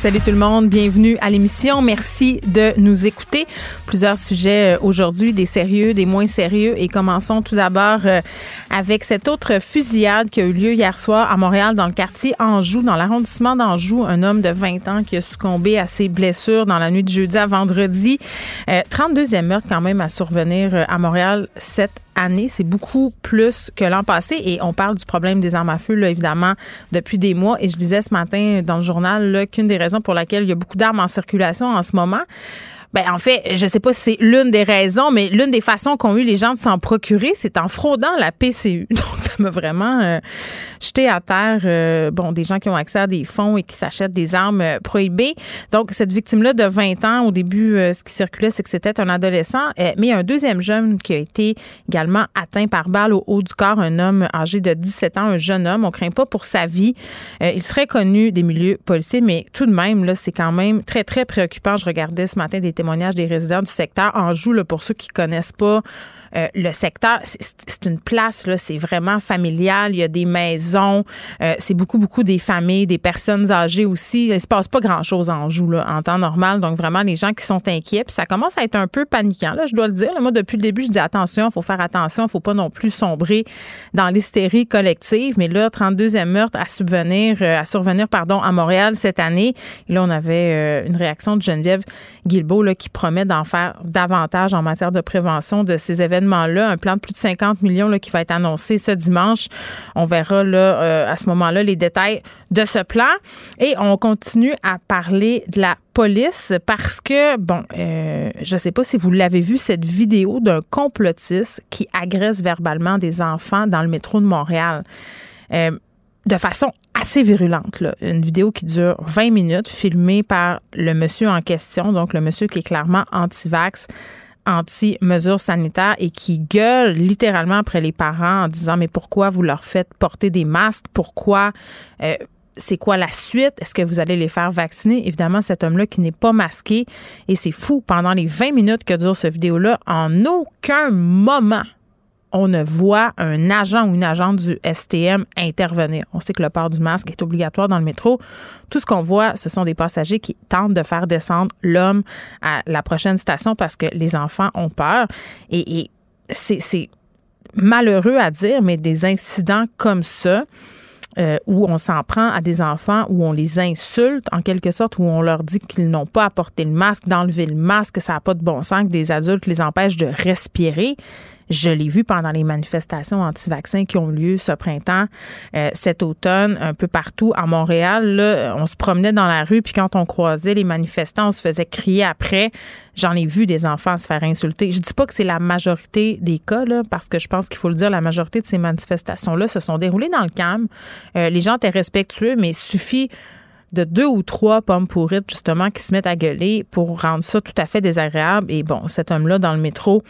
Salut tout le monde, bienvenue à l'émission. Merci de nous écouter. Plusieurs sujets euh, aujourd'hui, des sérieux, des moins sérieux. Et commençons tout d'abord euh, avec cette autre fusillade qui a eu lieu hier soir à Montréal dans le quartier Anjou, dans l'arrondissement d'Anjou. Un homme de 20 ans qui a succombé à ses blessures dans la nuit de jeudi à vendredi. 32e euh, meurtre quand même à survenir à Montréal cette C'est beaucoup plus que l'an passé. Et on parle du problème des armes à feu, là, évidemment, depuis des mois. Et je disais ce matin dans le journal qu'une des raisons pour laquelle il y a beaucoup d'armes en circulation en ce moment, ben, en fait, je sais pas si c'est l'une des raisons, mais l'une des façons qu'ont eu les gens de s'en procurer, c'est en fraudant la PCU. Donc, ça m'a vraiment euh, jeté à terre, euh, bon, des gens qui ont accès à des fonds et qui s'achètent des armes euh, prohibées. Donc, cette victime-là de 20 ans, au début, ce qui circulait, c'est que c'était un adolescent, mais y a un deuxième jeune qui a été également atteint par balle au haut du corps, un homme âgé de 17 ans, un jeune homme. On craint pas pour sa vie. il serait connu des milieux policiers, mais tout de même, là, c'est quand même très, très préoccupant. Je regardais ce matin des témoignages des résidents du secteur. Anjou, là, pour ceux qui connaissent pas, euh, le secteur, c'est une place, là, c'est vraiment familial. Il y a des maisons. Euh, c'est beaucoup, beaucoup des familles, des personnes âgées aussi. Il se passe pas grand-chose en Anjou, là, en temps normal. Donc, vraiment, les gens qui sont inquiets. Puis ça commence à être un peu paniquant, là, je dois le dire. moi, depuis le début, je dis attention, il faut faire attention. Il faut pas non plus sombrer dans l'hystérie collective. Mais là, 32e meurtre à subvenir, euh, à survenir, pardon, à Montréal cette année. Et là, on avait une réaction de Geneviève Guilbeault, là, qui promet d'en faire davantage en matière de prévention de ces événements un plan de plus de 50 millions qui va être annoncé ce dimanche. On verra euh, à ce moment-là les détails de ce plan. Et on continue à parler de la police parce que, bon, euh, je ne sais pas si vous l'avez vu, cette vidéo d'un complotiste qui agresse verbalement des enfants dans le métro de Montréal. Euh, de façon assez virulente. Une vidéo qui dure 20 minutes, filmée par le monsieur en question, donc le monsieur qui est clairement anti-vax, anti-mesures sanitaires et qui gueule littéralement après les parents en disant mais pourquoi vous leur faites porter des masques? Pourquoi euh, c'est quoi la suite? Est-ce que vous allez les faire vacciner? Évidemment, cet homme-là qui n'est pas masqué. Et c'est fou, pendant les 20 minutes que dure cette vidéo-là, en aucun moment, on ne voit un agent ou une agente du STM intervenir. On sait que le port du masque est obligatoire dans le métro. Tout ce qu'on voit, ce sont des passagers qui tentent de faire descendre l'homme à la prochaine station parce que les enfants ont peur. Et, c'est malheureux à dire, mais des incidents comme ça, euh, où on s'en prend à des enfants, où on les insulte en quelque sorte, où on leur dit qu'ils n'ont pas porter le masque, d'enlever le masque, que ça n'a pas de bon sens, que des adultes les empêchent de respirer. Je l'ai vu pendant les manifestations anti-vaccins qui ont lieu ce printemps, euh, cet automne, un peu partout à Montréal. On se promenait dans la rue, puis quand on croisait les manifestants, on se faisait crier après. J'en ai vu des enfants se faire insulter. Je dis pas que c'est la majorité des cas, parce que je pense qu'il faut le dire, la majorité de ces manifestations-là se sont déroulées dans le calme. Euh, les gens étaient respectueux, mais il suffit de deux ou trois pommes pourrites, justement, qui se mettent à gueuler pour rendre ça tout à fait désagréable. Et bon, cet homme-là, dans le métro,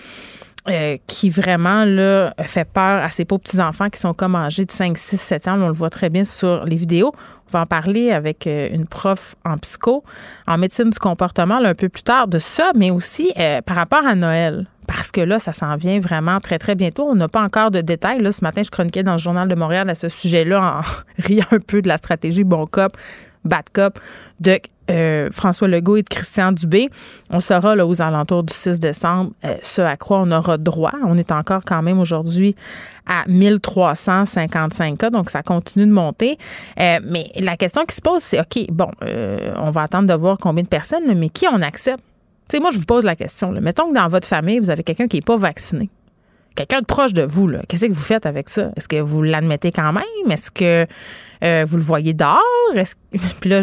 euh, qui vraiment là, fait peur à ces pauvres petits-enfants qui sont comme âgés de 5, 6, 7 ans. on le voit très bien sur les vidéos. On va en parler avec euh, une prof en psycho, en médecine du comportement, un peu plus tard de ça, mais aussi euh, par rapport à Noël. Parce que là, ça s'en vient vraiment très, très bientôt. On n'a pas encore de détails. Là, ce matin, je chroniquais dans le Journal de Montréal à ce sujet-là en riant un peu de la stratégie bon cop, bad cop de euh, François Legault et de Christian Dubé. On sera là aux alentours du 6 décembre euh, ce à quoi on aura droit. On est encore quand même aujourd'hui à 1355 cas, donc ça continue de monter. Euh, mais la question qui se pose, c'est OK, bon, on va attendre de voir combien de personnes, mais qui on accepte? Tu sais, moi, je vous pose la question. Mettons que dans votre famille, vous avez quelqu'un qui n'est pas vacciné quelqu'un de proche de vous, qu'est-ce que vous faites avec ça? Est-ce que vous l'admettez quand même? Est-ce que euh, vous le voyez dehors? Puis là,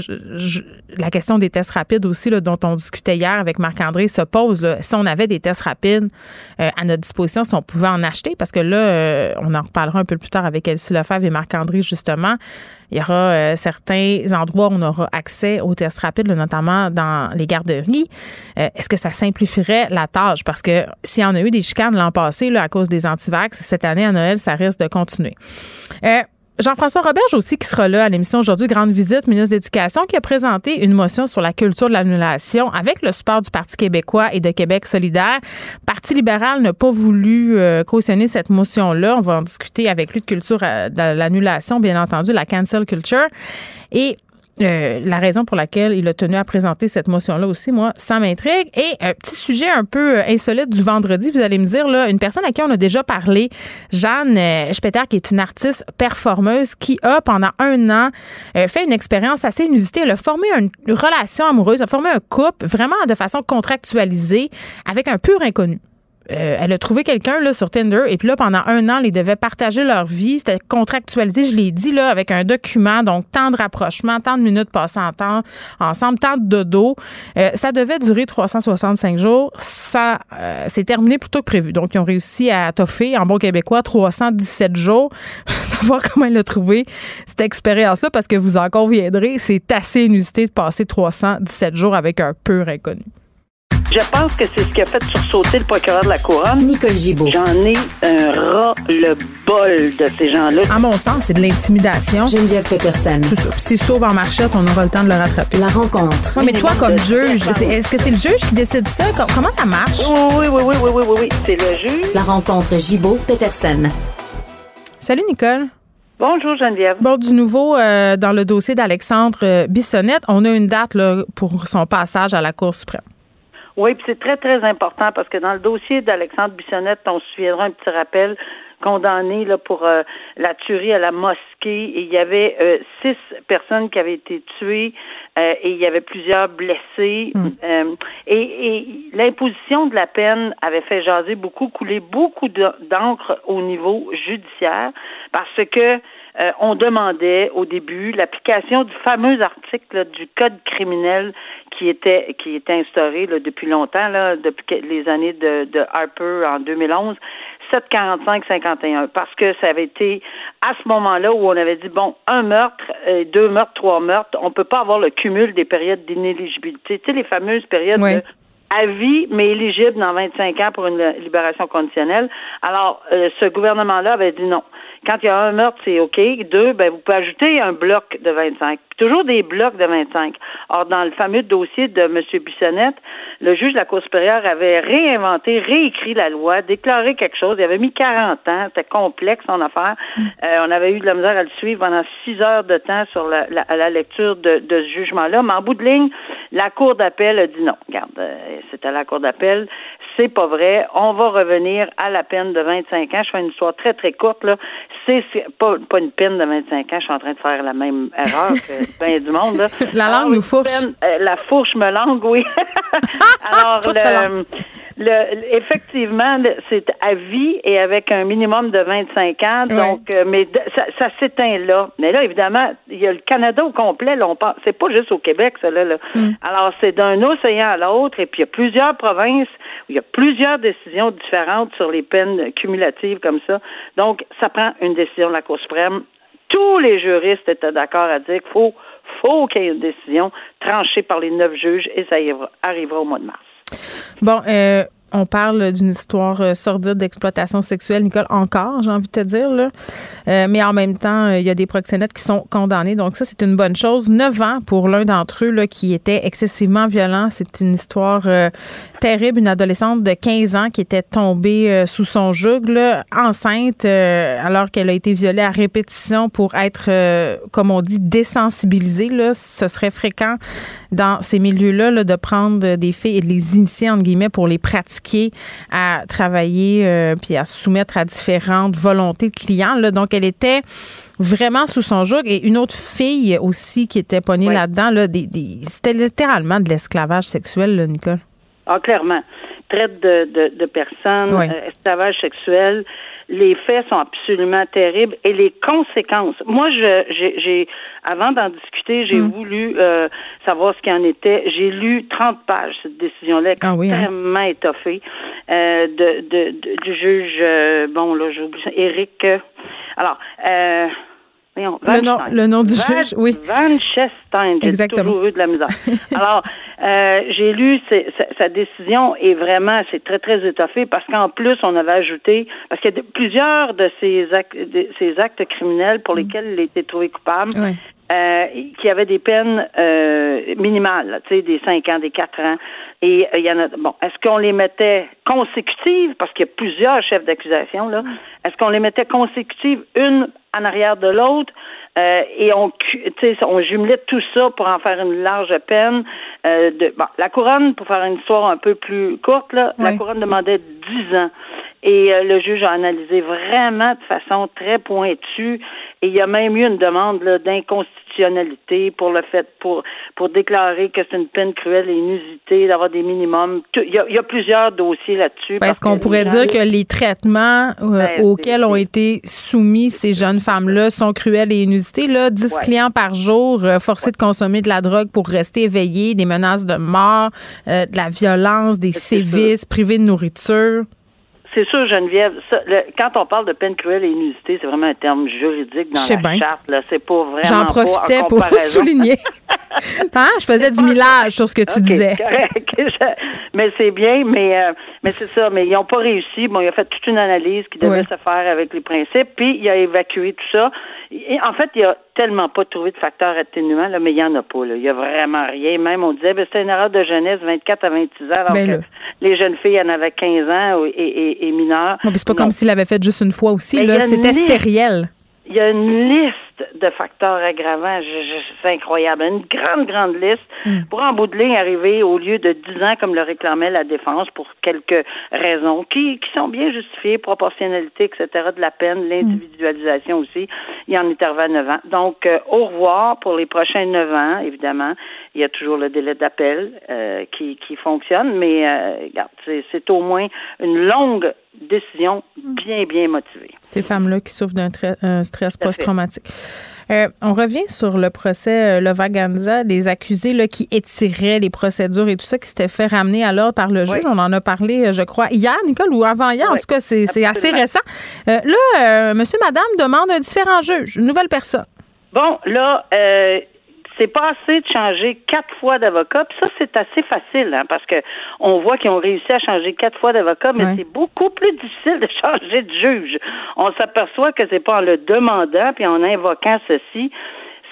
la question des tests rapides aussi, là, dont on discutait hier avec Marc-André, se pose. Si on avait des tests rapides euh, à notre disposition, si on pouvait en acheter, parce que là, euh, on en reparlera un peu plus tard avec Elsie Lefebvre et Marc-André, justement. Il y aura certains endroits où on aura accès aux tests rapides, notamment dans les garderies. Est-ce que ça simplifierait la tâche? Parce que s'il y en a eu des chicanes l'an passé là, à cause des antivax, cette année à Noël, ça risque de continuer Jean-François Roberge aussi qui sera là à l'émission aujourd'hui, grande visite, ministre de l'Éducation, qui a présenté une motion sur la culture de l'annulation avec le support du Parti québécois et de Québec solidaire. Parti libéral n'a pas voulu euh, cautionner cette motion-là. On va en discuter avec lui de culture euh, de l'annulation, bien entendu, la cancel culture. Et euh, la raison pour laquelle il a tenu à présenter cette motion-là aussi, moi, ça m'intrigue. Et un petit sujet un peu euh, insolite du vendredi, vous allez me dire, là, une personne à qui on a déjà parlé, Jeanne euh, qui est une artiste performeuse, qui a, pendant un an, fait une expérience assez inusitée. Elle a formé une relation amoureuse, a formé un couple vraiment de façon contractualisée avec un pur inconnu. Euh, elle a trouvé quelqu'un là sur Tinder et puis là pendant un an, ils devaient partager leur vie. C'était contractualisé, je l'ai dit avec un document, donc tant de rapprochements, tant de minutes passées en temps, ensemble, tant de dodo. Euh, ça devait durer 365 jours. Ça euh, s'est terminé plus tôt que prévu. Donc ils ont réussi à toffer en bon québécois 317 jours. Savoir comment elle a trouvé cette expérience-là parce que vous en conviendrez, c'est assez inusité de passer 317 jours avec un pur inconnu. Je pense que c'est ce qui a fait sursauter le procureur de la Couronne. Nicole Gibault. J'en ai un ras-le-bol de ces gens-là. À mon sens, c'est de l'intimidation. Geneviève Peterson. C'est ça. S'il sauve en marchette, on aura le temps de le rattraper. La rencontre. Ouais, mais toi, comme juge, c'est- est-ce que c'est le juge qui décide ça? Com- Comment ça marche? Oui, oui, oui, oui, oui, oui, oui, oui. C'est le juge. La rencontre Gibault-Peterson. Salut, Nicole. Bonjour, Geneviève. Bon, du nouveau euh, dans le dossier d'Alexandre euh, Bissonnette, on a une date là, pour son passage à la Cour suprême. Oui, puis c'est très, très important parce que dans le dossier d'Alexandre Bissonnette, on se souviendra un petit rappel condamné là, pour euh, la tuerie à la mosquée. Et il y avait euh, six personnes qui avaient été tuées euh, et il y avait plusieurs blessés. Euh, et et l'imposition de la peine avait fait jaser beaucoup, couler beaucoup de- d'encre au niveau judiciaire parce que euh, on demandait au début l'application du fameux article là, du code criminel qui était qui était instauré là, depuis longtemps, là, depuis les années de, de Harper en 2011. 745-51, parce que ça avait été à ce moment-là où on avait dit, bon, un meurtre, deux meurtres, trois meurtres, on peut pas avoir le cumul des périodes d'inéligibilité. Tu sais, les fameuses périodes Oui. de à vie, mais éligible dans 25 ans pour une libération conditionnelle. Alors, euh, ce gouvernement-là avait dit non. Quand il y a un meurtre, c'est OK. Deux, ben, vous pouvez ajouter un bloc de 25. Puis toujours des blocs de 25. Or, dans le fameux dossier de M. Bissonnette, le juge de la Cour supérieure avait réinventé, réécrit la loi, déclaré quelque chose. Il avait mis 40 ans. C'était complexe, son affaire. Euh, on avait eu de la misère à le suivre pendant six heures de temps sur la, la, la lecture de, de ce jugement-là. Mais en bout de ligne, la Cour d'appel a dit non. Regarde, euh, c'était la Cour d'appel. C'est pas vrai. On va revenir à la peine de 25 ans. Je fais une histoire très, très courte, là. C'est pas, pas une peine de 25 ans. Je suis en train de faire la même erreur que bien du monde, là. La langue nous fourche. peine- euh, la fourche me langue, oui. Alors, le, effectivement, c'est à vie et avec un minimum de 25 ans. Donc, euh, mais ça, ça s'éteint là. Mais là, évidemment, il y a le Canada au complet. Là, on pense, c'est pas juste au Québec, ça là. là. Mm. Alors, c'est d'un océan à l'autre. Et puis, il y a plusieurs provinces il y a plusieurs décisions différentes sur les peines cumulatives comme ça. Donc, ça prend une décision de la Cour suprême. Tous les juristes étaient d'accord à dire qu'il faut, qu'il y ait une décision tranchée par les neuf juges et ça arrivera, arrivera au mois de mars. Bon, euh, on parle d'une histoire euh, sordide d'exploitation sexuelle, Nicole, encore, j'ai envie de te dire. Là. Euh, mais en même temps, euh, il y a des proxénètes qui sont condamnés. Donc ça, c'est une bonne chose. Neuf ans pour l'un d'entre eux là, qui était excessivement violent. C'est une histoire terrible. Une adolescente de 15 ans qui était tombée sous son joug, là, enceinte, alors qu'elle a été violée à répétition pour être, comme on dit, désensibilisée. Là. Ce serait fréquent dans ces milieux-là là, de prendre des filles et de les initier, entre guillemets, pour les pratiquer à travailler euh, puis à se soumettre à différentes volontés de clients. Là. Donc, elle était vraiment sous son joug. Et une autre fille aussi qui était pognée Oui. là-dedans, là, des, des- c'était littéralement de l'esclavage sexuel, là, Nicole. Ah, clairement. Traite de, de, de personnes, Oui. euh, esclavage sexuel. Les faits sont absolument terribles et les conséquences. Moi, je, j'ai, j'ai avant d'en discuter, j'ai Mm. voulu euh, savoir ce qu'il en était. J'ai lu 30 pages cette décision-là, Ah oui, hein? extrêmement étoffée, euh, de, de, de- du juge. euh, bon, là, j'ai oublié ça, Éric. euh, le, nom, le nom du juge, oui. Van Chestein, j'ai toujours eu de la misère. Alors, euh, j'ai lu sa décision et vraiment, c'est très, très étoffé parce qu'en plus, on avait ajouté, parce qu'il y a plusieurs de ces actes, de ces actes criminels pour mm. lesquels il a été trouvé coupable, euh, qui avaient des peines euh, minimales, tu sais, des 5 ans, des 4 ans. Et euh, il y en a. Bon, est-ce qu'on les mettait consécutives parce qu'il y a plusieurs chefs d'accusation là Est-ce qu'on les mettait consécutives une en arrière de l'autre euh, et on, on jumelait tout ça pour en faire une large peine. Euh, de, bon, la couronne, pour faire une histoire un peu plus courte, là, la couronne demandait 10 ans. Et euh, le juge a analysé vraiment de façon très pointue. Et il y a même eu une demande d'inconstitutionnalité pour le fait, pour, pour déclarer que c'est une peine cruelle et inusitée, d'avoir des minimums. Il y, a, il y a plusieurs dossiers là-dessus. Est-ce qu'on pourrait dire que les traitements euh, ben, auxquels ont été soumis ces jeunes femmes-là sont cruels et inusités? Là, 10 clients par jour, euh, forcés de consommer de la drogue pour rester éveillés, des menaces de mort, de la violence, des sévices, privés de nourriture? C'est sûr, Geneviève, quand on parle de peine cruelle et inusitée, c'est vraiment un terme juridique dans la charte. Là, c'est pas vraiment. J'en profitais pour souligner. hein? Je faisais du millage sur ce que tu disais. mais c'est bien, mais euh, mais c'est ça. Mais ils n'ont pas réussi. Bon, il a fait toute une analyse qui devait se faire avec les principes, puis il a évacué tout ça. Et, en fait, il a tellement pas trouvé de facteur atténuant, là, mais il n'y en a pas. Là. Il n'y a vraiment rien. Même, on disait, ben, c'est une erreur de jeunesse, 24 à 26 ans, alors ben que les jeunes filles en avaient 15 ans et, et, et mineures. Non, c'est pas comme s'il l'avait fait juste une fois aussi. là, C'était sériel. Il y a une liste de facteurs aggravants. C'est incroyable. Une grande, grande liste mm. pour en bout de ligne arriver au lieu de 10 ans comme le réclamait la défense pour quelques raisons qui, qui sont bien justifiées, proportionnalité, etc. de la peine, l'individualisation aussi. Il en est arrivé à 9 ans. Donc, euh, au revoir pour les prochains 9 ans, évidemment. Il y a toujours le délai d'appel euh, qui, qui fonctionne, mais euh, regarde, c'est au moins une longue décision bien, bien motivée. Ces femmes-là qui souffrent d'un stress post-traumatique. Euh, on revient sur le procès euh, Levaganza, les accusés là, qui étiraient les procédures et tout ça, qui s'était fait ramener à l'ordre par le juge. On en a parlé, euh, je crois, hier, Nicole, ou avant-hier. en tout cas, c'est assez récent. là, monsieur, madame demande un différent juge, une nouvelle personne. Bon, là, c'est pas assez de changer quatre fois d'avocat. Puis ça, c'est assez facile, hein, parce que on voit qu'ils ont réussi à changer quatre fois d'avocat, mais c'est beaucoup plus difficile de changer de juge. On s'aperçoit que c'est pas en le demandant puis en invoquant ceci.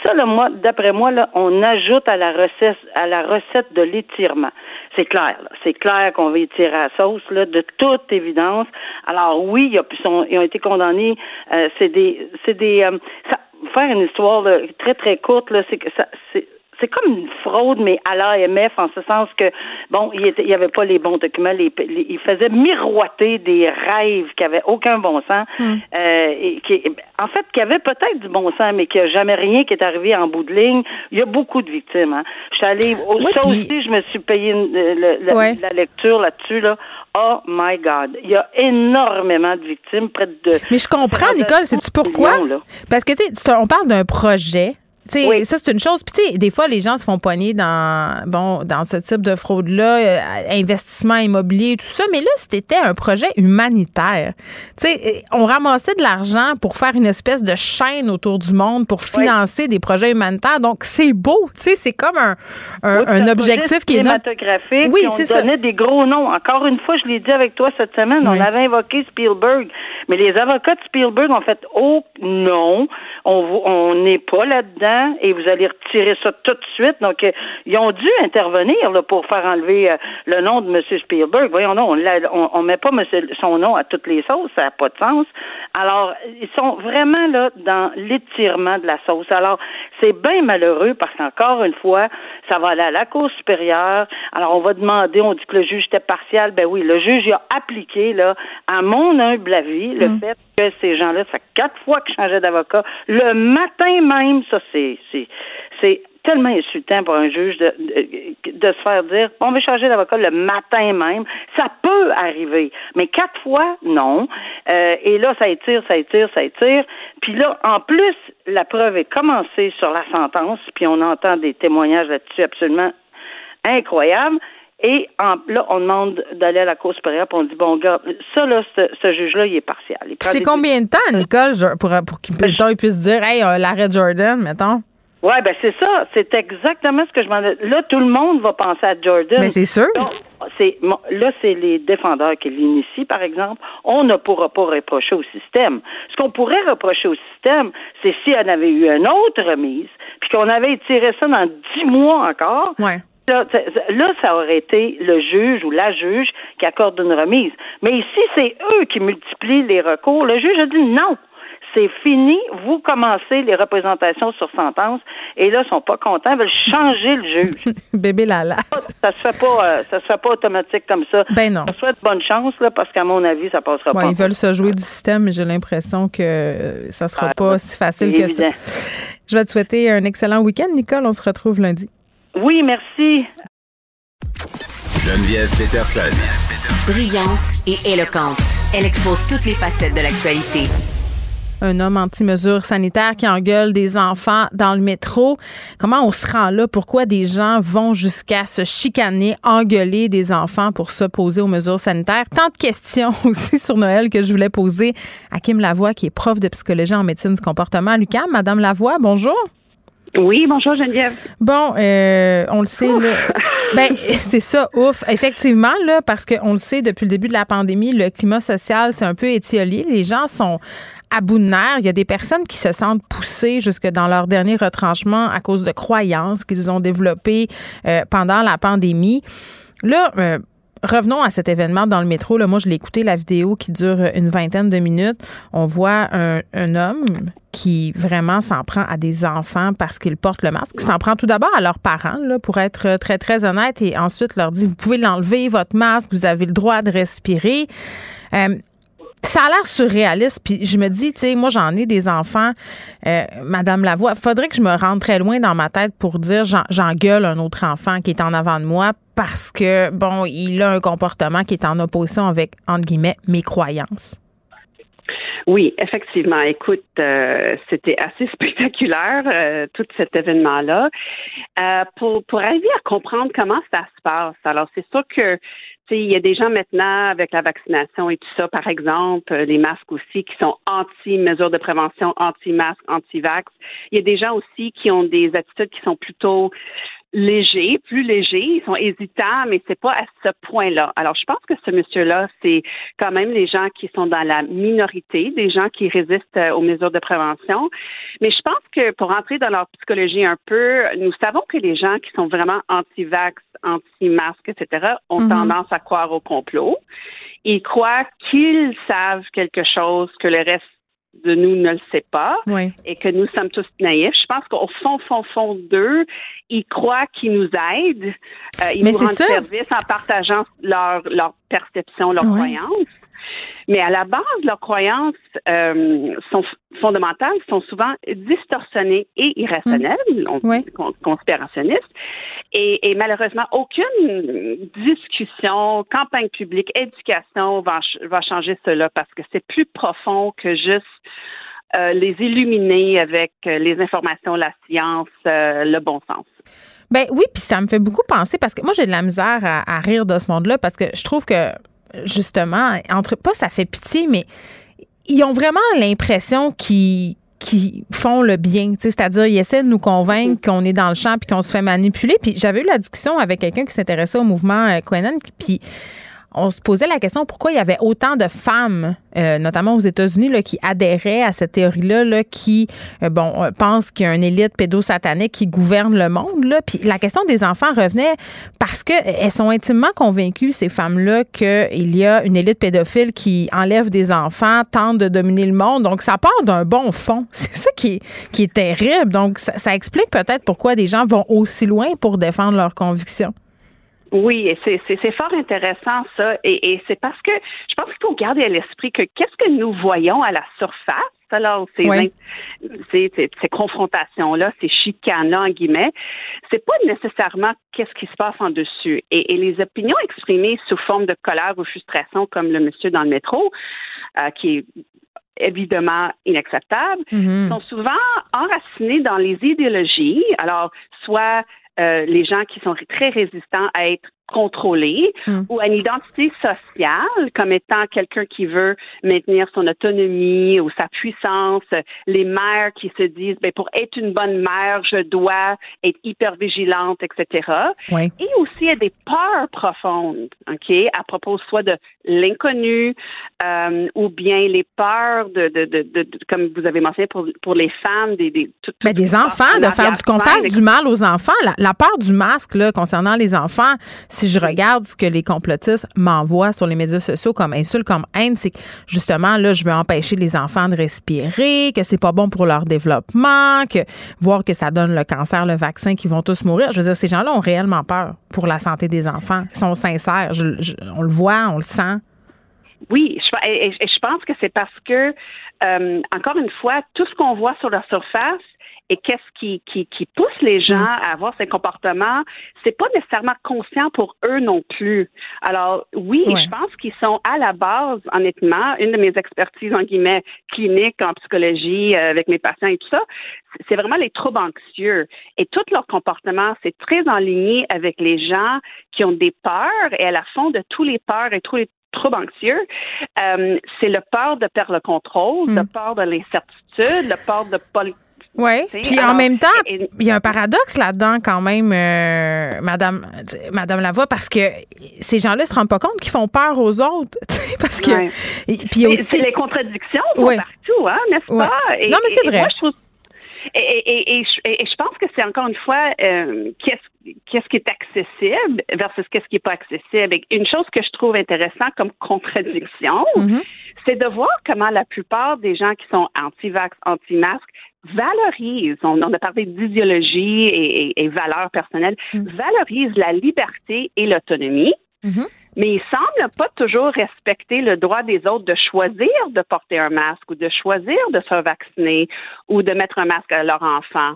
Ça, là, moi, d'après moi, là, on ajoute à la recette, à la recette de l'étirement. C'est clair, c'est clair qu'on va étirer à la sauce, là, de toute évidence. Alors oui, ils ont, ils ont été condamnés. Euh, c'est des, c'est des, euh, ça, faire une histoire très, très courte, là, c'est que ça, c'est, c'est comme une fraude, mais à l'AMF, en ce sens que, bon, il n'y avait pas les bons documents, les, il faisait miroiter des rêves qui n'avaient aucun bon sens, hmm. euh, et qui, en fait, qui avaient peut-être du bon sens, mais qui a jamais rien qui est arrivé en bout de ligne. Il y a beaucoup de victimes. Hein. Je suis allée, ça aussi, je me suis payé euh, la, lecture là-dessus, là. Oh my God. Il y a énormément de victimes, près de. Mais je comprends, Nicole, c'est-tu pourquoi? Parce que, tu sais, on parle d'un projet oui. Ça, c'est une chose. Puis, tu sais, des fois, les gens se font poigner dans, bon, dans ce type de fraude-là, euh, investissement immobilier, tout ça. Mais là, c'était un projet humanitaire. Tu sais, on ramassait de l'argent pour faire une espèce de chaîne autour du monde pour financer des projets humanitaires. Donc, c'est beau. C'est comme un, un, objectif qui est. Cinématographique. Oui, c'est ça. On donnait des gros noms. Encore une fois, je l'ai dit avec toi cette semaine, on avait invoqué Spielberg. Mais les avocats de Spielberg ont fait Oh non, on n'est pas là-dedans et vous allez retirer ça tout de suite. Donc, euh, ils ont dû intervenir là, pour faire enlever euh, le nom de M. Spielberg. Voyons, non, on ne met pas son nom à toutes les sauces, ça n'a pas de sens. Alors, ils sont vraiment là dans l'étirement de la sauce. Alors, c'est bien malheureux parce qu'encore une fois, ça va aller à la Cour supérieure. Alors, on va demander, on dit que le juge était partial. Ben oui, le juge a appliqué, là, à mon humble avis, le mm. fait que ces gens-là, ça fait quatre fois qu'ils changeaient d'avocat. Le matin même, ça, c'est, c'est, c'est tellement insultant pour un juge de, de, se faire dire on va changer d'avocat le matin même. Ça peut arriver, mais quatre fois, non. Euh, et là, ça étire, ça étire, ça étire. Puis là, en plus, la preuve est commencée sur la sentence, puis on entend des témoignages là-dessus absolument incroyables. Et en, là, on demande d'aller à la Cour supérieure, puis on dit, bon, gars, ça, là, ce, juge-là, il est partial. C'est combien de temps, Nicole, pour, pour qu'il puisse dire, hey, euh, l'arrêt Jordan, mettons? Oui, ben c'est ça. C'est exactement ce que je m'en Là, tout le monde va penser à Jordan. Mais c'est sûr. c'est là, c'est les défendeurs qui l'initient, par exemple. On ne pourra pas reprocher au système. Ce qu'on pourrait reprocher au système, c'est si on avait eu une autre remise, puis qu'on avait étiré ça dans dix mois encore. Ouais. Là, là, ça aurait été le juge ou la juge qui accorde une remise. Mais ici, c'est eux qui multiplient les recours. Le juge a dit non c'est fini, vous commencez les représentations sur sentence, et là, ils sont pas contents, ils veulent changer le juge. Bébé Lala. Ça se fait pas, euh, ça se fait pas automatique comme ça. Ben non. Je souhaite bonne chance, là, parce qu'à mon avis, ça passera pas. Ils veulent se jouer du système, mais j'ai l'impression que ça sera ah, pas si facile que ça. Je vais te souhaiter un excellent week-end, Nicole. On se retrouve lundi. Oui, merci. Geneviève Peterson. Brillante et éloquente. Elle expose toutes les facettes de l'actualité un homme anti-mesures sanitaires qui engueule des enfants dans le métro. Comment on se rend là? Pourquoi des gens vont jusqu'à se chicaner, engueuler des enfants pour s'opposer aux mesures sanitaires? Tant de questions aussi sur Noël que je voulais poser à Kim Lavoie, qui est prof de psychologie en médecine du comportement à l'UQAM. Madame Lavoie, bonjour. Oui, bonjour Geneviève. Bon, euh, on le sait, là. Ben, c'est ça, ouf. Effectivement, là, parce qu'on le sait depuis le début de la pandémie, le climat social, c'est un peu étiolé. Les gens sont à bout de nerfs. Il y a des personnes qui se sentent poussées jusque dans leur dernier retranchement à cause de croyances qu'ils ont développées euh, pendant la pandémie. Là, euh, revenons à cet événement dans le métro. Là, moi, je l'ai écouté, la vidéo qui dure une vingtaine de minutes. On voit un, homme qui vraiment s'en prend à des enfants parce qu'ils portent le masque, s'en prend tout d'abord à leurs parents, pour être très, très honnête, et ensuite leur dit, vous pouvez l'enlever, votre masque, vous avez le droit de respirer. Euh, ça a l'air surréaliste. Puis je me dis, tu sais, moi, j'en ai des enfants, euh, Madame Lavoie. Faudrait que je me rende très loin dans ma tête pour dire j'engueule un autre enfant qui est en avant de moi parce que, bon, il a un comportement qui est en opposition avec, entre guillemets, mes croyances. Oui, effectivement. Écoute, euh, c'était assez spectaculaire, euh, tout cet événement-là. pour, pour arriver à comprendre comment ça se passe, alors c'est sûr que il y a des gens maintenant avec la vaccination et tout ça, par exemple, euh, les masques aussi qui sont anti-mesures de prévention, anti-masques, anti-vax. Il y a des gens aussi qui ont des attitudes qui sont plutôt légers, plus légers, ils sont hésitants, mais c'est pas à ce point-là. Alors, je pense que ce monsieur-là, c'est quand même les gens qui sont dans la minorité, des gens qui résistent euh, aux mesures de prévention. Mais je pense que pour entrer dans leur psychologie un peu, nous savons que les gens qui sont vraiment anti-vax, anti-masque, etc., ont mhm. tendance à croire au complot. Ils croient qu'ils savent quelque chose que le reste de nous ne le sait pas et que nous sommes tous naïfs. Je pense qu'au fond, fond, fond d'eux, ils croient qu'ils nous aident, euh, ils nous rendent service en partageant leur, leur perception, leurs croyances. Mais à la base, leurs croyances euh, sont fondamentales, sont souvent distorsionnées et irrationnelles, mmh. conspirationnistes. Et, et, malheureusement, aucune discussion, campagne publique, éducation va, va changer cela parce que c'est plus profond que juste euh, les illuminer avec euh, les informations, la science, euh, le bon sens. Ben oui, puis ça me fait beaucoup penser parce que moi j'ai de la misère à rire de ce monde-là parce que je trouve que justement, entre pas ça fait pitié, mais ils ont vraiment l'impression qu'ils qui font le bien, c'est-à-dire ils essaient de nous convaincre qu'on est dans le champ puis qu'on se fait manipuler. J'avais eu la discussion avec quelqu'un qui s'intéressait au mouvement euh, puis on se posait la question pourquoi il y avait autant de femmes, euh, notamment aux États-Unis, qui adhéraient à cette théorie-là, là, qui, euh, bon, euh, pensent qu'il y a une élite pédosatanique qui gouverne le monde. Puis la question des enfants revenait parce qu'elles sont intimement convaincues, ces femmes-là, qu'il y a une élite pédophile qui enlève des enfants, tente de dominer le monde. Donc, ça part d'un bon fond. C'est ça qui est, terrible. Donc, ça explique peut-être pourquoi des gens vont aussi loin pour défendre leurs convictions. Oui, c'est fort intéressant ça, et, c'est parce que je pense qu'il faut garder à l'esprit que qu'est-ce que nous voyons à la surface, alors ces, ces, confrontations-là, ces chicanes-là, en guillemets, c'est pas nécessairement qu'est-ce qui se passe en dessus. Et, les opinions exprimées sous forme de colère ou frustration, comme le monsieur dans le métro, euh, qui est évidemment inacceptable, mm-hmm. sont souvent enracinées dans les idéologies. Alors, soit euh, les gens qui sont très résistants à être contrôlé Hmm. ou à une identité sociale comme étant quelqu'un qui veut maintenir son autonomie ou sa puissance, les mères qui se disent ben pour être une bonne mère, je dois être hyper vigilante, etc. Oui. Et aussi a des peurs profondes, ok, à propos soit de l'inconnu euh, ou bien les peurs de, de, de, de- comme vous avez mentionné pour, pour les femmes des des, tout- Ben, tout- des enfants, de faire du, qu'on fasse du mal aux enfants. La, la peur du masque, là, concernant les enfants, si je regarde ce que les complotistes m'envoient sur les médias sociaux comme insulte, comme haine, c'est que justement, là, je veux empêcher les enfants de respirer, que c'est pas bon pour leur développement, que voir que ça donne le cancer, le vaccin, qu'ils vont tous mourir. Je veux dire, ces gens-là ont réellement peur pour la santé des enfants. Ils sont sincères. On le voit, on le sent. Oui, je, et, et- je pense que c'est parce que, euh, encore une fois, tout ce qu'on voit sur la surface et qu'est-ce qui, qui, qui pousse les gens Mm. à avoir ces comportements, c'est pas nécessairement conscient pour eux non plus. Alors, oui, Ouais. je pense qu'ils sont à la base, honnêtement, une de mes expertises, en guillemets, cliniques en psychologie euh, avec mes patients et tout ça, c'est vraiment les troubles anxieux. Et tout leur comportement, c'est très en ligne avec les gens qui ont des peurs et à la fond de tous les peurs et tous les troubles anxieux, euh, c'est le peur de perdre le contrôle, Mm. le peur de l'incertitude, le peur de pas le- Oui. Puis en même temps, et- il y a un paradoxe là-dedans quand même, euh, Madame, Madame Lavoie, parce que ces gens-là se rendent pas compte qu'ils font peur aux autres, parce que Ouais. et- puis aussi c'est les contradictions sont Ouais. partout, hein, n'est-ce Ouais. pas? Et- Non, mais c'est vrai. moi, je trouve- et, je, pense que c'est encore une fois euh, qu'est-ce qu'est-ce qui est accessible versus qu'est-ce qui est pas accessible. Et une chose que je trouve intéressant comme contradiction, Mhm. c'est de voir comment la plupart des gens qui sont anti-vax, anti-masques valorisent, on, on a parlé d'idéologie et, et- et valeurs personnelles, Mm. valorisent la liberté et l'autonomie Mhm. mais ils semblent pas toujours respecter le droit des autres de choisir de porter un masque ou de choisir de se vacciner ou de mettre un masque à leur enfant.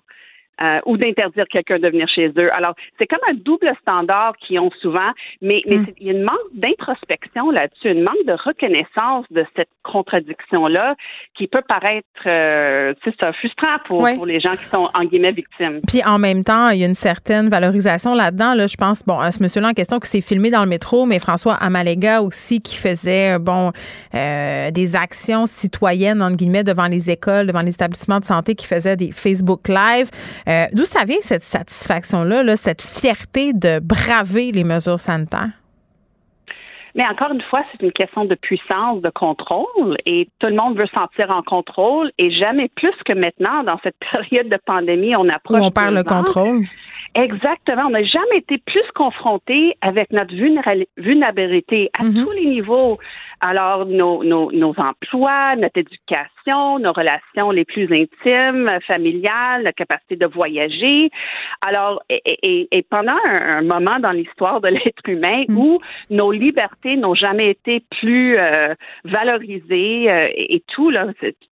Euh, ou d'interdire quelqu'un de venir chez eux. Alors, c'est comme un double standard qu'ils ont souvent, mais, mais Mm. il y a une manque d'introspection là-dessus, une manque de reconnaissance de cette contradiction-là qui peut paraître, euh, tu sais, frustrant pour, pour les gens qui sont, en guillemets, victimes. Puis en même temps, il y a une certaine valorisation là-dedans. Là, je pense, bon, à ce monsieur-là en question qui s'est filmé dans le métro, mais François Amalega aussi qui faisait, euh, bon, euh, des actions citoyennes, entre guillemets, devant les écoles, devant les établissements de santé, qui faisait des Facebook Live. Euh, D'où ça vient cette satisfaction-là, là, cette fierté de braver les mesures sanitaires? Mais encore une fois, c'est une question de puissance, de contrôle, et tout le monde veut se sentir en contrôle, et jamais plus que maintenant, dans cette période de pandémie, on Où approche. on perd le contrôle? Exactement. On n'a jamais été plus confronté avec notre vulnéra- vulnérabilité à Mhm. tous les niveaux. Alors, nos, nos, nos emplois, notre éducation, nos relations les plus intimes, familiales, la capacité de voyager. Alors, et, et- et pendant un, un moment dans l'histoire de l'être humain Mhm. où nos libertés n'ont jamais été plus euh, valorisées euh, et, et tout, là,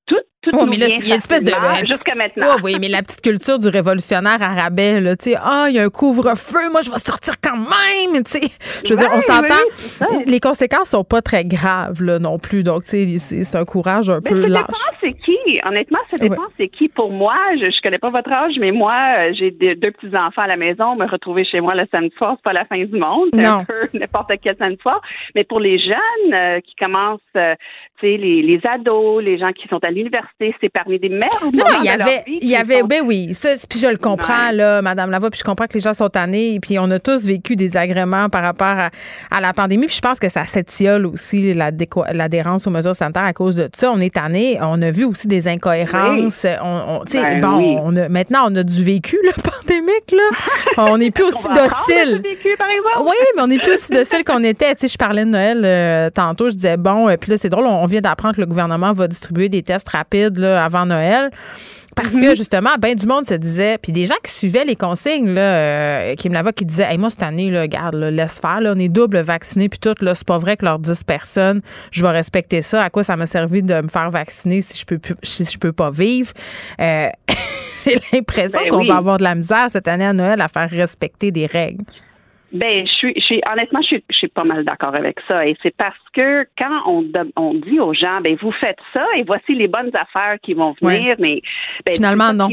tout, tout Oh, nous mais là, vient il y a une espèce de. jusqu'à maintenant. Ouais, oui, mais la petite culture du révolutionnaire à rabais, là, tu sais, ah, il y a un couvre-feu, moi, je vais sortir quand même, tu sais. Je veux dire, on s'entend. oui, ça. les conséquences sont pas très graves, là, non plus. Donc, tu sais, c'est un courage un Mais peu ça lâche. dépend c'est qui. Honnêtement, ça dépend c'est qui. Pour moi, je, je connais pas votre âge, mais moi, euh, j'ai deux, deux petits enfants à la maison. Me retrouver chez moi le samedi soir, c'est pas la fin du monde. C'est Non. un peu n'importe quel samedi soir. Mais pour les jeunes euh, qui commencent, euh, tu sais, les, les ados, les gens qui sont à l'université, c'est parmi des meilleurs Non, il y avait, il y avait, ben oui, ça, puis je le comprends, Ouais. là, Madame Lavoie, puis je comprends que les gens sont tannés, puis on a tous vécu des agréments par rapport à, à la pandémie, puis je pense que ça s'étiole aussi l'adhérence aux mesures sanitaires à cause de ça. On est tannés, on a vu aussi des incohérences, on, on- tu sais, Ben bon, oui. on a, maintenant on a du vécu, là, pandémique, là. On n'est plus aussi docile. Oui, mais on n'est plus aussi docile qu'on était. Tu sais, je parlais de Noël euh, tantôt. Je disais, bon, et puis là, c'est drôle, on vient d'apprendre que le gouvernement va distribuer des tests rapides là, avant Noël. Parce que justement, ben du monde se disait, puis des gens qui suivaient les consignes, là, euh, qui me l'avaient, qui disaient, hey, moi cette année, là, regarde, là, laisse faire, là, on est double vaccinés, puis tout, là, c'est pas vrai que leurs 10 personnes, je vais respecter ça. À quoi ça m'a servi de me faire vacciner si je peux plus- si je peux pas vivre? Euh, J'ai l'impression Ben qu'on oui. va avoir de la misère cette année à Noël à faire respecter des règles. Ben, je suis, je suis honnêtement, je suis, je suis pas mal d'accord avec ça. Et c'est parce que quand on, on dit aux gens, ben vous faites ça et voici les bonnes affaires qui vont venir, mais ben, finalement non.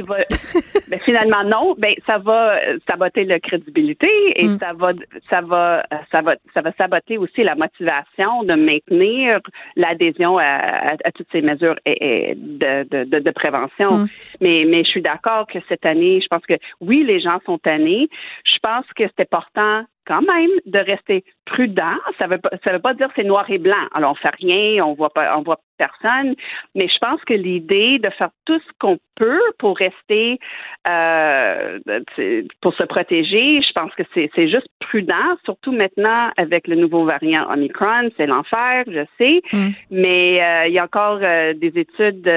ben, finalement non. Ben ça va saboter la crédibilité et mm. ça va, ça va, ça va, ça va saboter aussi la motivation de maintenir l'adhésion à, à, toutes ces mesures et, de, de, de, prévention. Mm. Mais, mais je suis d'accord que cette année, je pense que oui, les gens sont tannés. Je pense que c'est important quand même de rester prudent. Ça veut ça veut pas dire c'est noir et blanc. Alors on fait rien, on voit pas, on voit personne. Mais je pense que l'idée de faire tout ce qu'on peut pour rester, euh, pour se protéger, je pense que c'est juste prudent, surtout maintenant avec le nouveau variant Omicron, c'est l'enfer, je sais. Mm. Mais euh, il y a encore euh, des études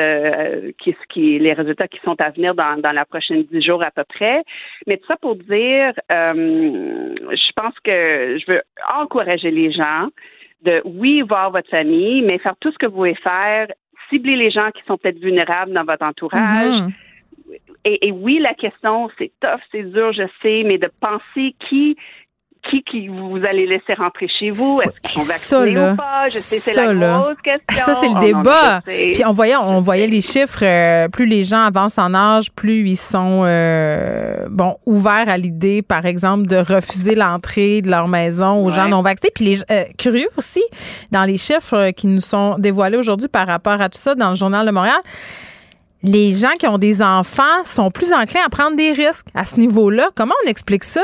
qui, qui, les résultats qui sont à venir dans, dans la prochaine dix jours à peu près. Mais tout ça pour dire, je pense que je veux encourager les gens de, oui, voir votre famille, mais faire tout ce que vous pouvez faire, cibler les gens qui sont peut-être vulnérables dans votre entourage. Mm-hmm. Et, et, oui, la question, c'est tough, c'est dur, je sais, mais de penser qui qui, qui vous allez laisser rentrer chez vous? Est-ce qu'ils sont vaccinés ou pas? Je sais, c'est la grosse question. Ça, c'est le oh débat. Puis on voyait, on voyait les chiffres, euh, plus les gens avancent en âge, plus ils sont euh, bon ouverts à l'idée, par exemple, de refuser l'entrée de leur maison aux gens non vaccinés. Puis les euh, curieux aussi, dans les chiffres qui nous sont dévoilés aujourd'hui par rapport à tout ça dans le Journal de Montréal, les gens qui ont des enfants sont plus enclins à prendre des risques à ce niveau-là. Comment on explique ça?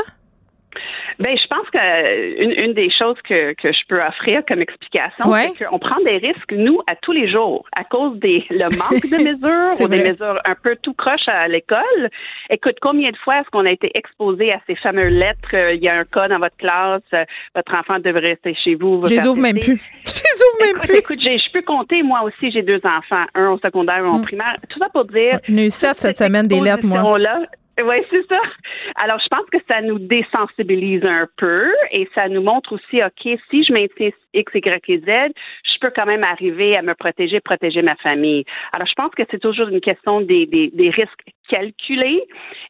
Ben, je pense que une, une des choses que, que je peux offrir comme explication, c'est qu'on prend des risques, nous, à tous les jours, à cause des le manque de mesures ou des mesures un peu tout croche à l'école. Écoute, combien de fois est-ce qu'on a été exposé à ces fameuses lettres, euh, il y a un cas dans votre classe, euh, votre enfant devrait rester chez vous. Je les ouvre même plus. Je les ouvre même plus. Écoute, je peux compter, moi aussi, j'ai deux enfants, un au secondaire, un au mm. primaire. Tout ça pour dire. J'en ai eu sept cette semaine des lettres, moi. Là, oui, c'est ça. Alors, je pense que ça nous désensibilise un peu et ça nous montre aussi, OK, si je maintiens X, Y et Z, je peux quand même arriver à me protéger, protéger ma famille. Alors, je pense que c'est toujours une question des, des, des risques calculés.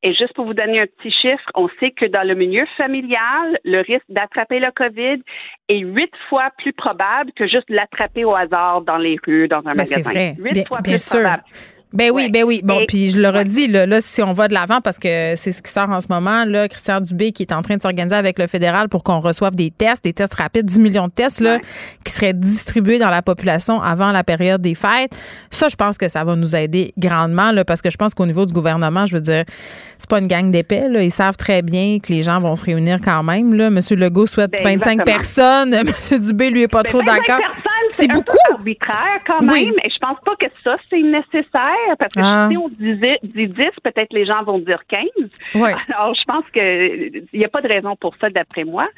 Et juste pour vous donner un petit chiffre, on sait que dans le milieu familial, le risque d'attraper le COVID est huit fois plus probable que juste l'attraper au hasard dans les rues, dans un ben, magasin. Huit fois plus probable. Ben oui, ben oui. Bon, puis je le redis, là, là, si on va de l'avant, parce que c'est ce qui sort en ce moment, là, Christian Dubé qui est en train de s'organiser avec le fédéral pour qu'on reçoive des tests, des tests rapides, 10 millions de tests, là, qui seraient distribués dans la population avant la période des fêtes. Ça, je pense que ça va nous aider grandement, là, parce que je pense qu'au niveau du gouvernement, je veux dire, c'est pas une gang d'épais, là. Ils savent très bien que les gens vont se réunir quand même, là. Monsieur Legault souhaite 25 ben, personnes. Monsieur Dubé, lui, est pas ben, trop d'accord. C'est beaucoup. arbitraire quand même. Et je pense pas que ça, c'est nécessaire. Parce que ah. si on disait, dit 10, peut-être les gens vont dire 15. Alors, je pense qu'il n'y a pas de raison pour ça, d'après moi.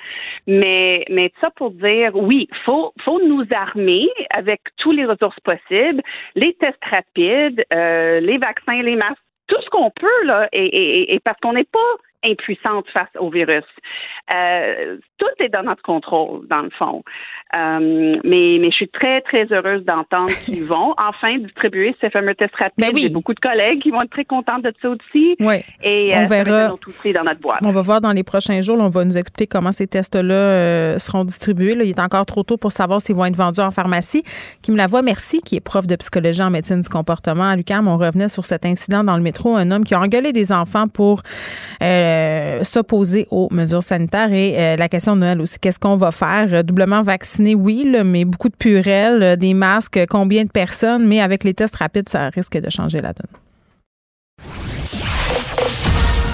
Mais, mais ça pour dire, oui, faut, faut nous armer avec tous les ressources possibles, les tests rapides, euh, les vaccins, les masques, tout ce qu'on peut, là, et, et parce qu'on n'est pas impuissante face au virus. Euh, tout est dans notre contrôle, dans le fond. Euh, mais, mais je suis très, très heureuse d'entendre qu'ils vont enfin distribuer ces fameux tests rapides. Ben oui. J'ai beaucoup de collègues qui vont être très contents de ça aussi. Oui. Et on euh, verra. Aussi dans notre boîte. On va voir dans les prochains jours. on va nous expliquer comment ces tests-là seront distribués. il est encore trop tôt pour savoir s'ils vont être vendus en pharmacie. Kim Lavoie, merci, qui est prof de psychologie en médecine du comportement à l'UQAM. On revenait sur cet incident dans le métro. Un homme qui a engueulé des enfants pour s'opposer aux mesures sanitaires. Et euh, la question de Noël aussi, qu'est-ce qu'on va faire? Euh, doublement vacciné, oui, mais beaucoup de purelles, des masques, combien de personnes, mais avec les tests rapides, ça risque de changer la donne.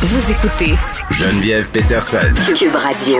Vous écoutez Geneviève Peterson. Cube Radio.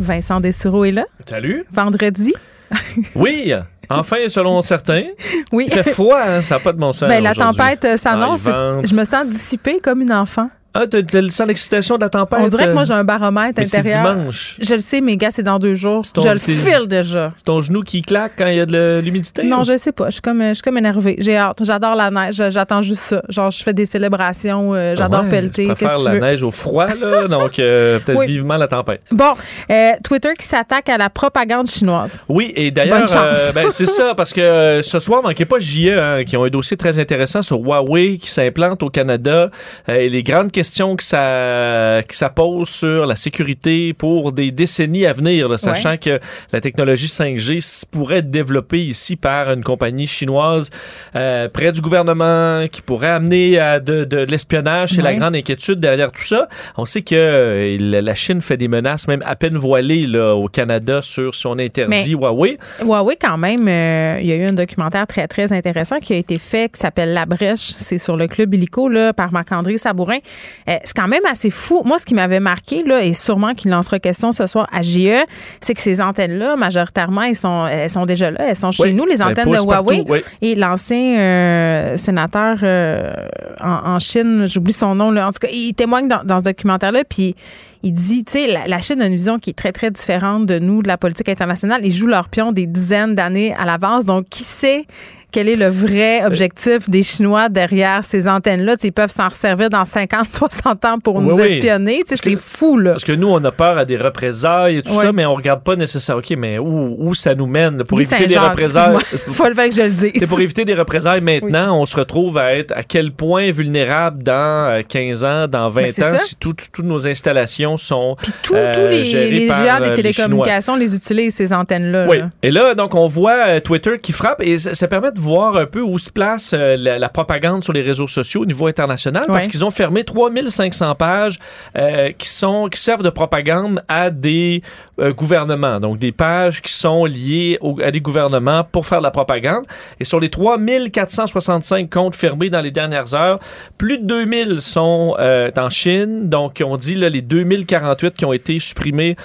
Vincent Dessureau est là. Salut. Vendredi. oui. Enfin, selon certains. Oui. Il fait froid, hein, ça n'a pas de bon sens. Ben, la tempête s'annonce. je me sens dissipée comme une enfant. Ah, tu sens l'excitation de la tempête? On dirait que moi, j'ai un baromètre intérieur. C'est dimanche. Je le sais, mais gars, c'est dans deux jours. je le file déjà. C'est ton genou qui claque quand il y a de l'humidité? Non, je sais pas. Je suis comme, je suis comme énervée. J'ai hâte. J'adore la neige. J'attends juste ça. Genre, je fais des célébrations. Euh, j'adore pelleter. Je préfère la neige au froid, là. donc, euh, peut-être vivement la tempête. Bon, euh, Twitter qui s'attaque à la propagande chinoise. Oui, et d'ailleurs, ben, c'est ça, parce que ce soir, manquez pas JE, hein, qui ont un dossier très intéressant sur Huawei qui s'implante au Canada et les grandes questions que ça, que ça pose sur la sécurité pour des décennies à venir, là, sachant que la technologie 5G pourrait être développée ici par une compagnie chinoise euh, près du gouvernement qui pourrait amener à de, de, l'espionnage. C'est la grande inquiétude derrière tout ça. On sait que euh, la Chine fait des menaces, même à peine voilées là, au Canada sur si on interdit Huawei. Huawei, quand même, euh, il y a eu un documentaire très, très intéressant qui a été fait qui s'appelle La Brèche. C'est sur le club illico là, par Marc-André Sabourin. C'est quand même assez fou. Moi, ce qui m'avait marqué, là, et sûrement qu'il en sera question ce soir à JE, c'est que ces antennes-là, majoritairement, elles sont, elles sont déjà là. Elles sont chez nous, les ben, antennes de Huawei. Et l'ancien euh, sénateur euh, en, Chine, j'oublie son nom, là, en tout cas, il témoigne dans, ce documentaire-là, puis il dit, tu sais, la, Chine a une vision qui est très, très différente de nous, de la politique internationale. Ils jouent leur pion des dizaines d'années à l'avance. Donc, qui sait quel est le vrai objectif des Chinois derrière ces antennes-là? Ils peuvent s'en servir dans 50, 60 ans pour nous espionner. C'est fou, là. Parce que nous, on a peur à des représailles et tout ça, mais on regarde pas nécessairement, OK, mais où, où ça nous mène? Pour éviter des représailles? Faut le faire que je le dise. C'est pour éviter des représailles maintenant, on se retrouve à être à quel point vulnérable dans 15 euh, ans, dans 20 ben, ans, si toutes nos installations sont. Puis tous euh, les, les géants des euh, télécommunications les, utilisent, ces antennes-là. Oui. Et là, donc, on voit Twitter qui frappe et ça, ça permet de voir un peu où se place euh, la, propagande sur les réseaux sociaux au niveau international parce qu'ils ont fermé 3500 pages euh, qui sont qui servent de propagande à des euh, gouvernements. Donc des pages qui sont liées à des gouvernements pour faire de la propagande. Et sur les 3465 comptes fermés dans les dernières heures, plus de 2000 sont en Chine. Donc on dit là, les 2048 qui ont été supprimés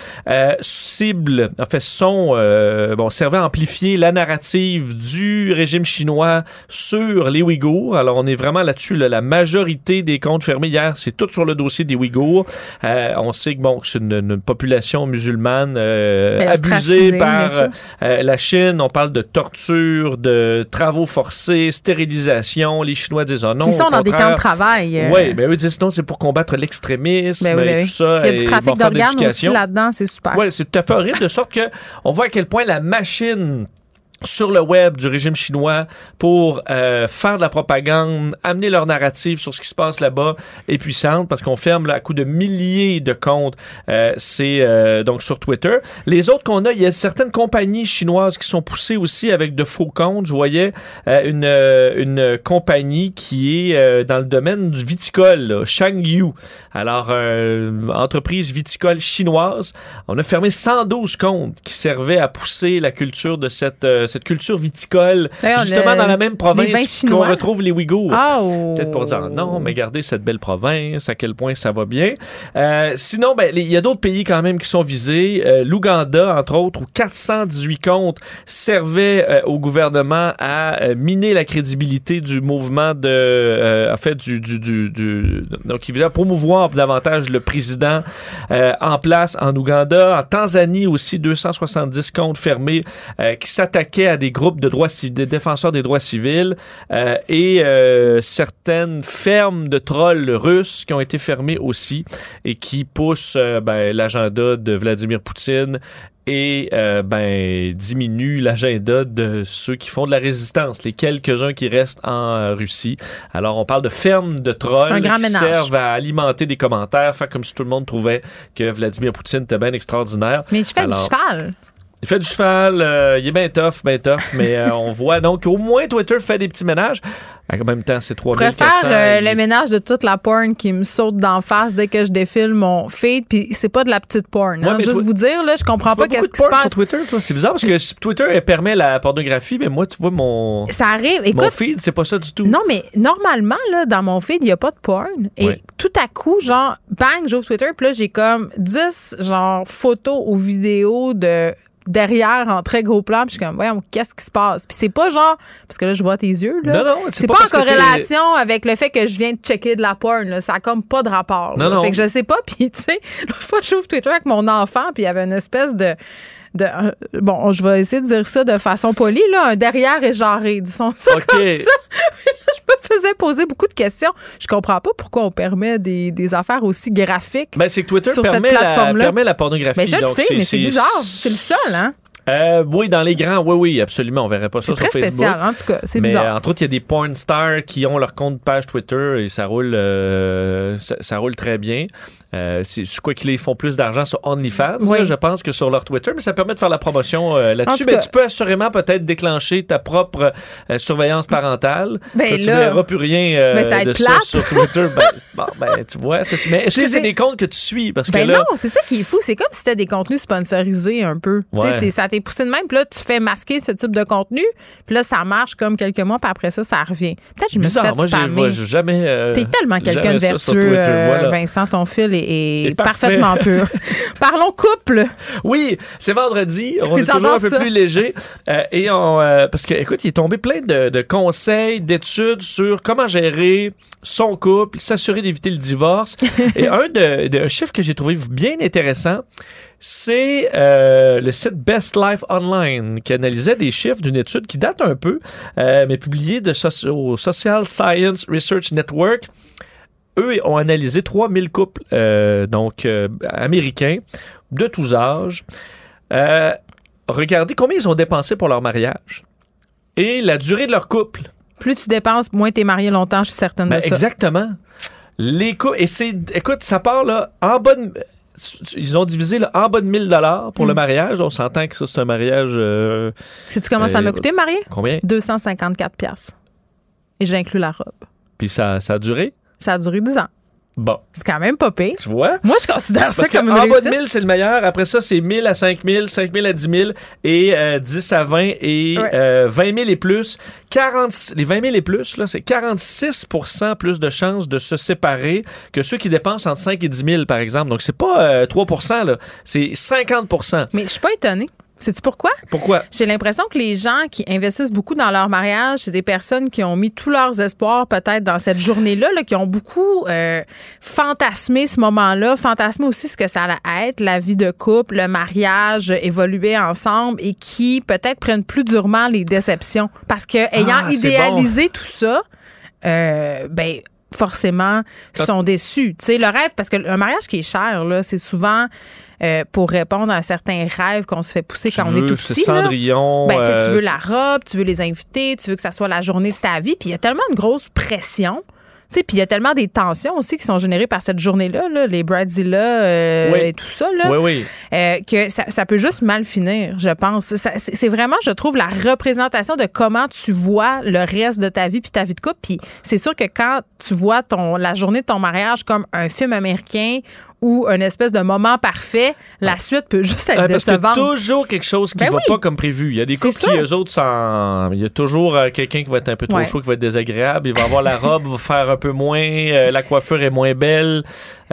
ciblent, en fait, sont bon servaient à amplifier la narrative du régime chinois sur les Ouïghours. Alors, on est vraiment là-dessus. La majorité des comptes fermés hier, c'est tout sur le dossier des Ouïghours. Euh, on sait que bon, c'est une, population musulmane euh, abusée par euh, la Chine. On parle de torture, de travaux forcés, stérilisation. Les Chinois disent oh non. Ils sont dans des camps de travail. Oui, mais eux disent non, c'est pour combattre l'extrémisme ben et tout ça. Il y a du trafic d'organes aussi là-dedans, c'est super. Oui, c'est tout à fait horrible, de sorte que on voit à quel point la machine sur le web du régime chinois pour euh, faire de la propagande, amener leur narrative sur ce qui se passe là-bas est puissante parce qu'on ferme là, à coup de milliers de comptes. Euh, c'est euh, donc sur Twitter. Les autres qu'on a, il y a certaines compagnies chinoises qui sont poussées aussi avec de faux comptes. Je voyais une, une compagnie qui est dans le domaine du viticole, Shangyu. Alors, entreprise viticole chinoise. On a fermé 112 comptes qui servaient à pousser la culture de cette cette culture viticole, justement dans la même province qu'on retrouve les Ouïghours. Oh. Peut-être pour dire non, mais gardez cette belle province, à quel point ça va bien. Euh, sinon, ben, il y a d'autres pays quand même qui sont visés. Euh, L'Ouganda, entre autres, où 418 comptes servaient euh, au gouvernement à miner la crédibilité du mouvement de, en fait, du, du, du, du donc il promouvoir davantage le président en place en Ouganda. En Tanzanie aussi, 270 comptes fermés qui s'attaquaient à des groupes de droits des défenseurs des droits civils euh, et euh, certaines fermes de trolls russes qui ont été fermées aussi et qui poussent euh, ben, l'agenda de Vladimir Poutine et ben diminue l'agenda de ceux qui font de la résistance, les quelques-uns qui restent en Russie. Alors on parle de fermes de trolls qui servent à alimenter des commentaires, faire comme si tout le monde trouvait que Vladimir Poutine était bien extraordinaire. Mais je fais du cheval. Il fait du cheval, euh, il est bien tough, bien tough, mais euh, on voit donc au moins Twitter fait des petits ménages. En même temps, c'est 3400. Je préfère euh, le ménage de toute la porn qui me saute d'en face dès que je défile mon feed, puis c'est pas de la petite porn. Hein. Juste vous dire, là, je comprends pas qu'est-ce qui se passe. sur Twitter, toi, c'est bizarre parce que Twitter permet la pornographie, mais moi, tu vois mon. Ça arrive. Écoute, mon feed, c'est pas ça du tout. Non, mais normalement, là, dans mon feed, il y a pas de porn. Et tout à coup, genre, bang, j'ouvre Twitter, puis là, j'ai comme 10 genre photos ou vidéos de derrière en très gros plan, puis je suis comme, voyons, qu'est-ce qui se passe? Puis c'est pas genre, parce que là, je vois tes yeux, là. Non, non, c'est pas, en corrélation avec le fait que je viens de checker de la porn, là. Ça a comme pas de rapport. Non, non. Fait que je sais pas, puis tu sais, l'autre fois, j'ouvre Twitter avec mon enfant, puis il y avait une espèce de. De, bon, je vais essayer de dire ça de façon polie, là, un derrière éjarré, disons ça comme ça. Me faisais poser beaucoup de questions. Je comprends pas pourquoi on permet des, des affaires aussi graphiques. Ben, c'est que Twitter permet, la, permet la pornographie. Mais je le sais, mais c'est bizarre. C'est le seul, hein? Euh, oui, dans les grands, oui, oui, absolument. On verrait pas ça C'est sur Facebook. spécial, en tout cas. C'est Mais bizarre. euh, entre autres, il y a des porn stars qui ont leur compte page Twitter et ça roule, euh, ça, ça roule très bien. Euh, c'est je crois qu'ils les font plus d'argent sur OnlyFans, Oui. là, je pense, que sur leur Twitter, mais ça permet de faire la promotion euh, là-dessus. Mais cas- tu peux assurément peut-être déclencher ta propre euh, surveillance parentale. Ben Là, tu là- verras plus rien euh, Ben, ça de ça sur Twitter. Ben, bon, ben, tu vois, c'est- mais est-ce que c'est des comptes que tu suis? Parce que Ben là, non, c'est ça qui est fou. C'est comme si c'était des contenus sponsorisés un peu. Tu sais, Ouais. c'est- ça t'est poussé de même. Puis là, tu fais masquer ce type de contenu. Puis là, ça marche comme quelques mois. Puis après ça, ça revient. Peut-être que je me suis fait Moi, j'ai jamais. T'es tellement quelqu'un de vertueux. Vincent. Ton fil est, parfait. parfaitement pur. Parlons couple. Oui, c'est vendredi. On est toujours un peu ça. plus léger. Euh, et on, euh, parce que, écoute, il est tombé plein de, de conseils, d'études sur comment gérer son couple, s'assurer d'éviter le divorce. et un de, de un chiffre que j'ai trouvé bien intéressant, c'est euh, le site Best Life Online qui analysait des chiffres d'une étude qui date un peu, euh, mais publiée de au Social Science Research Network. Eux ont analysé 3000 couples, euh, donc euh, américains, de tous âges. Euh, regardez combien ils ont dépensé pour leur mariage et la durée de leur couple. Plus tu dépenses, moins t'es marié longtemps. Je suis certaine Ben, de ça. exactement. Les couples, et c'est, écoute, ça part là, en bas de- ils ont divisé là, en bas de 1000 dollars pour le mariage. On s'entend que ça, c'est un mariage. euh, Sais-tu comment ça Euh, m'a coûté, marié? combien? 254 piastres. Et j'ai inclus la robe. Puis ça, ça a duré? Ça a duré 10 ans. Bon, C'est quand même pas pire. tu vois? Moi, je considère ça Parce comme qu'en une bas de réussite. 1000, c'est le meilleur. Après ça, c'est 1000 à 5000, 5000 à 10 000 et euh, 10 à 20 et Ouais. euh, 20 000 et plus. 40, les 20 000 et plus, là, c'est 46% plus de chances de se séparer que ceux qui dépensent entre 5 et 10 000, par exemple. Donc, c'est pas euh, 3% là, c'est 50% Mais je suis pas étonnée. Sais-tu pourquoi? Pourquoi? J'ai l'impression que les gens qui investissent beaucoup dans leur mariage, c'est des personnes qui ont mis tous leurs espoirs peut-être dans cette journée-là, là, qui ont beaucoup euh, fantasmé ce moment-là, fantasmé aussi ce que ça allait être, la vie de couple, le mariage, euh, évoluer ensemble et qui peut-être prennent plus durement les déceptions. Parce que ayant Ah, c'est idéalisé tout ça, euh, ben forcément sont déçus. Tu sais, le rêve, parce que un mariage qui est cher, là, c'est souvent euh, pour répondre à un certain rêve qu'on se fait pousser Tu quand on est veux tout petit. là. Cendrillon. Ben, tu sais, euh, tu veux la robe, tu veux les inviter, tu veux que ça soit la journée de ta vie. Puis il y a tellement de grosse pression. Puis il y a tellement des tensions aussi qui sont générées par cette journée-là, là, les bridezilla euh, Oui. et tout ça, là, Oui, oui. euh, que ça, ça peut juste mal finir, je pense. C'est c'est vraiment, je trouve, la représentation de comment tu vois le reste de ta vie puis ta vie de couple. Puis c'est sûr que quand tu vois ton, la journée de ton mariage comme un film américain ou une espèce de moment parfait, la suite peut juste être Ouais, parce qu'il y a décevante. toujours quelque chose qui Ben va oui. pas comme prévu. Il y a des couples qui, eux autres, s'en- il y a toujours euh, quelqu'un qui va être un peu trop Ouais. chaud, qui va être désagréable. Il va avoir la robe, va faire un peu moins, euh, la coiffure est moins belle.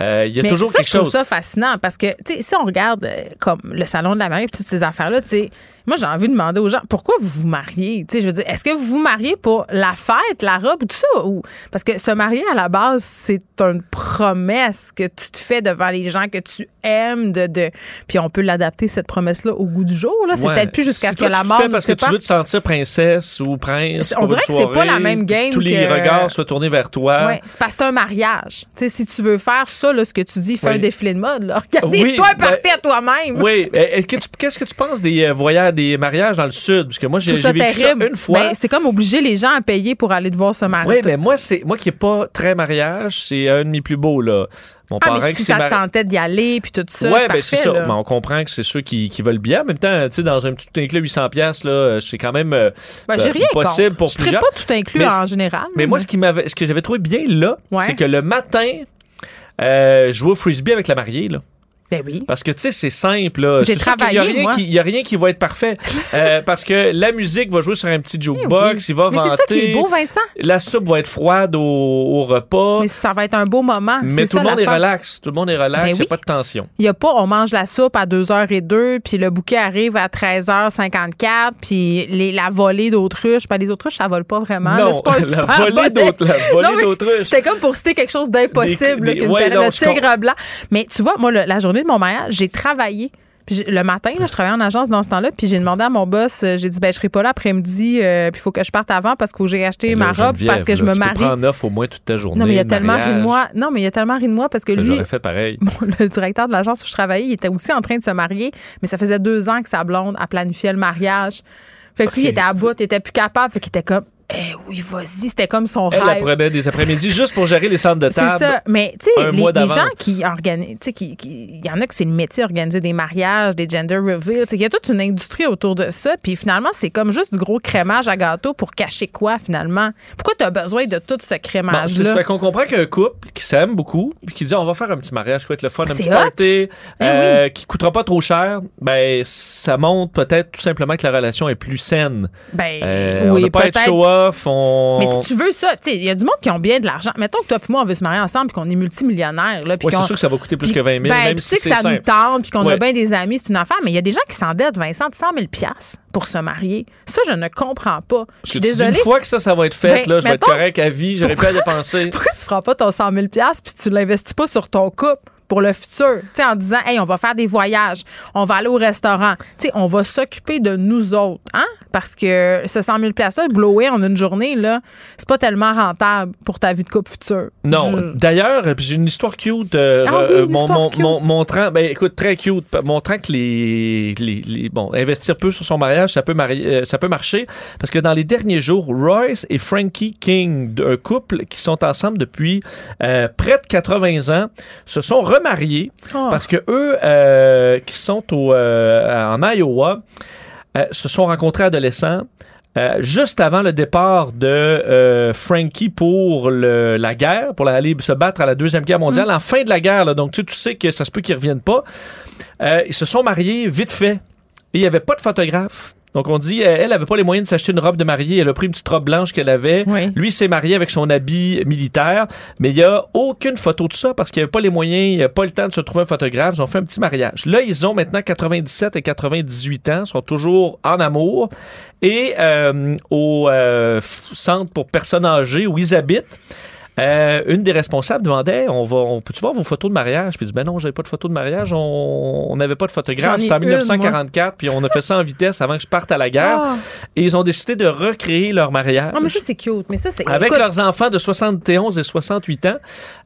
Euh, il y a Mais toujours ça, quelque je trouve chose. ça fascinant parce que, tu sais, si on regarde euh, comme le salon de la mariée et toutes ces affaires-là, tu sais, moi, j'ai envie de demander aux gens pourquoi vous vous mariez? Tu sais, je veux dire, est-ce que vous vous mariez pour la fête, la robe ou tout ça? Ou... Parce que se marier à la base, c'est une promesse que tu te fais devant les gens que tu aimes. De, de... Puis on peut l'adapter, cette promesse-là, au goût du jour. Là. C'est Ouais. peut-être plus jusqu'à Si ce que la mort fais parce que tu veux te sentir princesse ou prince. On pour dirait une que c'est pas soirée, la même game Tous les que- regards soient tournés vers toi. Ouais, c'est parce que c'est un mariage. Tu sais, si tu veux faire ça, là, ce que tu dis, fais Oui. un défilé de mode. Là. Regardez, Oui, ben- à toi-même. Oui. Eh, que tu- Qu'est-ce que tu penses des euh, des mariages dans le sud? Parce que moi, j'ai vécu terrible. ça une fois. Ben, c'est comme obliger les gens à payer pour aller te voir se marier. Oui, mais moi, c'est moi qui n'ai pas très mariage, c'est un de mes plus beaux, là. Mon ah, mais si ça te tentait d'y aller, puis tout ça, ouais, ben c'est ça. Mais on comprend que c'est ceux qui, qui veulent bien. En même temps, tu sais, dans un petit tout inclus 800 pièces là, c'est quand même euh, Ben, ben, rien possible contre. pour Je plusieurs. pas tout inclus Mais en général. Mais moi, ce qui m'avait, ce que j'avais trouvé bien là, Ouais. c'est que le matin, euh, je jouais au frisbee avec la mariée là. Ben oui. Parce que, tu sais, c'est simple. là. J'ai travaillé, Il n'y a rien qui va être parfait. Euh, parce que la musique va jouer sur un petit jukebox, il va Mais c'est ça qui est beau, Vincent. La soupe va être froide au, au repas. Mais ça va être un beau moment. Mais tout le monde est relax. Tout le monde est relax. Ben Il n'y a oui. pas de tension. Il y a pas, on mange la soupe à 2h02, puis le bouquet arrive à 13h54, puis les- la volée d'autruche. Ben, les autruches, ça vole pas vraiment. là, non, c'est pas la volée d'autres- la volée d'autruche. C'était comme pour citer quelque chose d'impossible, Des- là, qu'une ouais, paire- non, le tigre blanc. Mais tu vois, moi, le- la journée de mon mariage, j'ai travaillé. Puis le matin, là, je travaillais en agence dans ce temps-là, puis j'ai demandé à mon boss, euh, j'ai dit, ben, je serai pas là après-midi, euh, puis il faut que je parte avant parce que j'ai acheté ma robe parce que je me tu marie. peux prendre off au moins toute ta journée. Non, mais il a le tellement ri de mariage. moi. Non, mais il a tellement ri de moi parce que Ben, lui, J'aurais fait pareil. Bon, le directeur de l'agence où je travaillais, il était aussi en train de se marier, mais ça faisait deux ans que sa blonde a planifié le mariage. Fait que lui, il était à bout, il était plus capable, fait qu'il était comme, eh oui, vas-y, c'était comme son Elle, elle rêve. prenait des après-midi juste pour gérer les centres de C'est table. ça. Mais, tu sais, les, gens qui organisent, tu sais, il y en a que c'est le métier, organiser des mariages, des gender reveals. Tu sais, Il y a toute une industrie autour de ça. Puis finalement, c'est comme juste du gros crémage à gâteau pour cacher quoi, finalement? Pourquoi tu as besoin de tout ce Bon, c'est crémage-là? ça fait qu'on comprend qu'un couple qui s'aime beaucoup, puis qui dit on va faire un petit mariage qui va être le fun, un C'est petit hot. party, Ben euh, qui coûtera pas trop cher, ben ça montre peut-être tout simplement que la relation est plus saine. ben, Euh, on oui, n'a pas être peut-être. On... Mais si tu veux ça, tu sais, il y a du monde qui ont bien de l'argent. Mettons que toi et moi, on veut se marier ensemble puis qu'on est puis Ouais, c'est sûr que ça va coûter plus que 20 000, ben, même tu si sais que ça nous tente puis qu'on Ouais. a bien des amis, c'est une affaire. Mais il y a des gens qui s'endettent Vincent de 100 000 piastres pour se marier. Ça, je ne comprends pas. Je suis désolée. Une fois que ça, ça va être fait, Ben, là, je vais être mettons- correct à vie, j'aurais plus à dépenser. Pourquoi tu feras pas ton 100 000 piastres puis tu l'investis pas sur ton couple? Pour le futur, tu en disant, hey, on va faire des voyages, on va aller au restaurant, tu on va s'occuper de nous autres, hein? Parce que ce 100 000 piastres, blower en une journée, là, c'est pas tellement rentable pour ta vie de couple futur. Non. Je- D'ailleurs, euh, j'ai une histoire cute euh, Ah oui, euh, une mon- histoire mon- cute. mon- montrant, ben écoute, très cute, montrant que les, les, les- bon, investir peu sur son mariage, ça peut, marier, euh, ça peut marcher. Parce que dans les derniers jours, Royce et Frankie King, un couple qui sont ensemble depuis euh, près de 80 ans, se sont remariés Oh. parce que eux, euh, qui sont au, euh, en Iowa, euh, se sont rencontrés adolescents. juste avant le départ de Frankie pour le- la guerre, pour aller se battre à la Deuxième Guerre mondiale, Mm. en fin de la guerre, là, donc tu, sais- tu sais que ça se peut qu'ils reviennent pas, ils se sont mariés vite fait. Et il n'y avait pas de photographe. Donc on dit, euh, elle avait pas les moyens de s'acheter une robe de mariée, elle a pris une petite robe blanche qu'elle avait. Oui. Lui s'est marié avec son habit militaire, mais il n'y a aucune photo de ça parce qu'il avait pas les moyens, il n'y a pas le temps de se trouver un photographe. Ils ont fait un petit mariage. Là, ils ont maintenant 97 et 98 ans, sont toujours en amour. Et euh, au euh, centre pour personnes âgées où ils habitent, euh, une des responsables demandait on va on peut-tu voir vos photos de mariage? Puis il dit ben non j'avais pas de photos de mariage on n'avait pas de photographe c'était en une, 1944 puis on a fait ça en vitesse avant que je parte à la guerre Ah. et ils ont décidé de recréer leur mariage Ah, mais ça, c'est cute. Mais ça, c'est. avec écoute, leurs enfants de 71 et 68 ans,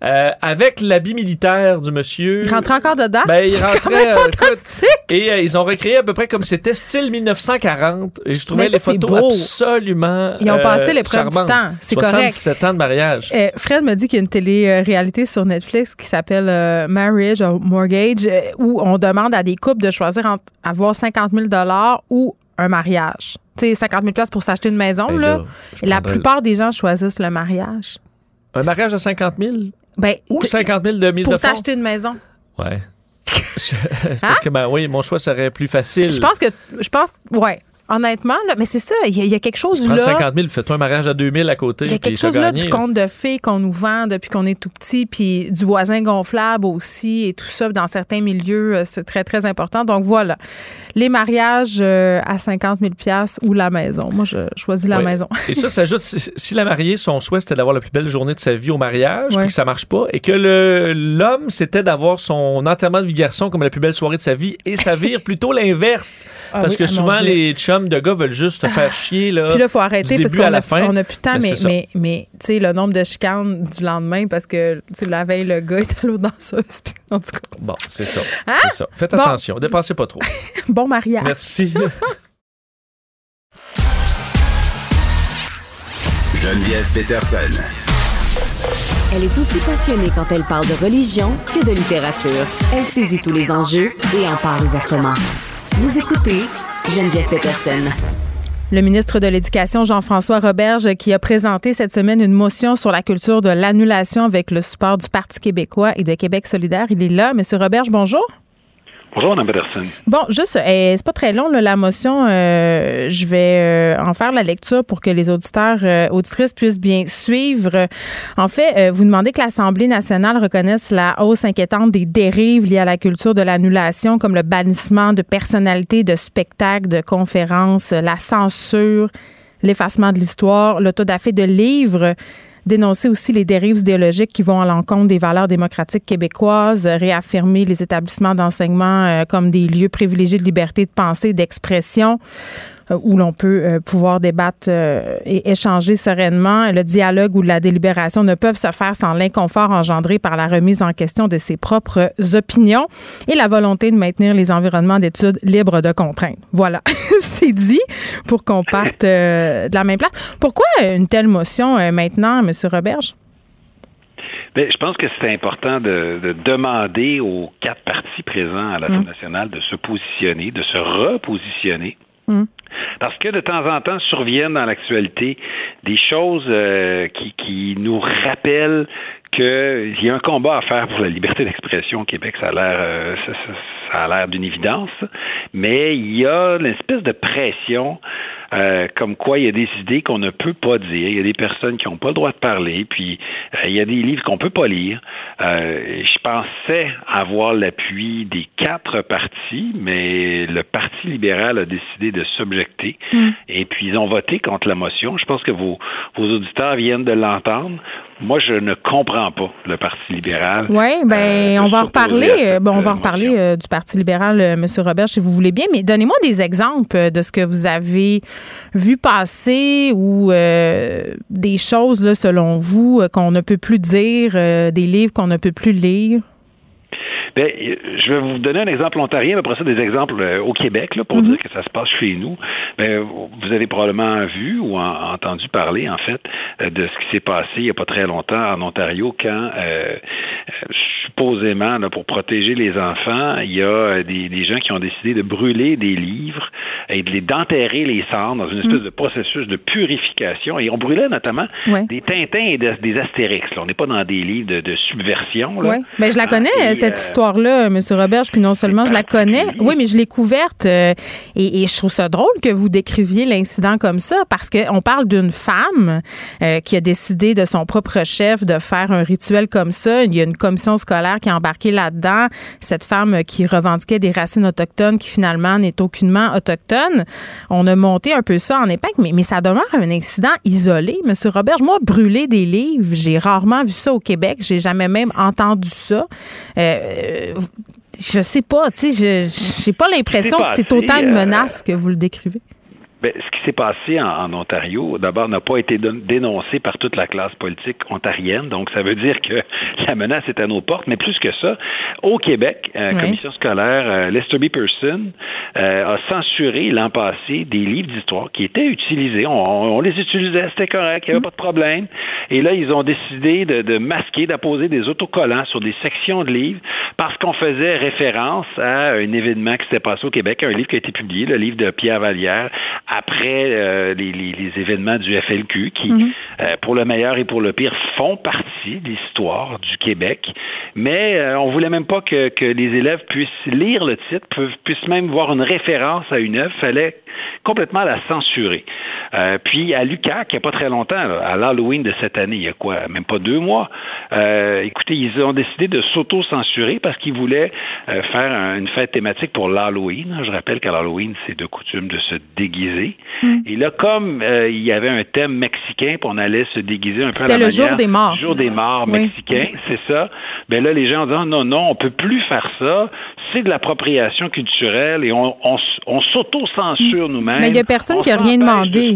euh, avec l'habit militaire du monsieur. Il rentrait encore dedans? Ben, il rentrait, euh, écoute, fantastique. Et euh, ils ont recréé à peu près comme c'était style 1940. Et je trouvais ça, les photos absolument. Ils ont passé l'épreuve du temps. C'est correct. 77 ans de mariage. Euh, Fred me dit qu'il y a une télé-réalité sur Netflix qui s'appelle euh, Marriage or Mortgage euh, où on demande à des couples de choisir entre avoir 50 000 ou un mariage. Tu sais, 50 000 pour s'acheter une maison, Ben là. la plupart des gens choisissent le mariage. Un mariage à 50 000 Ben, ou t- 50 000 de mise pour de fonds? t'acheter une maison. Ouais. Je- Parce que, ben oui, mon choix serait plus facile. Je pense que, je pense, ouais, honnêtement, là, mais c'est ça, il y, a- il y a quelque chose Tu prends là. 50 000, fais-toi un mariage à 2 000 à côté. Il y a quelque chose là gagné, du conte de fées qu'on nous vend depuis qu'on est tout petit, puis du voisin gonflable aussi, et tout ça dans certains milieux, euh, c'est très, très important. Donc voilà, les mariages euh, à 50 000 ou la maison. Moi, je choisis la maison. Et ça s'ajoute, si, si la mariée, son souhait, c'était d'avoir la plus belle journée de sa vie au mariage, Ouais. puis que ça marche pas, et que l'homme, c'était d'avoir son enterrement de vie garçon comme la plus belle soirée de sa vie, et ça vire plutôt l'inverse. Ah parce oui, que ah, souvent, les chums de gars veulent juste te faire chier, là. Puis là, il faut arrêter parce qu'on a, fin. on a plus de temps, Ben, mais, tu sais, le nombre de chicanes du lendemain parce que, la veille, le gars était à l'eau danseuse. Puis, en tout cas, Bon, c'est ça. Hein? C'est ça. Faites Bon. attention, dépensez pas trop. bon mariage. Merci. Geneviève Peterson. Elle est aussi passionnée quand elle parle de religion que de littérature. Elle saisit tous les enjeux et en parle ouvertement. Vous écoutez Geneviève Peterson. Le ministre de l'Éducation, Jean-François Roberge, qui a présenté cette semaine une motion sur la culture de l'annulation avec le support du Parti québécois et de Québec solidaire. Il est là. Monsieur Roberge, bonjour. Bonjour, Mme. Bon, juste, euh, c'est pas très long, là, la motion. euh, je vais euh, en faire la lecture pour que les auditeurs, euh, auditrices puissent bien suivre. En fait, euh, vous demandez que l'Assemblée nationale reconnaisse la hausse inquiétante des dérives liées à la culture de l'annulation, comme le bannissement de personnalités, de spectacles, de conférences, la censure, l'effacement de l'histoire, l'autodafé de livres dénoncer aussi les dérives idéologiques qui vont à l'encontre des valeurs démocratiques québécoises, réaffirmer les établissements d'enseignement euh, comme des lieux privilégiés de liberté de pensée, d'expression, où l'on peut euh, pouvoir débattre euh, et échanger sereinement. Le dialogue ou la délibération ne peuvent se faire sans l'inconfort engendré par la remise en question de ses propres opinions et la volonté de maintenir les environnements d'études libres de contraintes. Voilà, c'est dit pour qu'on parte de la même place. Pourquoi une telle motion maintenant, M. Roberge? Bien, je pense que c'est important de, de, demander aux quatre partis présents à l'Assemblée mmh. nationale de se positionner, de se repositionner. Mmh. Parce que de temps en temps surviennent dans l'actualité des choses euh, qui, nous rappellent qu'il y a un combat à faire pour la liberté d'expression au Québec. Ça a l'air, euh, ça, a l'air d'une évidence, mais il y a une espèce de pression euh, comme quoi il y a des idées qu'on ne peut pas dire, il y a des personnes qui n'ont pas le droit de parler, puis euh, il y a des livres qu'on peut pas lire. Euh, je pensais avoir l'appui des quatre partis, mais le Parti libéral a décidé de s'objecter, mm. et puis ils ont voté contre la motion. Je pense que vos, vos auditeurs viennent de l'entendre. Moi, je ne comprends pas le Parti libéral. Oui, ben, on va en reparler. Bon, on va en reparler du Parti libéral, M. Robert, si vous voulez bien, mais donnez-moi des exemples de ce que vous avez vu passer ou euh, des choses, là, selon vous, euh, qu'on ne peut plus dire, euh, des livres qu'on ne peut plus lire? Bien, je vais vous donner un exemple ontarien, mais après ça, des exemples au Québec, là, pour mm-hmm. dire que ça se passe chez nous. Bien, vous avez probablement vu ou en, entendu parler, en fait, de ce qui s'est passé il n'y a pas très longtemps en Ontario quand euh, supposément, là, pour protéger les enfants, il y a euh, des, des, gens qui ont décidé de brûler des livres et de les d'enterrer les cendres dans une espèce mm. de processus de purification. Et on brûlait notamment des Tintins et des, Astérix. Là. On n'est pas dans des livres de, de subversion. Oui, mais je la connais, cette euh, histoire-là, M. Roberge, puis non seulement je la connais, oui, mais je l'ai couverte euh, et, et, je trouve ça drôle que vous décriviez l'incident comme ça parce qu'on parle d'une femme euh, qui a décidé de son propre chef de faire un rituel comme ça. Il y a une commission scolaire qui est embarqué là-dedans. Cette femme qui revendiquait des racines autochtones qui finalement n'est aucunement autochtone. On a monté un peu ça en épingle, mais, mais ça demeure un incident isolé. Monsieur Robert, moi, brûler des livres, j'ai rarement vu ça au Québec. J'ai jamais même entendu ça. Euh, je sais pas, tu sais, je j'ai pas l'impression que c'est autant une euh, menace que vous le décrivez. Ben, ce qui s'est passé en, Ontario, d'abord, n'a pas été dénoncé par toute la classe politique ontarienne. Donc, ça veut dire que la menace est à nos portes. Mais plus que ça, au Québec, euh, commission scolaire euh, Lester B. Person euh, a censuré l'an passé des livres d'histoire qui étaient utilisés. On, les utilisait, c'était correct, il n'y avait mm. pas de problème. Et là, ils ont décidé de, de masquer, d'apposer des autocollants sur des sections de livres parce qu'on faisait référence à un événement qui s'était passé au Québec, un livre qui a été publié, le livre de Pierre Vallière, après euh, les, les, les, événements du FLQ qui, mhm. euh, pour le meilleur et pour le pire, font partie de l'histoire du Québec. Mais euh, on voulait même pas que, que, les élèves puissent lire le titre, puissent même voir une référence à une œuvre. Fallait complètement la censurer. Euh, puis à Lucac, il n'y a pas très longtemps, à l'Halloween de cette année, il y a quoi, même pas deux mois, écoutez, ils ont décidé de s'auto-censurer parce qu'ils voulaient faire une fête thématique pour l'Halloween. Je rappelle qu'à l'Halloween, c'est de coutume de se déguiser. Mm. Et là, comme euh, il y avait un thème mexicain, puis on allait se déguiser un peu à la le jour des morts. jour des morts mexicain, c'est ça. Ben là, les gens dit ah, non, non, on peut plus faire ça. C'est de l'appropriation culturelle et on, on, on s'auto-censure nous-mêmes. Mais il n'y a personne qui a rien demandé.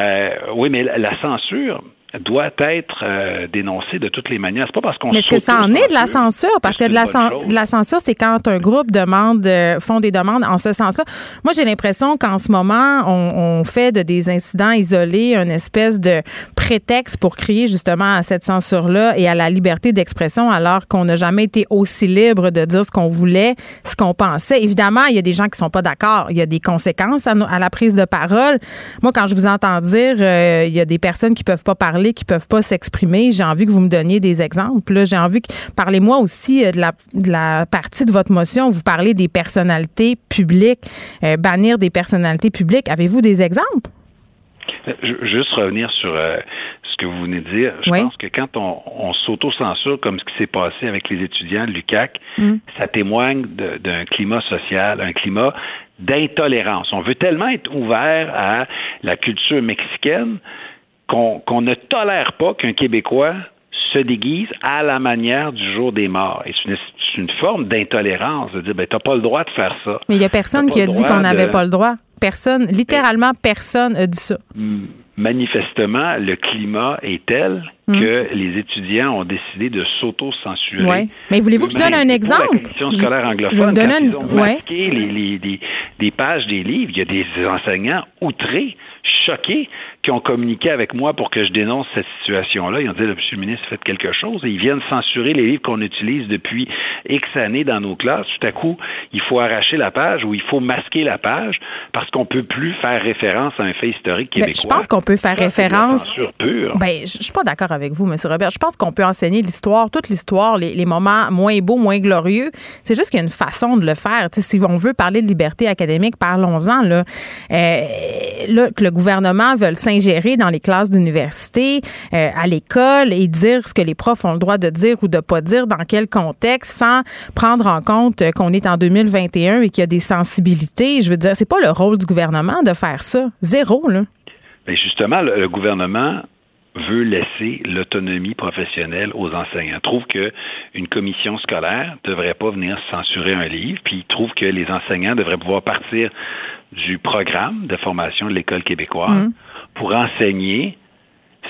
Euh, oui, mais la censure, doit être euh, dénoncé de toutes les manières. C'est pas parce qu'on Mais est-ce que ça en est de la censure? Parce que de la, de la censure, c'est quand un groupe demande, euh, font des demandes en ce sens-là. Moi, j'ai l'impression qu'en ce moment, on, on, fait de des incidents isolés une espèce de prétexte pour crier justement à cette censure-là et à la liberté d'expression, alors qu'on n'a jamais été aussi libre de dire ce qu'on voulait, ce qu'on pensait. Évidemment, il y a des gens qui sont pas d'accord. Il y a des conséquences à, à, la prise de parole. Moi, quand je vous entends dire, euh, il y a des personnes qui peuvent pas parler qui peuvent pas s'exprimer. J'ai envie que vous me donniez des exemples. J'ai envie que parlez-moi aussi euh, de la, de la partie de votre motion. Vous parlez des personnalités publiques, euh, bannir des personnalités publiques. Avez-vous des exemples? Euh, juste revenir sur ce que vous venez de dire. Je pense que quand on, on s'auto-censure comme ce qui s'est passé avec les étudiants de l'UCAC, mm. ça témoigne d'un climat social, un climat d'intolérance. On veut tellement être ouvert à la culture mexicaine qu'on ne tolère pas qu'un Québécois se déguise à la manière du jour des morts. Et c'est une, une, forme d'intolérance de dire, ben, t'as pas le droit de faire ça. Mais il n'y a personne qui a dit qu'on n'avait pas le droit. Personne, littéralement, personne a dit ça. Manifestement, le climat est tel hmm. que les étudiants ont décidé de s'auto-censurer. Mais voulez-vous que je donne un exemple? La commission scolaire anglophone, quand ils ont masqué les, les, les, des pages des livres, il y a des enseignants outrés choqués qui ont communiqué avec moi pour que je dénonce cette situation-là. Ils ont dit, Monsieur le ministre, faites quelque chose. Et ils viennent censurer les livres qu'on utilise depuis X années dans nos classes. Tout à coup, il faut arracher la page ou il faut masquer la page parce qu'on peut plus faire référence à un fait historique québécois. je pense qu'on peut faire référence. Pure. Ben, je suis pas d'accord avec vous, Monsieur Robert. Je pense qu'on peut enseigner l'histoire, toute l'histoire, les, moments moins beaux, moins glorieux. C'est juste qu'il y a une façon de le faire. si on veut parler de liberté académique, parlons-en. Là. Euh, là, que le gouvernement veut s'ingérer dans les classes d'université, euh, à l'école et dire ce que les profs ont le droit de dire ou de pas dire, dans quel contexte, sans prendre en compte qu'on est en 2021 et qu'il y a des sensibilités. Je veux dire, c'est pas le rôle du gouvernement de faire ça. Zéro, là. Mais justement, le, gouvernement veut laisser l'autonomie professionnelle aux enseignants. Il trouve que une commission scolaire devrait pas venir censurer un livre, puis il trouve que les enseignants devraient pouvoir partir du programme de formation de l'école québécoise mmh. Pour enseigner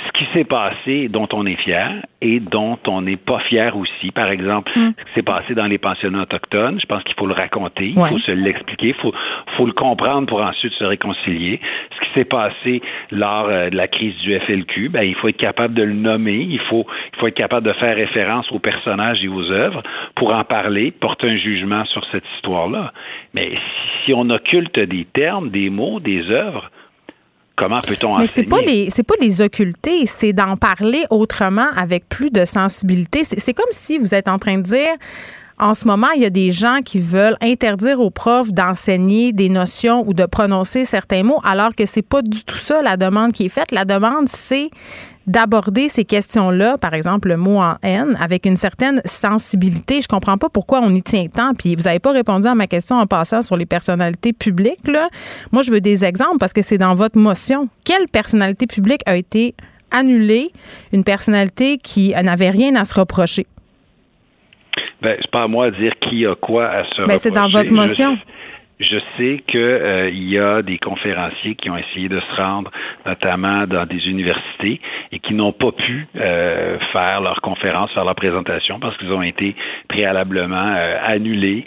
ce qui s'est passé, dont on est fier et dont on n'est pas fier aussi. Par exemple, mm. ce qui s'est passé dans les pensionnats autochtones, je pense qu'il faut le raconter, il faut se l'expliquer, il faut, faut le comprendre pour ensuite se réconcilier. Ce qui s'est passé lors euh, de la crise du FLQ, ben, il faut être capable de le nommer, il faut, il faut être capable de faire référence aux personnages et aux œuvres pour en parler, porter un jugement sur cette histoire-là. Mais si on occulte des termes, des mots, des œuvres, Comment peut-on Mais c'est pas les c'est pas les occulter, c'est d'en parler autrement avec plus de sensibilité. C'est comme si vous êtes en train de dire en ce moment, il y a des gens qui veulent interdire aux profs d'enseigner des notions ou de prononcer certains mots, alors que c'est pas du tout ça la demande qui est faite. La demande, c'est d'aborder ces questions-là, par exemple le mot en haine, avec une certaine sensibilité. Je comprends pas pourquoi on y tient tant. Puis vous n'avez pas répondu à ma question en passant sur les personnalités publiques. Moi, je veux des exemples parce que c'est dans votre motion. Quelle personnalité publique a été annulée, une personnalité qui n'avait rien à se reprocher? Ben, c'est pas à moi de dire qui a quoi à se. Ben, c'est dans votre motion. Je sais qu'il euh, y a des conférenciers qui ont essayé de se rendre, notamment dans des universités, et qui n'ont pas pu euh, faire leur conférence, faire leur présentation, parce qu'ils ont été préalablement euh, annulés,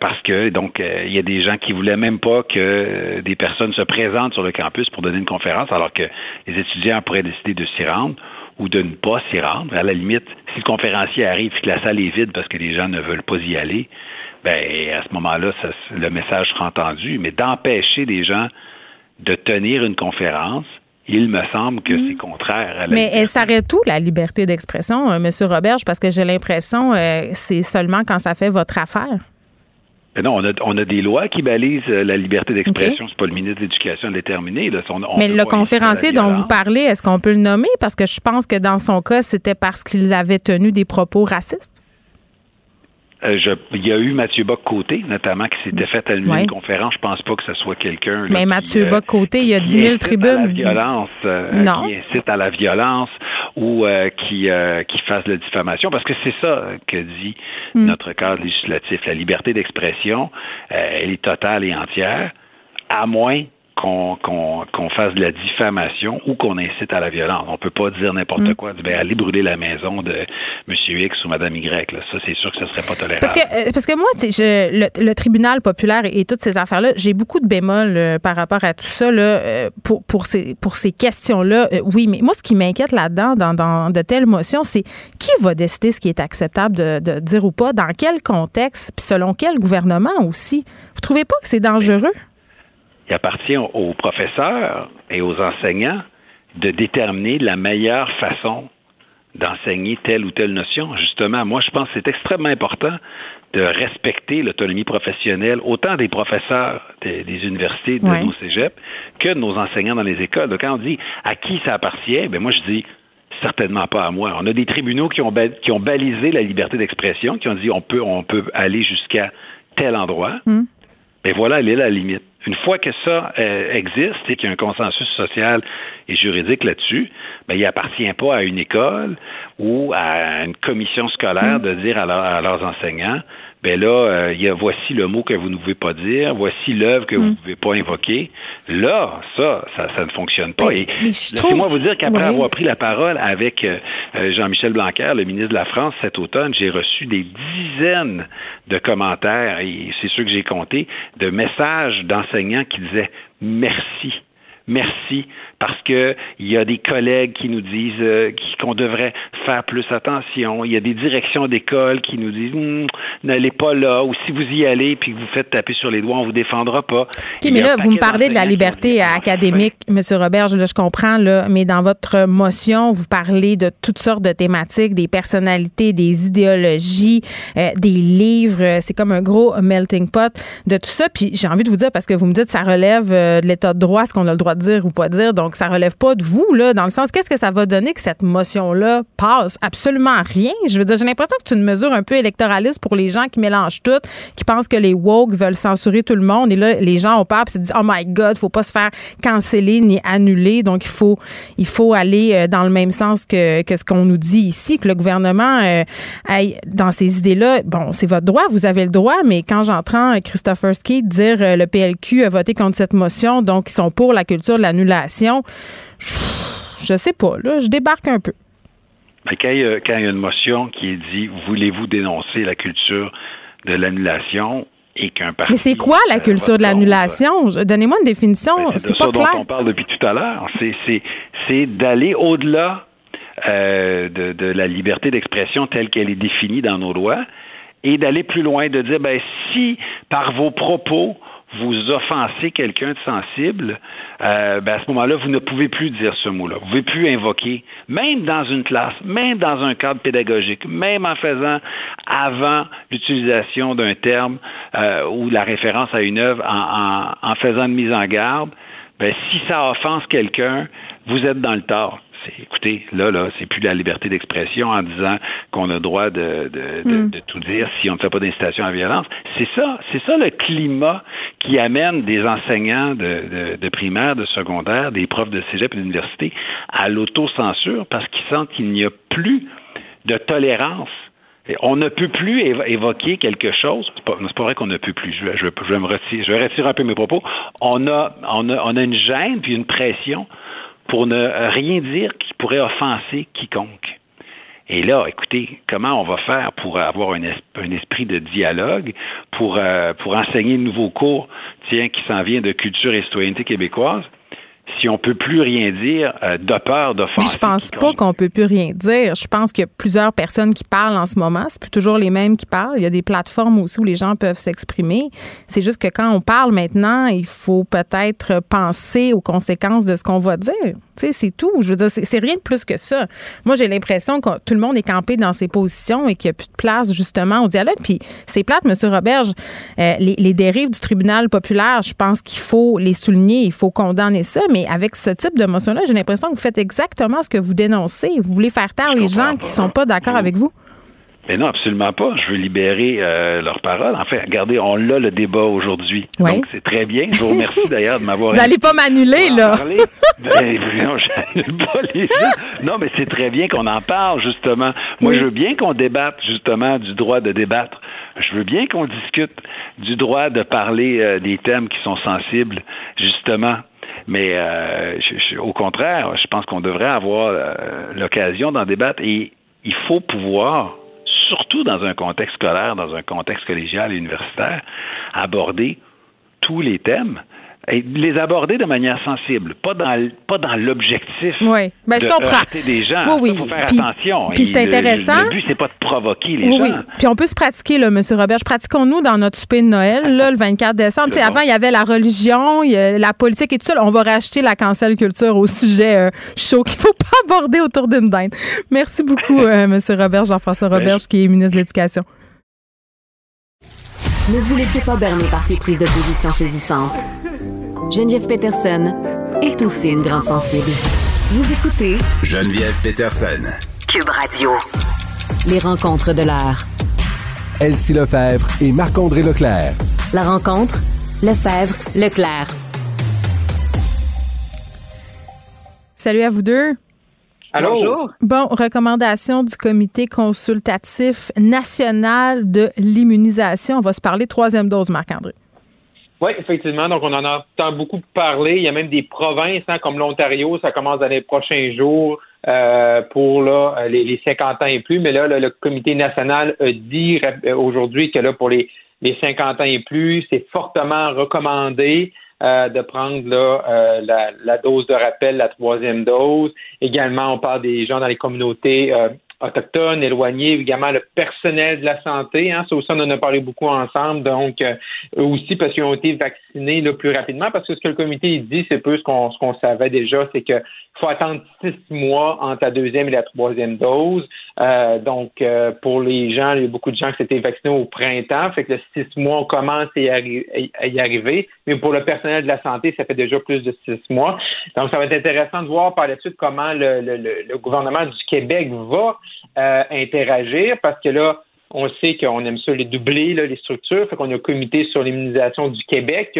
parce que donc il y a des gens qui voulaient même pas que des personnes se présentent sur le campus pour donner une conférence, alors que les étudiants pourraient décider de s'y rendre ou de ne pas s'y rendre. À la limite, si le conférencier arrive et que la salle est vide parce que les gens ne veulent pas y aller, ben à ce moment-là, le message sera entendu. Mais d'empêcher des gens de tenir une conférence, il me semble que c'est contraire à la Mais elle s'arrête tout, la liberté d'expression, euh, M. Roberge, parce que j'ai l'impression euh, c'est seulement quand ça fait votre affaire. Ben non, on a, on a des lois qui balisent euh, la liberté d'expression. C'est pas le ministre de l'Éducation de déterminer. Mais le conférencier dont vous parlez, est-ce qu'on peut le nommer? Parce que je pense que dans son cas, c'était parce qu'il avait tenu des propos racistes. Euh, il y a eu Mathieu Bock-Côté, notamment, qui s'était fait à une conférence. Je pense pas que ce soit quelqu'un. Mais Mathieu euh, Bock-Côté, il y a 10 000 tribunes. À la violence, euh, qui incite à la violence ou qui, qui fasse de la diffamation, parce que c'est ça que dit mm. notre cadre législatif. La liberté d'expression, elle est totale et entière, à moins qu'on fasse de la diffamation ou qu'on incite à la violence. On peut pas dire n'importe mm. quoi, ben, aller brûler la maison de M. X ou Mme Y. Là. Ça, c'est sûr que ce serait pas tolérable. Parce que, euh, parce que moi, je, le, tribunal populaire et, toutes ces affaires-là, j'ai beaucoup de bémols euh, par rapport à tout ça là, euh, pour, pour ces, pour ces questions-là. oui, mais moi, ce qui m'inquiète là-dedans, dans, dans, de telles motions, c'est qui va décider ce qui est acceptable de, de dire ou pas, dans quel contexte, puis selon quel gouvernement aussi. Vous trouvez pas que c'est dangereux? Il appartient aux professeurs et aux enseignants de déterminer la meilleure façon d'enseigner telle ou telle notion. Justement, moi, je pense que c'est extrêmement important de respecter l'autonomie professionnelle, autant des professeurs des, universités, de nos cégeps, que de nos enseignants dans les écoles. Donc, quand on dit à qui ça appartient, ben moi, je dis certainement pas à moi. On a des tribunaux qui ont, qui ont balisé la liberté d'expression, qui ont dit on peut, on peut aller jusqu'à tel endroit. Mais voilà, elle est la limite. Une fois que ça euh, existe et qu'il y a un consensus social et juridique là-dessus, ben, il appartient pas à une école ou à une commission scolaire de dire à, leurs enseignants, ben là, euh, y a, voici le mot que vous ne pouvez pas dire, voici l'œuvre que vous ne pouvez pas invoquer. Là, ça, ça, ne fonctionne pas. et laissez-moi vous dire qu'après avoir pris la parole avec euh, Jean-Michel Blanquer, le ministre de la France, cet automne, j'ai reçu des dizaines de commentaires, et c'est ceux que j'ai comptés, de messages d'enseignants qui disaient merci merci parce que il y a des collègues qui nous disent euh, qu'on devrait faire plus attention. Il y a des directions d'école qui nous disent hum, n'allez pas là ou si vous y allez puis que vous faites taper sur les doigts, on vous défendra pas. OK, mais là vous me parlez de la liberté académique, Monsieur Robert, je, je comprends là, mais dans votre motion, vous parlez de toutes sortes de thématiques, des personnalités, des idéologies, euh, des livres, c'est comme un gros melting pot de tout ça. Puis j'ai envie de vous dire parce que vous me dites ça relève euh, de l'état de droit, ce qu'on a le droit de dire ou pas dire? Donc, ça relève pas de vous, là, dans le sens, qu'est-ce que ça va donner que cette motion-là passe? Absolument rien. Je veux dire, j'ai l'impression que c'est une mesure un peu électoraliste pour les gens qui mélangent tout, qui pensent que les woke veulent censurer tout le monde. Et là, les gens ont peur et se disent, oh my God, faut pas se faire canceller ni annuler. Donc, il faut, il faut aller euh, dans le même sens que, que ce qu'on nous dit ici, que le gouvernement euh, aille dans ces idées-là. Bon, c'est votre droit, vous avez le droit, mais quand j'entends Christopher Ski dire euh, le PLQ a voté contre cette motion, donc ils sont pour la culture de l'annulation, je, sais pas, là, je débarque un peu. Mais quand il, y a, une motion qui est dit voulez-vous dénoncer la culture de l'annulation et qu'un parti. Mais c'est quoi la culture de l'annulation? Donnez-moi une définition. Ben, c'est pas clair. dont on parle depuis tout à l'heure. C'est d'aller au-delà euh, de, de, la liberté d'expression telle qu'elle est définie dans nos lois et d'aller plus loin, de dire ben si par vos propos vous offensez quelqu'un de sensible, euh, ben à ce moment-là, vous ne pouvez plus dire ce mot-là. Vous ne pouvez plus invoquer, même dans une classe, même dans un cadre pédagogique, même en faisant avant l'utilisation d'un terme euh, ou la référence à une œuvre, en, en, en faisant une mise en garde, ben, si ça offense quelqu'un, vous êtes dans le tort écoutez, là, là, c'est plus la liberté d'expression en disant qu'on a le droit de, mm. de, tout dire si on ne fait pas d'incitation à la violence. C'est ça, c'est ça le climat qui amène des enseignants de, de, primaire, de secondaire, des profs de cégep et d'université à l'autocensure parce qu'ils sentent qu'il n'y a plus de tolérance on ne peut plus évoquer quelque chose. C'est pas, pas vrai qu'on ne peut plus. Je, je, je, vais me retirer, je vais retirer un peu mes propos. On a, on a, on a une gêne puis une pression pour ne rien dire qui pourrait offenser quiconque. Et là, écoutez, comment on va faire pour avoir un, esprit de dialogue, pour, euh, pour enseigner de nouveaux cours, tiens, qui s'en vient de culture et citoyenneté québécoise? Si on peut plus rien dire euh, de peur d'offenser. Je pense pas qu'on peut plus rien dire. Je pense qu'il y a plusieurs personnes qui parlent en ce moment. C'est plus toujours les mêmes qui parlent. Il y a des plateformes aussi où les gens peuvent s'exprimer. C'est juste que quand on parle maintenant, il faut peut-être penser aux conséquences de ce qu'on va dire. Tu sais, c'est tout. Je veux dire, c'est rien de plus que ça. Moi, j'ai l'impression que tout le monde est campé dans ses positions et qu'il n'y a plus de place, justement, au dialogue. Puis, c'est plate, M. Roberge. Euh, les, les dérives du tribunal populaire, je pense qu'il faut les souligner, il faut condamner ça mais avec ce type de motion-là, j'ai l'impression que vous faites exactement ce que vous dénoncez. Vous voulez faire taire les gens qui ne sont pas d'accord avec vous. Mais non, absolument pas. Je veux libérer euh, leurs paroles. En fait, regardez, on l'a le débat aujourd'hui. Donc, c'est très bien. Je vous remercie d'ailleurs de m'avoir. Vous n'allez pas m'annuler, là. ben, non, pas les Non, mais c'est très bien qu'on en parle, justement. Moi, je veux bien qu'on débatte, justement, du droit de débattre. Je veux bien qu'on discute du droit de parler euh, des thèmes qui sont sensibles, justement. Mais euh, au contraire, je pense qu'on devrait avoir l'occasion d'en débattre et il faut pouvoir, surtout dans un contexte scolaire, dans un contexte collégial et universitaire, aborder tous les thèmes et les aborder de manière sensible, pas dans pas dans l'objectif oui. Ben, je comprends. des gens. Oui, oui. faut faire attention. Puis c'est intéressant. Le, but c'est pas de provoquer les gens. Oui. Puis on peut se pratiquer là, Monsieur Robert. Pratiquons-nous dans notre souper de Noël là, le 24 décembre. Bon. Avant il y avait la religion, la politique et tout ça. On va racheter la cancel culture au sujet euh, chaud qu'il faut pas aborder autour d'une dinde. Merci beaucoup, euh, Monsieur Robert, Jean-François Robert, qui est ministre de l'Éducation. Ne vous laissez pas berner par ces prises de position saisissantes. Geneviève Peterson est aussi une grande sensible. Vous écoutez Geneviève Peterson. Cube Radio. Les rencontres de l'heure. Elsie Lefebvre et Marc-André Leclerc. La rencontre, Lefebvre, Leclerc. Salut à vous deux. Allô? Bonjour. Bon, recommandation du Comité consultatif national de l'immunisation. On va se parler troisième dose, Marc-André. Oui, effectivement. Donc, on en entend beaucoup parler. Il y a même des provinces hein, comme l'Ontario, ça commence dans les prochains jours euh, pour là, les, les, 50 ans et plus. Mais là, le Comité national a dit aujourd'hui que là, pour les, les 50 ans et plus, c'est fortement recommandé. Euh, de prendre là, euh, la, la, dose de rappel, la troisième dose. Également, on parle des gens dans les communautés euh, autochtones, éloignés, également le personnel de la santé. Hein, ça aussi, on en a parlé beaucoup ensemble. Donc, euh, eux aussi, parce qu'ils ont été vaccinés le plus rapidement, parce que ce que le comité dit, c'est peu ce qu'on ce qu'on savait déjà, c'est qu'il faut attendre six mois entre la deuxième et la troisième dose. Euh, donc, euh, pour les gens, il y a beaucoup de gens qui s'étaient vaccinés au printemps, fait que le six mois, on commence à y, arriver. Mais pour le personnel de la santé, ça fait déjà plus de six mois. Donc, ça va être intéressant de voir par la suite comment le, le, le gouvernement du Québec va euh, interagir parce que là, on sait qu'on aime ça les doubler, là, les structures. Fait qu'on a un comité sur l'immunisation du Québec.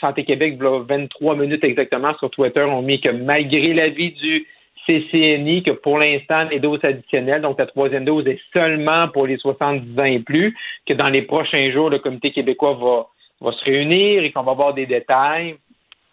Santé Québec, 23 minutes exactement sur Twitter, ont mis que malgré l'avis du CCNI, que pour l'instant, les doses additionnelles, donc la troisième dose est seulement pour les 70 ans et plus, que dans les prochains jours, le comité québécois va, va se réunir et qu'on va avoir des détails.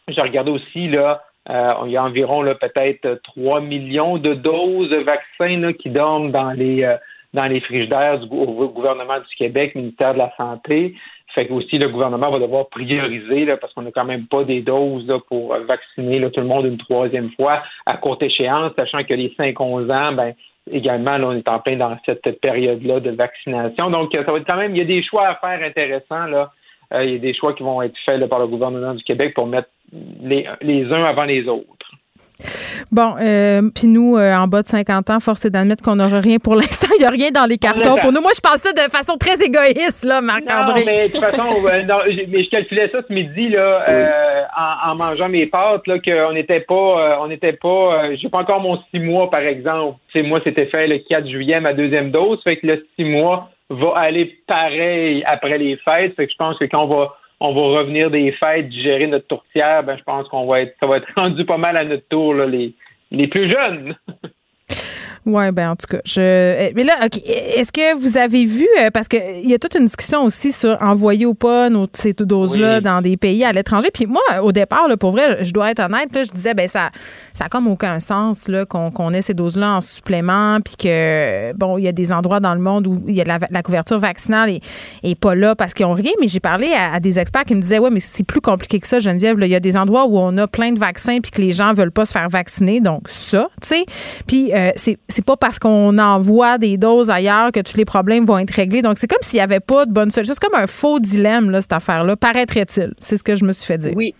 J'ai regardé aussi, là, euh, il y a environ peut-être 3 millions de doses de vaccins là, qui dorment dans les euh, dans les frigidaires du gouvernement du Québec, ministère de la Santé. Fait que aussi le gouvernement va devoir prioriser là, parce qu'on n'a quand même pas des doses là, pour vacciner là, tout le monde une troisième fois à courte échéance, sachant que les 5-11 ans, ben également, là, on est en plein dans cette période-là de vaccination. Donc, ça va être quand même, il y a des choix à faire intéressants là. Euh, il y a des choix qui vont être faits là, par le gouvernement du Québec pour mettre les, les uns avant les autres. Bon, euh, puis nous, euh, en bas de 50 ans, force est d'admettre qu'on n'aura rien pour l'instant. Il n'y a rien dans les cartons. Pour nous, moi, je pense ça de façon très égoïste, là, Marc-André. mais de toute façon, euh, mais je calculais ça ce midi, là, en, en, mangeant mes pâtes, là, qu'on n'était pas, on n'était pas, j'ai pas encore mon six mois, par exemple. C'est moi, c'était fait le 4 juillet, ma deuxième dose. Fait que le six mois va aller pareil après les fêtes. Fait que je pense que quand on va on va revenir des fêtes, digérer notre tourtière, ben je pense qu'on va être ça va être rendu pas mal à notre tour, là, les, les plus jeunes. Oui, ben en tout cas, je. Eh, mais là, OK. Est-ce que vous avez vu, euh, parce qu'il y a toute une discussion aussi sur envoyer ou pas nos, ces doses-là dans des pays à l'étranger. Puis moi, au départ, là, pour vrai, je dois être honnête, là, je disais, ben ça ça comme aucun sens là, qu'on, ait ces doses-là en supplément, puis que, bon, il y a des endroits dans le monde où il y a la, couverture vaccinale et, et pas là parce qu'ils ont rien. Mais j'ai parlé à, des experts qui me disaient, ouais, mais c'est plus compliqué que ça, Geneviève. Il y a des endroits où on a plein de vaccins puis que les gens veulent pas se faire vacciner. Donc, ça, tu sais. Puis, euh, c'est c'est pas parce qu'on envoie des doses ailleurs que tous les problèmes vont être réglés. Donc, c'est comme s'il n'y avait pas de bonne solution. C'est comme un faux dilemme, là, cette affaire-là, paraîtrait-il? C'est ce que je me suis fait dire. Oui.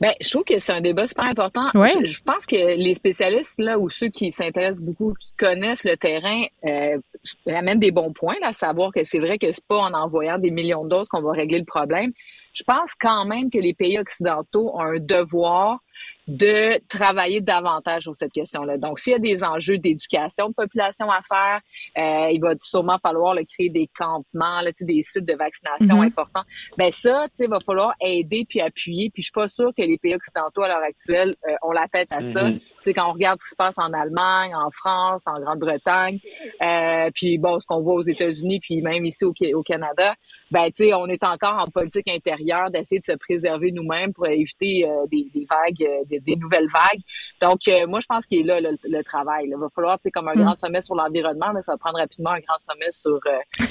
Ben, je trouve que c'est un débat super important. Je, pense que les spécialistes là ou ceux qui s'intéressent beaucoup, qui connaissent le terrain, euh, amènent des bons points, là, à savoir que c'est vrai que c'est pas en envoyant des millions de doses qu'on va régler le problème. Je pense quand même que les pays occidentaux ont un devoir de travailler davantage sur cette question-là. Donc, s'il y a des enjeux d'éducation de population à faire, euh, il va sûrement falloir le créer des campements, là, des sites de vaccination mm-hmm. importants. Ben ça, il va falloir aider puis appuyer. Puis je suis pas sûre que les pays occidentaux à l'heure actuelle euh, ont la tête à ça. Sais, quand on regarde ce qui se passe en Allemagne, en France, en Grande-Bretagne, euh, puis bon, ce qu'on voit aux États-Unis, puis même ici au, au Canada, ben tu sais, on est encore en politique intérieure d'essayer de se préserver nous-mêmes pour éviter euh, des, des, vagues, euh, des, des, nouvelles vagues. Donc moi, je pense qu'il est là le, travail. Il va falloir, tu sais, comme un grand mm. sommet sur l'environnement, mais ça va prendre rapidement un grand sommet sur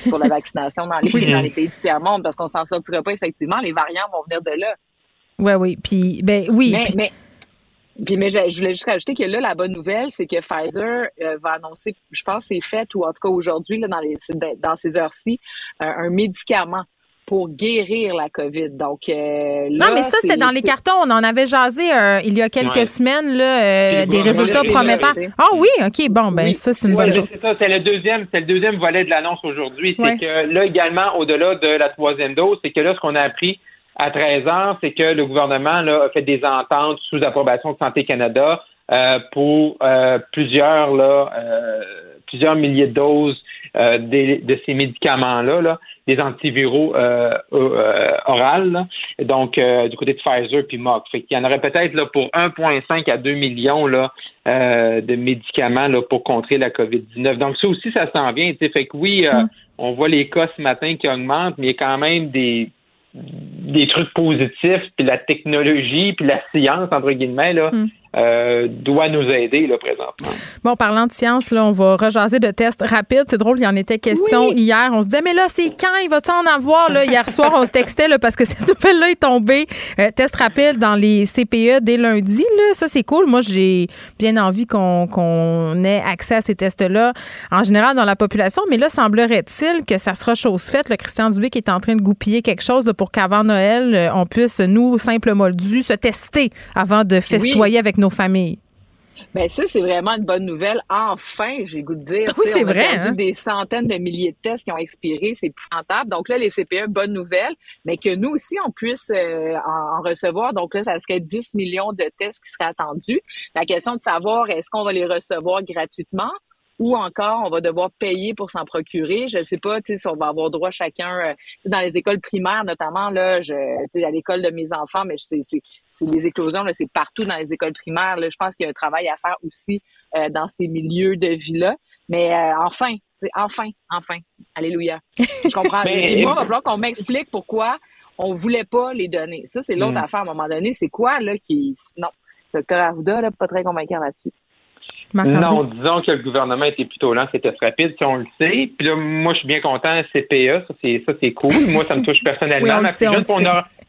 sur la vaccination dans les dans les pays du tiers monde parce qu'on s'en sortira pas effectivement. Les variants vont venir de là. Ouais, oui. Puis ben oui. mais puis, mais je, voulais juste rajouter que là, la bonne nouvelle, c'est que Pfizer euh, va annoncer, je pense c'est fait, ou en tout cas aujourd'hui, dans, les, dans ces heures-ci, un médicament pour guérir la COVID. Donc, euh, non, mais ça, c'est dans les cartons. On en avait jasé euh, il y a quelques semaines, là, des résultats prometteurs. Ah oui, OK, bon, ben ça, c'est une bonne chose. C'est ça, c'est le deuxième, c'est le deuxième volet de l'annonce aujourd'hui. C'est que là, également, au-delà de la troisième dose, c'est que là, ce qu'on a appris, à 13 ans, c'est que le gouvernement là, a fait des ententes sous approbation de Santé Canada euh, pour euh, plusieurs là, euh, plusieurs milliers de doses de ces médicaments-là, là, des antiviraux euh, orales, donc du côté de Pfizer puis Merck. Fait qu'il y en aurait peut-être là pour 1,5 à 2 millions là de médicaments là pour contrer la COVID-19. Donc ça aussi, ça s'en vient. Fait que oui, mm. on voit les cas ce matin qui augmentent, mais il y a quand même des des trucs positifs, puis la technologie, puis la science, entre guillemets, là, mm. Euh, doit nous aider là, présentement. Bon, parlant de science, là, on va rejaser de tests rapides. C'est drôle, il y en était question hier. On se disait, mais là, c'est quand? Il va-tu en avoir? Là? Hier soir, on se textait là, parce que cette nouvelle-là est tombée. Euh, test rapide dans les CPE dès lundi. Là. Ça, c'est cool. Moi, j'ai bien envie qu'on ait accès à ces tests-là en général dans la population. Mais là, semblerait-il que ça sera chose faite. Le Christian Dubé qui est en train de goupiller quelque chose pour qu'avant Noël, euh, on puisse, nous, simples moldus, se tester avant de festoyer avec nos familles. Ben ça, c'est vraiment une bonne nouvelle. Enfin, j'ai goût de dire. Oui, c'est vrai. Hein? Des centaines de milliers de tests qui ont expiré, c'est rentable. Donc là, les CPE, bonne nouvelle, mais que nous aussi, on puisse euh, en, recevoir. Donc là, ça serait 10 millions de tests qui seraient attendus. La question de savoir, est-ce qu'on va les recevoir gratuitement? Ou encore on va devoir payer pour s'en procurer. Je ne sais pas si on va avoir droit chacun euh, dans les écoles primaires notamment là, je à l'école de mes enfants, mais c'est les éclosions c'est partout dans les écoles primaires. Là, je pense qu'il y a un travail à faire aussi euh, dans ces milieux de vie là. Mais euh, enfin, enfin, enfin, alléluia. Je comprends. Et moi, il va falloir qu'on m'explique pourquoi on voulait pas les donner. Ça, c'est l'autre mm. affaire à un moment donné. C'est quoi là qui non, docteur Arruda là, pas très convaincant là-dessus. Non, disons que le gouvernement était plutôt lent, c'était rapide, si on le sait. Puis là, moi, je suis bien content, CPE, ça c'est ça c'est cool. Moi, ça me touche personnellement.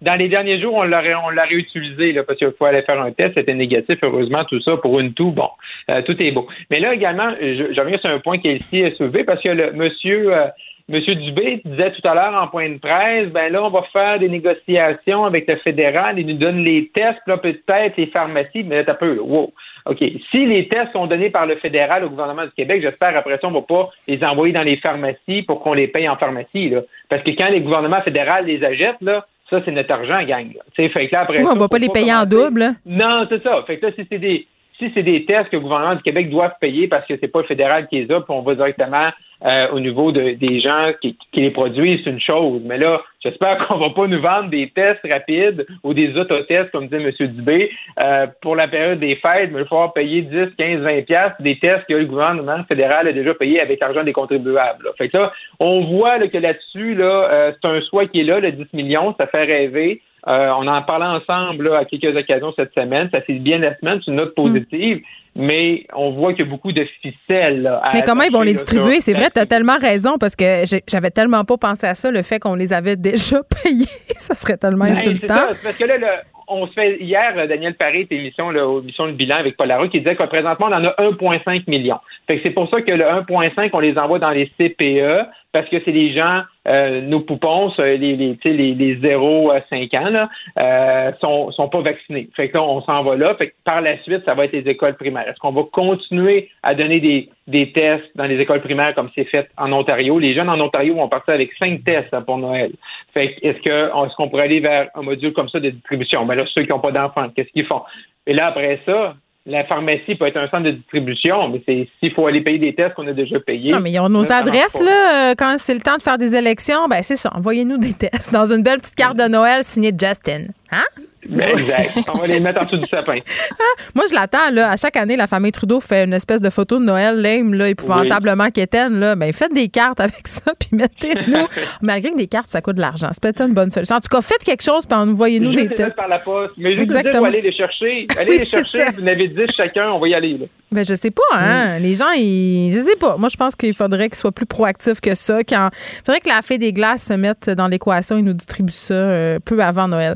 dans les derniers jours, on l'a on l'a réutilisé là, parce qu'il faut aller faire un test, c'était négatif, heureusement, tout ça pour une toux, bon, euh, tout est beau. Mais là également, je, je reviens sur un point qui est ici soulevé parce que le monsieur euh, Monsieur Dubé disait tout à l'heure en point de presse, ben là, on va faire des négociations avec le fédéral, il nous donne les tests, là, peut-être les pharmacies, mais là, t'as peu, wow. OK. Si les tests sont donnés par le fédéral au gouvernement du Québec, j'espère après ça, on va pas les envoyer dans les pharmacies pour qu'on les paye en pharmacie, là. Parce que quand les gouvernements fédéraux les achètent, là, ça, c'est notre argent, gang. Fait que là, après on va pas les payer en double. Non, c'est ça. Fait que là, si c'est des si c'est des tests que le gouvernement du Québec doit payer parce que c'est pas le fédéral qui les a, puis on va directement euh, au niveau de, des gens qui, les produisent, c'est une chose. Mais là, j'espère qu'on va pas nous vendre des tests rapides ou des autotests, comme disait M. Dubé, euh, pour la période des fêtes, mais il va falloir payer 10, 15, 20 piastres des tests que le gouvernement fédéral a déjà payé avec l'argent des contribuables. Fait que ça, on voit que là-dessus, là, euh, c'est un souhait qui est là, le 10 millions, ça fait rêver. On en parlait ensemble à quelques occasions cette semaine. Ça fait bien la semaine, c'est une note positive mais on voit qu'il y a beaucoup de ficelles. mais comment ils vont les distribuer? C'est vrai, tu as tellement raison parce que j'avais tellement pas pensé à ça, le fait qu'on les avait déjà payés. ça serait tellement ben, insultant. Ça, parce que là, on se fait hier, Daniel Paré émission, là, émission de bilan avec Paul Larue, qui disait que présentement, on en a 1,5 million. Fait que c'est pour ça que le 1,5, on les envoie dans les CPE parce que c'est des gens, euh, nos poupons, les, les, les, les 0 à 5 ans, là, euh, sont, sont pas vaccinés. Fait que là, on s'en va là. Fait que par la suite, ça va être les écoles primaires. Est-ce qu'on va continuer à donner des, des tests dans les écoles primaires comme c'est fait en Ontario? Les jeunes en Ontario vont partir avec cinq tests hein, pour Noël. Fait est-ce que est-ce qu'on pourrait aller vers un module comme ça de distribution? Mais ben là, ceux qui n'ont pas d'enfants, qu'est-ce qu'ils font? Et là, après ça, la pharmacie peut être un centre de distribution, mais c'est s'il faut aller payer des tests qu'on a déjà payés. Non, mais ils ont nos adresses, là, euh, quand c'est le temps de faire des élections, ben c'est ça, envoyez-nous des tests dans une belle petite carte de Noël signée Justin. Hein? Exact. On va les mettre en dessous du sapin. Ah, moi, je l'attends. Là. À chaque année, la famille Trudeau fait une espèce de photo de Noël lame, là, épouvantablement oui. quétaine. Là. Ben, faites des cartes avec ça, puis mettez-nous. Malgré que des cartes, ça coûte de l'argent. C'est peut-être une bonne solution. En tout cas, faites quelque chose, puis envoyez-nous des tests. par la poste. Mais juste Exactement. Dire, aller les chercher. Allez les chercher. Vous en avez 10 chacun. On va y aller. Là. Ben, je sais pas, hein. Mm. Les gens, ils. Je sais pas. Moi, je pense qu'il faudrait qu'ils soient plus proactifs que ça. Il faudrait que la fée des glaces se mette dans l'équation et nous distribue ça euh, peu avant Noël.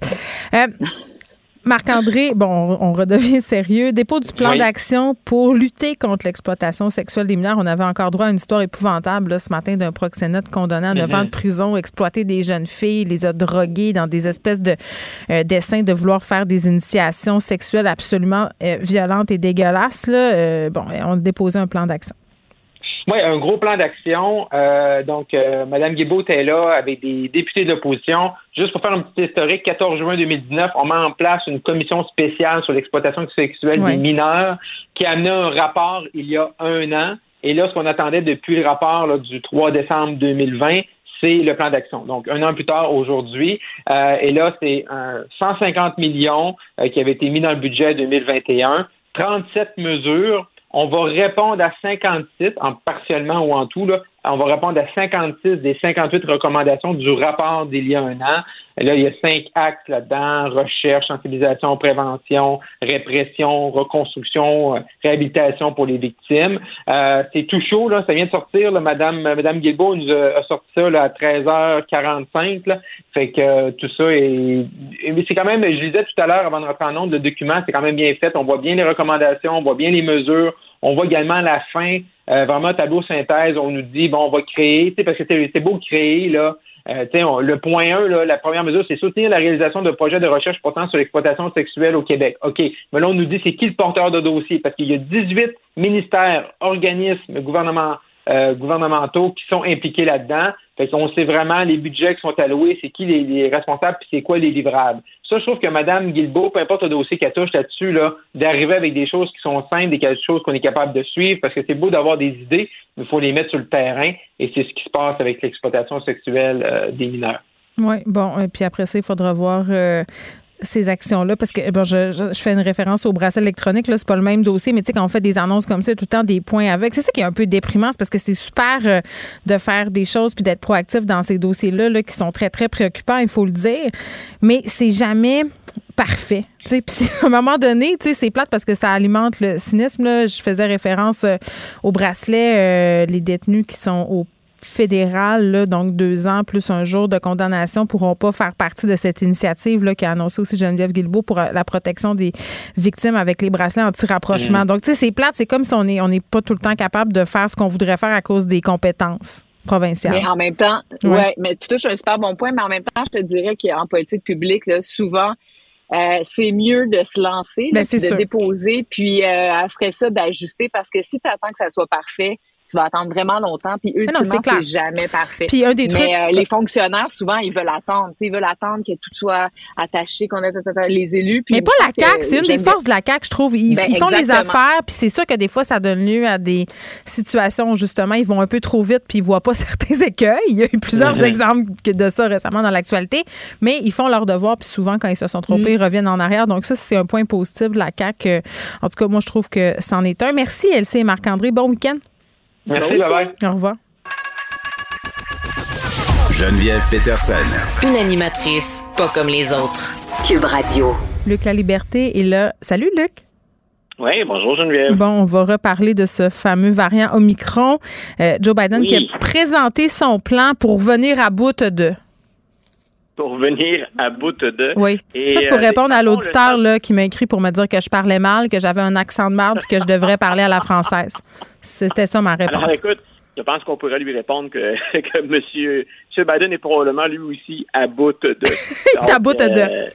Euh, Marc-André, bon, on redevient sérieux. Dépôt du plan d'action pour lutter contre l'exploitation sexuelle des mineurs. On avait encore droit à une histoire épouvantable ce matin d'un proxénète condamné à 9 ans de prison, exploiter des jeunes filles, les a droguées dans des espèces de euh, dessins de vouloir faire des initiations sexuelles absolument euh, violentes et dégueulasses. Là. Euh, bon, on a déposé un plan d'action. Oui, un gros plan d'action. Euh, donc, euh, Mme Guibault est là avec des députés de l'opposition. Juste pour faire un petit historique, 14 juin 2019, on met en place une commission spéciale sur l'exploitation sexuelle des mineurs qui a amené un rapport il y a un an. Et là, ce qu'on attendait depuis le rapport du 3 décembre 2020, c'est le plan d'action. Donc, un an plus tard, aujourd'hui, euh, et là, c'est 150 millions euh, qui avaient été mis dans le budget 2021, 37 mesures. On va répondre à 56, en partiellement ou en tout, là, on va répondre à 56 des 58 recommandations du rapport d'il y a un an. Là, il y a cinq axes là-dedans recherche, sensibilisation, prévention, répression, reconstruction, euh, réhabilitation pour les victimes. Euh, c'est tout chaud, là. Ça vient de sortir, là. Madame, Madame Guilbeault nous a, sorti ça là, à 13h45. Là. Fait que euh, tout ça est. c'est quand même, je disais tout à l'heure avant de rentrer en nombre, le document, c'est quand même bien fait. On voit bien les recommandations, on voit bien les mesures. On voit également à la fin euh, vraiment tableau synthèse. On nous dit bon, on va créer, parce que c'est beau créer là. Euh, le point 1, là, la première mesure, c'est soutenir la réalisation de projets de recherche portant sur l'exploitation sexuelle au Québec. OK. Mais là, on nous dit c'est qui le porteur de dossier? Parce qu'il y a 18 ministères, organismes, gouvernements, euh, gouvernementaux qui sont impliqués là-dedans. Fait qu'on sait vraiment les budgets qui sont alloués, c'est qui les, responsables, puis c'est quoi les livrables. Ça, je trouve que Mme Guilbeault, peu importe le dossier qu'elle touche là-dessus, là, d'arriver avec des choses qui sont simples, des choses qu'on est capable de suivre, parce que c'est beau d'avoir des idées, mais il faut les mettre sur le terrain, et c'est ce qui se passe avec l'exploitation sexuelle euh, des mineurs. Oui, bon, et puis après ça, il faudra voir euh, ces actions-là, parce que bon, je, je, fais une référence au bracelet électronique, là, c'est pas le même dossier, mais tu sais, quand on fait des annonces comme ça, tout le temps des points avec. C'est ça qui est un peu déprimant, c'est parce que c'est super euh, de faire des choses puis d'être proactif dans ces dossiers-là là, qui sont très, très préoccupants, il faut le dire. Mais c'est jamais parfait. Puis à un moment donné, c'est plate parce que ça alimente le cynisme. Là. Je faisais référence euh, au bracelet, euh, les détenus qui sont au fédéral, donc deux ans plus un jour de condamnation, pourront pas faire partie de cette initiative là, qu'a annoncé aussi Geneviève Guilbeault pour euh, la protection des victimes avec les bracelets anti-rapprochement. Mm. Donc, tu sais, c'est plate, c'est comme si on n'est on est pas tout le temps capable de faire ce qu'on voudrait faire à cause des compétences. Provinciales. Mais en même temps, ouais. mais tu touches un super bon point, mais en même temps, je te dirais qu'en politique publique, là, souvent, euh, c'est mieux de se lancer, ben, de déposer, puis euh, après ça, d'ajuster, parce que si tu attends que ça soit parfait, tu vas attendre vraiment longtemps. Puis ultimement, c'est jamais parfait. Puis un des trucs... Mais euh, les fonctionnaires, souvent, ils veulent attendre. Ils veulent attendre que tout soit attaché, qu'on ait les élus. mais pas la CAQ. C'est une des forces de la CAQ, je trouve. Ils, ben, font les affaires. Puis c'est sûr que des fois, ça donne lieu à des situations où, justement, ils vont un peu trop vite puis ils voient pas certains écueils. Il y a eu plusieurs exemples de ça récemment dans l'actualité. Mais ils font leur devoir. Puis souvent, quand ils se sont trompés, mm. ils reviennent en arrière. Donc ça, c'est un point positif de la CAQ. En tout cas, moi, je trouve que c'en est un. Merci, Elsie et Marc-André. Bon week-end. Merci, bye bye. Au revoir. Geneviève Peterson. Une animatrice pas comme les autres. Cube Radio. Luc La Liberté est là. Salut, Luc. Oui, bonjour Geneviève. Bon, on va reparler de ce fameux variant Omicron. Euh, Joe Biden qui a présenté son plan pour venir à bout de pour venir à bout de. Oui. ça, c'est pour euh, répondre à l'auditeur là, qui m'a écrit pour me dire que je parlais mal, que j'avais un accent de marde que je devrais parler à la française. C'était ça ma réponse. Alors, écoute, je pense qu'on pourrait lui répondre que, que M. Biden est probablement lui aussi à bout de. À bout de. Euh,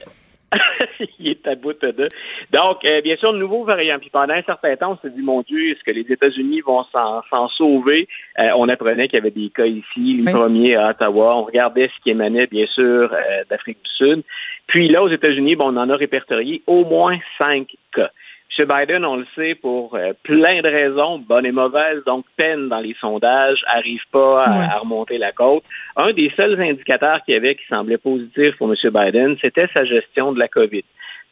il est à bout de. Donc, euh, bien sûr, nouveau variant. Puis pendant un certain temps, on s'est dit, mon Dieu, est-ce que les États-Unis vont s'en sauver? Euh, on apprenait qu'il y avait des cas ici, les premiers à Ottawa. On regardait ce qui émanait, bien sûr, euh, d'Afrique du Sud. Puis là, aux États-Unis, bon, on en a répertorié au moins cinq cas. M. Biden, on le sait, pour euh, plein de raisons, bonnes et mauvaises, donc peine dans les sondages, arrive pas à, remonter la côte. Un des seuls indicateurs qu'il y avait qui semblait positif pour M. Biden, c'était sa gestion de la COVID.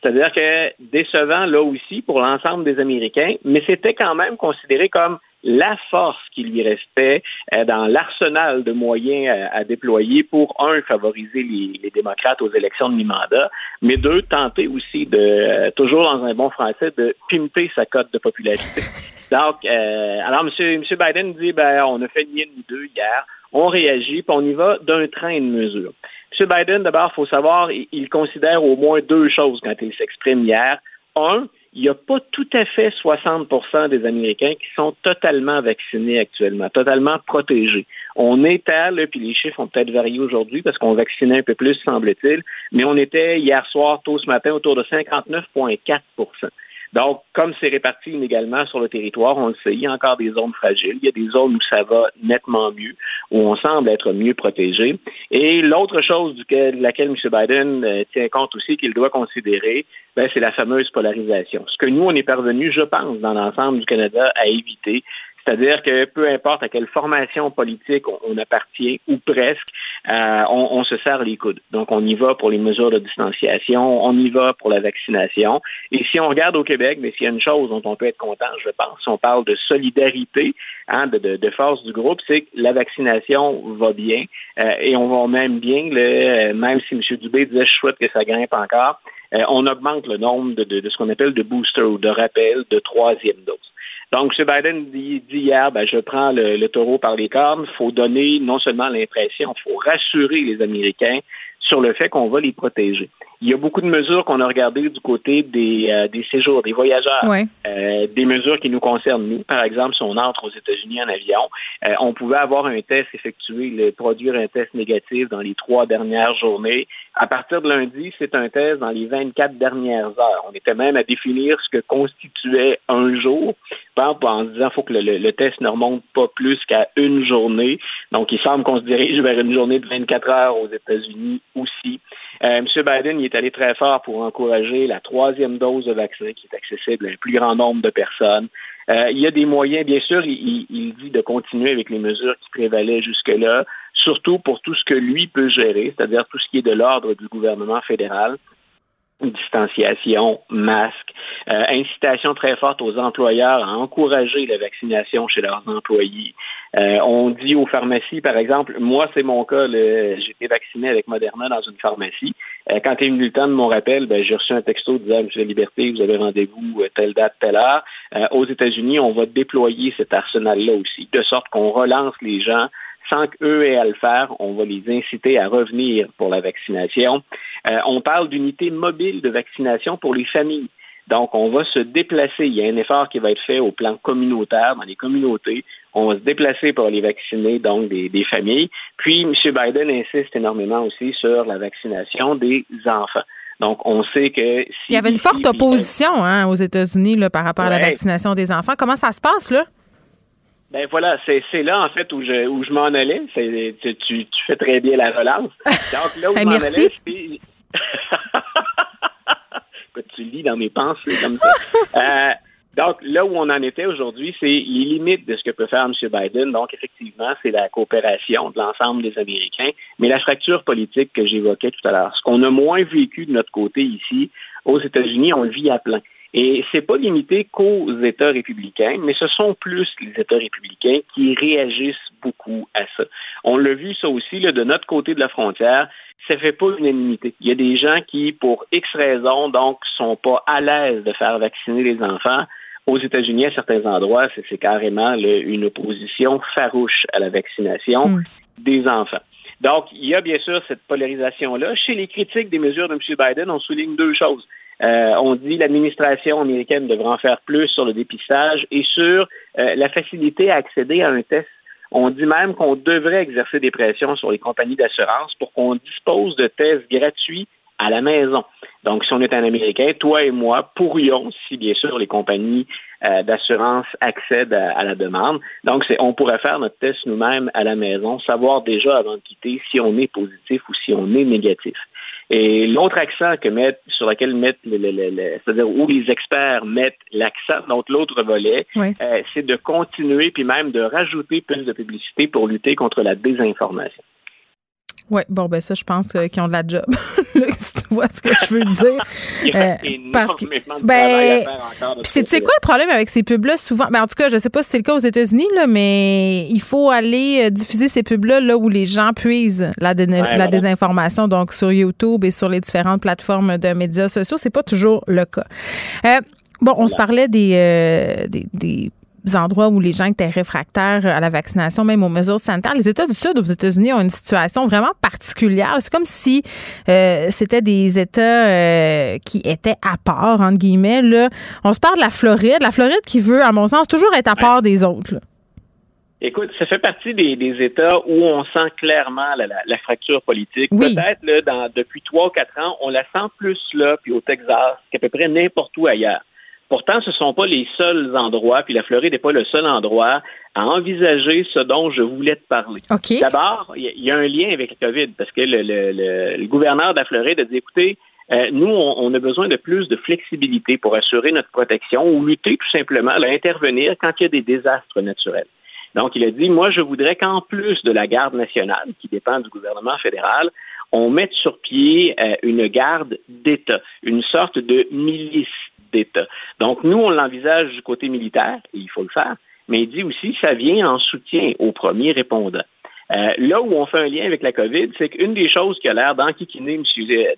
C'est-à-dire que décevant là aussi pour l'ensemble des Américains, mais c'était quand même considéré comme la force qui lui restait euh, dans l'arsenal de moyens euh, à, déployer pour, un, favoriser les, démocrates aux élections de mi-mandat, mais deux, tenter aussi de, euh, toujours dans un bon français, de pimper sa cote de popularité. Donc, alors, M. Monsieur, Biden dit, ben, on a fait ni une ni deux hier, on réagit, puis on y va d'un train de mesure. M. Biden, d'abord, il faut savoir, il considère au moins deux choses quand il s'exprime hier. Un, il n'y a pas tout à fait 60% des Américains qui sont totalement vaccinés actuellement, totalement protégés. On est à, là, puis les chiffres ont peut-être varié aujourd'hui parce qu'on vaccinait un peu plus, semble-t-il, mais on était hier soir, tôt ce matin, autour de 59,4 donc, comme c'est réparti inégalement sur le territoire, on le sait, il y a encore des zones fragiles, il y a des zones où ça va nettement mieux, où on semble être mieux protégé. Et l'autre chose de laquelle M. Biden euh, tient compte aussi qu'il doit considérer, ben, c'est la fameuse polarisation. Ce que nous, on est parvenu, je pense, dans l'ensemble du Canada, à éviter, C'est-à-dire que peu importe à quelle formation politique on, appartient, ou presque, euh, on, se serre les coudes. Donc, on y va pour les mesures de distanciation, on y va pour la vaccination. Et si on regarde au Québec, mais s'il y a une chose dont on peut être content, je pense, si on parle de solidarité, hein, de, force du groupe, c'est que la vaccination va bien. Euh, et on va même bien, le, même si M. Dubé disait je souhaite que ça grimpe encore, euh, on augmente le nombre de, de ce qu'on appelle de boosters ou de rappels de troisième dose. Donc, M. Biden dit, hier, ben, je prends le, taureau par les cornes. Il faut donner non seulement l'impression, il faut rassurer les Américains sur le fait qu'on va les protéger. Il y a beaucoup de mesures qu'on a regardées du côté des, euh, des séjours, des voyageurs, euh, des mesures qui nous concernent. Nous, par exemple, si on entre aux États-Unis en avion, euh, on pouvait avoir un test effectué, le, produire un test négatif dans les trois dernières journées. À partir de lundi, c'est un test dans les 24 dernières heures. On était même à définir ce que constituait un jour, en se disant qu'il faut que le, le, test ne remonte pas plus qu'à une journée. Donc, il semble qu'on se dirige vers une journée de 24 heures aux États-Unis aussi. Euh, M. Biden il est allé très fort pour encourager la troisième dose de vaccin qui est accessible à un plus grand nombre de personnes. Euh, il y a des moyens, bien sûr, il, dit de continuer avec les mesures qui prévalaient jusque-là, surtout pour tout ce que lui peut gérer, c'est-à-dire tout ce qui est de l'ordre du gouvernement fédéral distanciation, masque, euh, incitation très forte aux employeurs à encourager la vaccination chez leurs employés. Euh, on dit aux pharmacies, par exemple, moi c'est mon cas, j'ai été vacciné avec Moderna dans une pharmacie. Euh, quand est venu le temps de mon rappel, ben, j'ai reçu un texto disant Monsieur Liberté, vous avez rendez-vous telle date, telle heure. aux États-Unis, on va déployer cet arsenal-là aussi, de sorte qu'on relance les gens sans qu'eux aient à le faire, on va les inciter à revenir pour la vaccination. Euh, on parle d'unités mobiles de vaccination pour les familles. Donc, on va se déplacer. Il y a un effort qui va être fait au plan communautaire, dans les communautés. On va se déplacer pour les vacciner, donc des, familles. Puis, M. Biden insiste énormément aussi sur la vaccination des enfants. Donc, on sait que... il y avait une forte opposition hein, aux États-Unis par rapport à la vaccination des enfants. Comment ça se passe, là? Ben voilà, c'est, là en fait où je où je m'en allais. Tu, tu, fais très bien la relance. Donc là où je m'en allais, tu lis dans mes pensées comme ça. Euh, donc, là où on en était aujourd'hui, c'est les limites de ce que peut faire M. Biden. Donc, effectivement, c'est la coopération de l'ensemble des Américains, mais la fracture politique que j'évoquais tout à l'heure. Ce qu'on a moins vécu de notre côté ici, aux États-Unis, on le vit à plein. Et c'est pas limité qu'aux États républicains, mais ce sont plus les États républicains qui réagissent beaucoup à ça. On l'a vu ça aussi là, de notre côté de la frontière. Ça fait pas unanimité. Il y a des gens qui, pour X raisons, donc, sont pas à l'aise de faire vacciner les enfants. Aux États-Unis, à certains endroits, c'est carrément une opposition farouche à la vaccination mm. des enfants. Donc, il y a bien sûr cette polarisation-là. Chez les critiques des mesures de M. Biden, on souligne deux choses. Euh, on dit l'administration américaine devrait en faire plus sur le dépistage et sur euh, la facilité à accéder à un test. On dit même qu'on devrait exercer des pressions sur les compagnies d'assurance pour qu'on dispose de tests gratuits à la maison. Donc, si on est un Américain, toi et moi pourrions, si bien sûr les compagnies euh, d'assurance accèdent à, la demande. Donc, on pourrait faire notre test nous-mêmes à la maison, savoir déjà avant de quitter si on est positif ou si on est négatif. Et l'autre accent que mettent, sur lequel mettent, le, c'est-à-dire où les experts mettent l'accent, donc l'autre volet, euh, c'est de continuer puis même de rajouter plus de publicité pour lutter contre la désinformation. Oui, bon, ben ça, je pense euh, qu'ils ont de la job. si tu vois ce que je veux dire. euh, parce que, ben, c'est, tu sais quoi le problème avec ces pubs-là? Souvent, ben, en tout cas, je sais pas si c'est le cas aux États-Unis, là, mais il faut aller euh, diffuser ces pubs-là là où les gens puisent la, la désinformation, donc sur YouTube et sur les différentes plateformes de médias sociaux. C'est pas toujours le cas. Euh, bon, on se parlait des, des, des endroits où les gens étaient réfractaires à la vaccination, même aux mesures sanitaires. Les États du Sud aux États-Unis ont une situation vraiment particulière. C'est comme si euh, c'était des États euh, qui étaient à part, entre guillemets. Là. On se parle de la Floride. La Floride qui veut, à mon sens, toujours être à part des autres. Écoute, ça fait partie des, États où on sent clairement la, fracture politique. Peut-être là, dans, depuis trois ou quatre ans, on la sent plus là, puis au Texas, qu'à peu près n'importe où ailleurs. Pourtant, ce ne sont pas les seuls endroits, puis la Floride n'est pas le seul endroit à envisager ce dont je voulais te parler. D'abord, il y, a un lien avec le COVID, parce que le, gouverneur de la Floride a dit, écoutez, Euh, nous, on, a besoin de plus de flexibilité pour assurer notre protection ou lutter tout simplement à intervenir quand il y a des désastres naturels. Donc, il a dit, moi, je voudrais qu'en plus de la garde nationale, qui dépend du gouvernement fédéral, on mette sur pied euh, une garde d'État, une sorte de milice d'État. Donc, nous, on l'envisage du côté militaire, et il faut le faire, mais il dit aussi, ça vient en soutien aux premiers répondants. Euh, là où on fait un lien avec la COVID, c'est qu'une des choses qui a l'air d'enquiquiner M.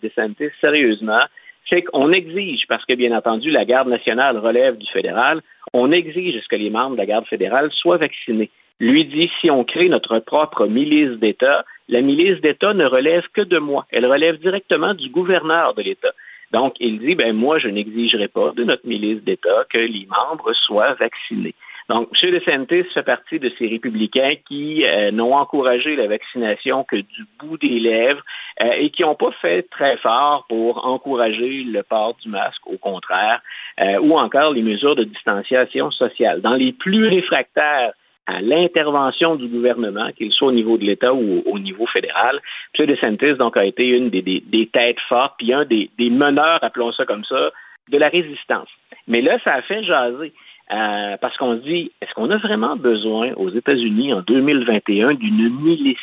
DeSantis sérieusement, c'est qu'on exige, parce que bien entendu, la garde nationale relève du fédéral, on exige que les membres de la garde fédérale soient vaccinés. Lui dit, si on crée notre propre milice d'État, la milice d'État ne relève que de moi. Elle relève directement du gouverneur de l'État. Donc, il dit, ben moi, je n'exigerai pas de notre milice d'État que les membres soient vaccinés. Donc, M. DeSantis fait partie de ces républicains qui euh, n'ont encouragé la vaccination que du bout des lèvres euh, et qui n'ont pas fait très fort pour encourager le port du masque, au contraire, euh, ou encore les mesures de distanciation sociale. Dans les plus réfractaires à l'intervention du gouvernement, qu'il soit au niveau de l'État ou au niveau fédéral. M. DeSantis, donc, a été une des, des, têtes fortes, puis un des, des meneurs, appelons ça comme ça, de la résistance. Mais là, ça a fait jaser. Euh, parce qu'on se dit, est-ce qu'on a vraiment besoin aux États-Unis en 2021 d'une milice?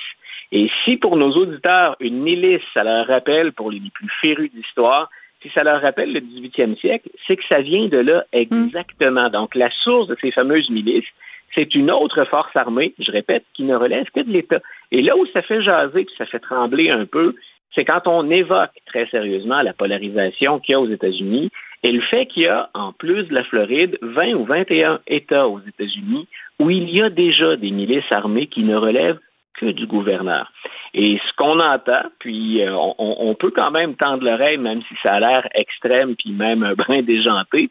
Et si pour nos auditeurs, une milice, ça leur rappelle, pour les plus férus d'histoire, si ça leur rappelle le 18e siècle, c'est que ça vient de là exactement. Donc, la source de ces fameuses milices, c'est une autre force armée, je répète, qui ne relève que de l'État. Et là où ça fait jaser, puis ça fait trembler un peu, c'est quand on évoque très sérieusement la polarisation qu'il y a aux États-Unis et le fait qu'il y a, en plus de la Floride, 20 ou 21 États aux États-Unis où il y a déjà des milices armées qui ne relèvent que du gouverneur. Et ce qu'on entend, puis euh, on, peut quand même tendre l'oreille, même si ça a l'air extrême, puis même un brin déjanté,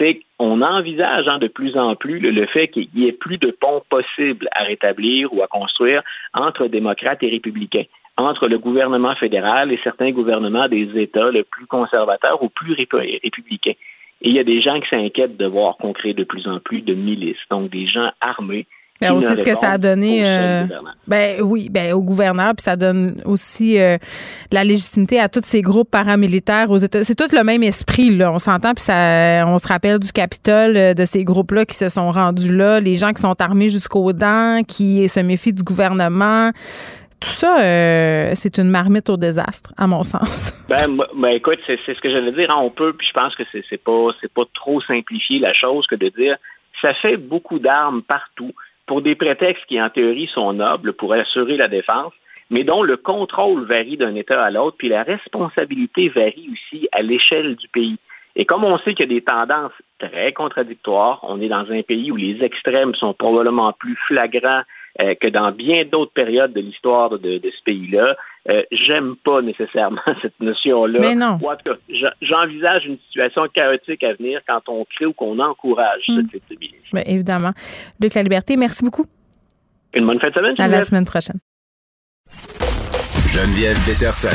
c'est qu'on envisage hein, de plus en plus le, fait qu'il y ait plus de ponts possibles à rétablir ou à construire entre démocrates et républicains entre le gouvernement fédéral et certains gouvernements des États le plus conservateurs ou plus républicains. Et il y a des gens qui s'inquiètent de voir qu'on crée de plus en plus de milices, donc des gens armés. Ben aussi ce que ça a donné, euh, ben oui, ben au gouverneur, puis ça donne aussi euh, la légitimité à tous ces groupes paramilitaires aux États. C'est tout le même esprit là, on s'entend, puis ça, on se rappelle du Capitole euh, de ces groupes-là qui se sont rendus là, les gens qui sont armés jusqu'aux dents, qui se méfient du gouvernement tout ça, euh, c'est une marmite au désastre, à mon sens. Ben, ben écoute, c'est ce que j'allais dire. Hein, on peut, puis je pense que c'est pas c'est pas trop simplifier la chose que de dire ça fait beaucoup d'armes partout pour des prétextes qui, en théorie, sont nobles pour assurer la défense, mais dont le contrôle varie d'un État à l'autre, puis la responsabilité varie aussi à l'échelle du pays. Et comme on sait qu'il y a des tendances très contradictoires, on est dans un pays où les extrêmes sont probablement plus flagrants euh, que dans bien d'autres périodes de l'histoire de, ce pays-là. Euh, j'aime pas nécessairement cette notion-là. Mais non. en tout cas, j'envisage une situation chaotique à venir quand on crée ou qu'on encourage ce hmm. milice. Bien, évidemment. Luc La Liberté, merci beaucoup. Une bonne fin de semaine. À la semaine prochaine. Geneviève Peterson.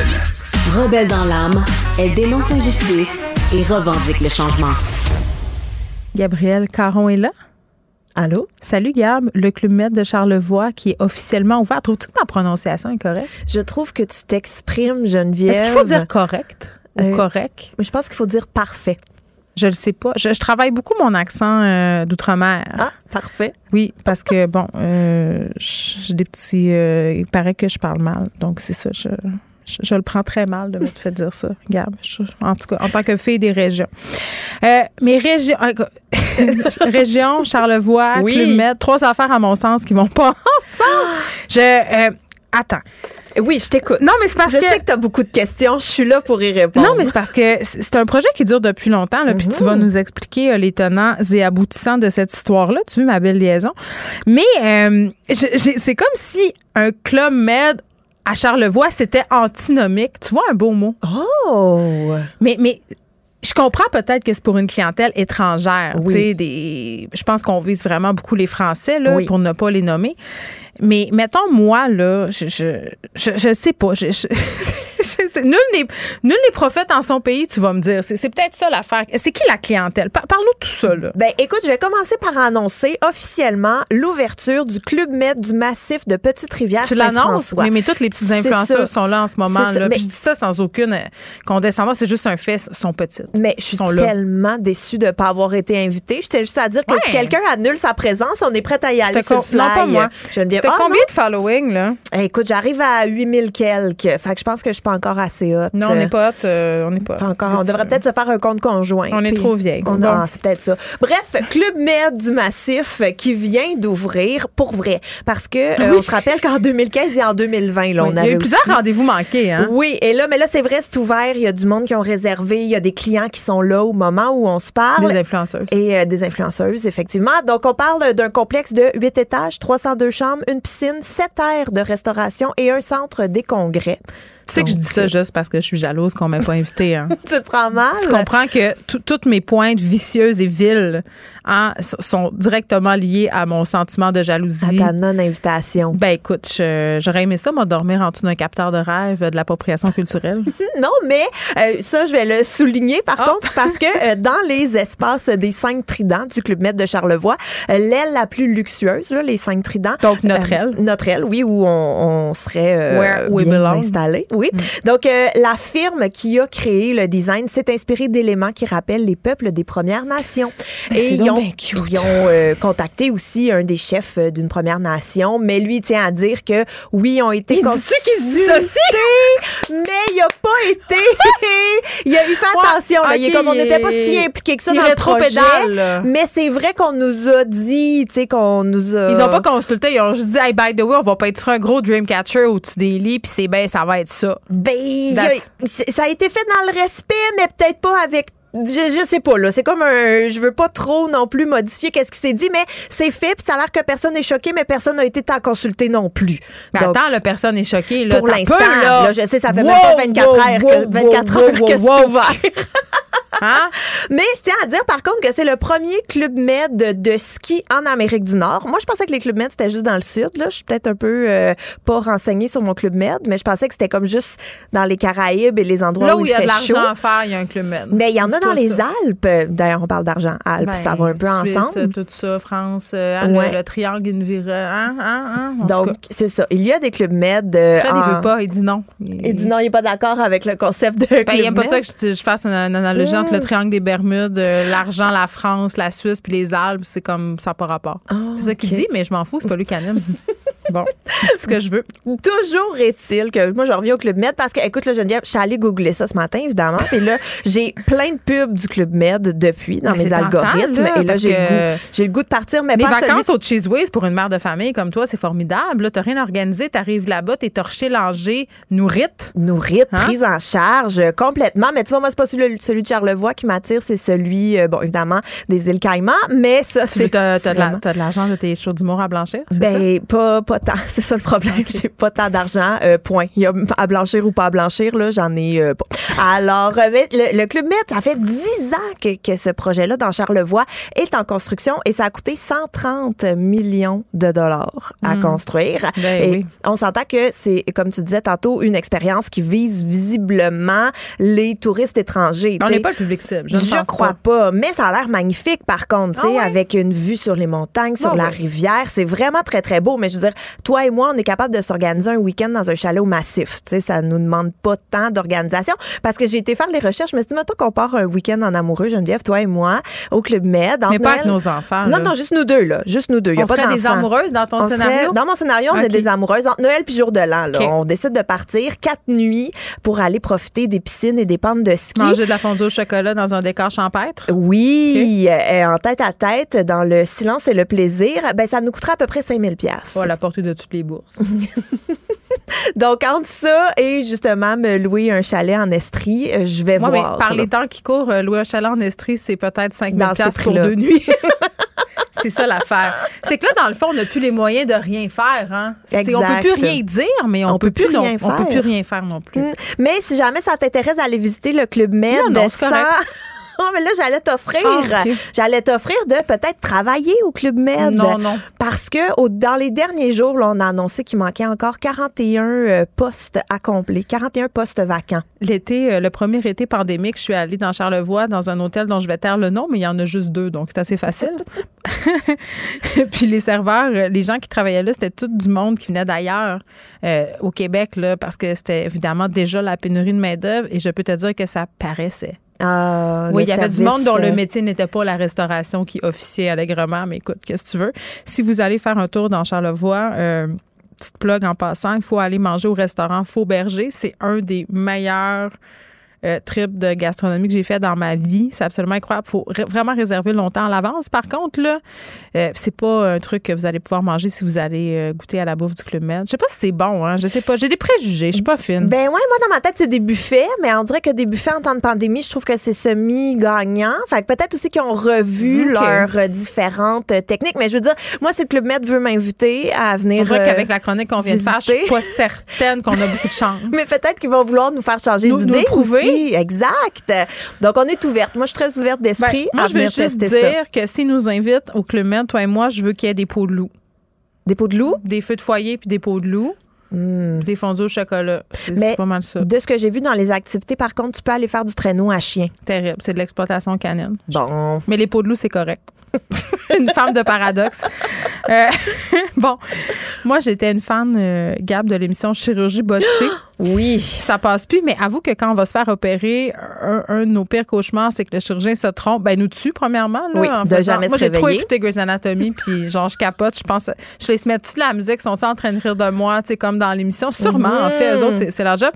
Rebelle dans l'âme, elle dénonce l'injustice et revendique le changement. Gabriel Caron est là. Allô? Salut Gab, le Club Med de Charlevoix qui est officiellement ouvert. Trouves-tu que ma prononciation est correcte? Je trouve que tu t'exprimes, Geneviève. Est-ce qu'il faut dire correct ou euh, correct? Mais je pense qu'il faut dire parfait. Je le sais pas. Je, travaille beaucoup mon accent euh, d'outre-mer. Ah, parfait. Oui, parce que, bon, euh, j'ai des petits... il paraît que je parle mal. Donc, c'est ça. Je, je, le prends très mal de me faire dire ça, Gab. en tout cas, en tant que fille des régions. Euh, mes régions, région, Charlevoix, oui. trois affaires à mon sens qui vont pas ensemble. Je, euh, attends. Oui, je t'écoute. Non, mais c'est parce je que. Je sais que tu as beaucoup de questions. Je suis là pour y répondre. Non, mais c'est parce que c'est un projet qui dure depuis longtemps, là, puis tu vas mhm. nous expliquer euh, les tenants et aboutissants de cette histoire-là. Tu veux ma belle liaison? Mais euh, c'est comme si un club med à Charlevoix, c'était antinomique. Tu vois un beau mot. Oh! Mais, mais je comprends peut-être que c'est pour une clientèle étrangère. Oui. Des, je pense qu'on vise vraiment beaucoup les Français là, pour ne pas les nommer. Mais mettons, moi, là, je, je, je, sais pas. Je, nul n'est prophète en son pays, tu vas me dire. C'est peut-être ça l'affaire. C'est qui la clientèle? Par- Parle-nous de tout ça, là. Ben, écoute, je vais commencer par annoncer officiellement l'ouverture du Club Med du massif de Petite-Rivière Tu l'annonces? Oui, mais toutes les petites influenceuses sont là en ce moment. Là. Mais- je dis ça sans aucune euh, condescendance, c'est juste un fait, elles sont petites. Mais je suis là. tellement déçue de ne pas avoir été invitée. J'étais juste à dire que si quelqu'un annule sa présence, on est prêt à y aller sur le fly. non, pas moi. Geneviève. T'as Ah, combien de following, là? Eh, Écoute, j'arrive à 8000 quelques. Fait que je pense que je pas encore assez hot. Non, on n'est pas hot, euh, on n'est pas. Pas encore. On devrait peut-être se faire un compte conjoint. On est trop vieille. On Bon. a- c'est peut-être ça. Bref, Club Med du Massif euh, qui vient d'ouvrir pour vrai. Parce que euh, on se rappelle qu'en 2015 et en 2020, là, Oui, on Il y a avait eu plusieurs rendez-vous manqués, hein? Oui, et là, mais là, c'est vrai, c'est ouvert. Il y a du monde qui ont réservé. Il y a des clients qui sont là au moment où on se parle. Des influenceuses. Et euh, des influenceuses, effectivement. Donc, on parle d'un complexe de 8 étages, 302 chambres, une piscine, 7 aires de restauration et un centre des congrès. Tu sais que je dis ça juste parce que je suis jalouse qu'on m'ait pas invité. Hein. Tu te prends mal? Tu comprends que tout- toutes mes pointes vicieuses et viles hein, sont directement liées à mon sentiment de À jalousie. ta non-invitation. Ben écoute, j'aurais aimé ça, moi, dormir en dessous d'un capteur de rêve de l'appropriation culturelle. Non, mais euh, ça, je vais le souligner par Ah. contre, parce que euh, dans les espaces des cinq tridents du Club Med de Charlevoix, euh, l'aile la plus luxueuse, là, les cinq tridents. Donc, notre euh, aile. Notre aile, oui, où on, on serait euh, Where we bien belong. installé. Oui. Donc, euh, la firme qui a créé le design s'est inspirée d'éléments qui rappellent les peuples des Premières Nations. Ben, Et donc ils ont, bien cute. ils ont euh, contacté aussi un des chefs euh, d'une Première Nation, mais lui il tient à dire que oui, ils ont été consultés, mais il a pas été. il a il fait Ouais, attention. là. il est comme on n'était pas si impliqué que ça il dans le projet. là. Mais c'est vrai qu'on nous a dit, tu sais, qu'on nous a. Ils ont pas consulté, ils ont juste dit, hey, by the way, on va pas être sur un gros Dreamcatcher au-dessus des lits, puis c'est ben, ça va être ça. Ben, a- ça a été fait dans le respect, mais peut-être pas avec. Je, je sais pas là, c'est comme un je veux pas trop non plus modifier qu'est-ce qui s'est dit mais c'est fait puis ça a l'air que personne n'est choqué mais personne n'a été tant consulté non plus. Mais Donc, attends, la personne est choquée. Là, pour l'instant, là. là, je sais ça fait Wow, même pas 24 wow, heures que wow, 24 wow, heures que c'est ouvert. Hein? Mais je tiens à dire par contre que c'est le premier club med de, de ski en Amérique du Nord. Moi, je pensais que les clubs med c'était juste dans le sud. Là, je suis peut-être un peu euh, pas renseignée sur mon club med, mais je pensais que c'était comme juste dans les Caraïbes et les endroits Là où, où il y a fait de l'argent à faire, il y a un club med. Mais il y en a dans les ça. Alpes. D'ailleurs, on parle d'argent Alpes, Ben, ça va un peu Suisse, ensemble. tout ça, France, euh, hein, Ouais. le, le triangle Univira, hein, hein, hein, tout Donc, c'est ça. Il y a des clubs med. euh, Fred, il veut pas, il dit non. Il dit non, il n'est pas d'accord avec le concept de Ben, club il aime pas med. ça que je, je fasse une, une analogie entre le triangle des Bermudes, euh, l'argent, la France, la Suisse, puis les Alpes. C'est comme ça n'a pas rapport. c'est ça qu'il dit, mais je m'en fous, c'est pas lui qui anime. bon, c'est ce que je veux. Toujours est-il que moi, je reviens au Club Med parce que, écoute, là, Geneviève, je suis allée googler ça ce matin, évidemment. Puis là, j'ai plein de pubs du Club Med depuis dans Mais mes algorithmes. là, et là, j'ai le, goût- j'ai le goût de partir, mais Les pas celui- vacances au Cheese Whiz pour une mère de famille comme toi, c'est formidable. Là, t'as rien organisé, t'arrives là-bas, t'es torché, langé, nourrite. nourrite, Hein? prise en charge euh, complètement. Mais tu vois, moi, c'est pas celui, celui de Charlevoix qui m'attire, c'est celui, euh, bon, évidemment, des îles Caïmans, mais ça, c'est. t'as, vraiment- t'as de l'argent de tes shows d'humour à blanchir, ça? Ben, pas, pas tant. C'est ça le problème. J'ai pas tant d'argent. euh, point. Il y a à blanchir ou pas à blanchir, là, j'en ai euh, pas. Alors, euh, le, le Club Med, ça fait 10 ans que, que ce projet-là dans Charlevoix est en construction et ça a coûté 130 millions de dollars à construire. Ben et oui. on s'entend que c'est, comme tu disais tantôt, une expérience qui vise visiblement les touristes étrangers. On n'est pas le public cible. Je, Je crois pas. pas. mais ça a l'air magnifique par contre, tu sais, Ah ouais? avec une vue sur les montagnes, sur Ah la ouais. rivière, c'est vraiment très très beau. Mais je veux dire, toi et moi, on est capable de s'organiser un week-end dans un chalet au massif. Tu sais, ça nous demande pas tant d'organisation parce que j'ai été faire les recherches. Je me suis dit, mettons qu'on part un week-end en amoureux, Geneviève, toi et moi, au club Med. Mais pas avec nos enfants. Non, là. non, juste nous deux là, juste nous deux. Y a On pas serait des amoureuses dans ton On serait- scénario? dans mon scénario, on est des amoureuses entre Noël puis jour de l'an. là. On décide de partir quatre nuits pour aller profiter des piscines et des pentes de ski. Manger de la fondue au chocolat dans un décor champêtre? Oui, euh, en tête à tête, dans le silence et le plaisir, ben ça nous coûtera à peu près 5000 pièces. Pas à de toutes les bourses. Donc entre ça et justement me louer un chalet en Estrie, euh, je vais Moi, mais voir. par les temps qui courent, euh, louer un chalet en Estrie, c'est peut-être 5 Dans 000 ces piastres pour deux nuits. c'est ça l'affaire. C'est que là, dans le fond, on n'a plus les moyens de rien faire. Hein? C'est- On peut Exact. plus rien dire, mais on, peut, plus, non- rien on peut faire. plus rien faire non plus. Mm. Mais si jamais ça t'intéresse d'aller visiter le club Med Non, non, sans, correct. Non, mais là, j'allais t'offrir, Ah, j'allais t'offrir de peut-être travailler au Club Med. Non, non. Parce que au- dans les derniers jours, là, on a annoncé qu'il manquait encore 41 euh, postes à combler, 41 postes vacants. L'été, euh, le premier été pandémique, je suis allée dans Charlevoix, dans un hôtel dont je vais taire le nom, mais il y en a juste deux, donc c'est assez facile. Puis les serveurs, euh, les gens qui travaillaient là, c'était tout du monde qui venait d'ailleurs euh, au Québec, là, parce que c'était évidemment déjà la pénurie de main-d'œuvre, et je peux te dire que ça paraissait. Ah, Oui, il y avait du monde dont le euh, métier n'était pas la restauration qui officiait allègrement, mais écoute, qu'est-ce que tu veux? Si vous allez faire un tour dans Charlevoix, euh, petite plug en passant, il faut aller manger au restaurant Faux Berger. C'est un des meilleurs euh, trips de gastronomie que j'ai fait dans ma vie. C'est absolument incroyable. Il faut vraiment réserver longtemps à l'avance. Par contre, là, euh, c'est pas un truc que vous allez pouvoir manger si vous allez euh, goûter à la bouffe du Club Med. Je sais pas si c'est bon, hein? Je sais pas. J'ai des préjugés. Je suis pas fine. Ben ouais, moi dans ma tête c'est des buffets, mais on dirait que des buffets en temps de pandémie, je trouve que c'est semi-gagnant. Fait que peut-être aussi qu'ils ont revu leurs différentes techniques, mais je veux dire, moi si le Club Med veut m'inviter à venir euh, qu'avec la chronique qu'on vient de faire, je suis pas certaine qu'on a beaucoup de chance. mais peut-être qu'ils vont vouloir nous faire changer Nous- nous d'idée Exact. Donc on est ouverte. Moi je suis très ouverte Ben, d'esprit moi, à je veux juste dire ça. que s'ils nous invitent au Club Med, toi et moi, je veux qu'il y ait des pots de loup. Des pots de loup? Des feux de foyer puis des pots de loup. Puis des fondus au chocolat. C'est pas mal ça. de ce que j'ai vu dans les activités, par contre, tu peux aller faire du traîneau à chien. Terrible. C'est de l'exploitation canine. Bon. Mais les pots de loup, c'est correct. une femme de paradoxe. Euh, bon, moi, j'étais une fan, euh, Gab, de l'émission Chirurgie botchée. Oui. Ça passe plus, mais avoue que quand on va se faire opérer, un, un de nos pires cauchemars, c'est que le chirurgien se trompe. Ben, nous tue, premièrement. Là, Oui, en de jamais Moi, j'ai trop écouté Grey's Anatomy, puis genre, je capote. Je pense, je laisse mettre toute la musique, ils sont en train de rire de moi, tu sais, comme dans l'émission. Sûrement, en fait, eux autres, c'est- c'est leur job.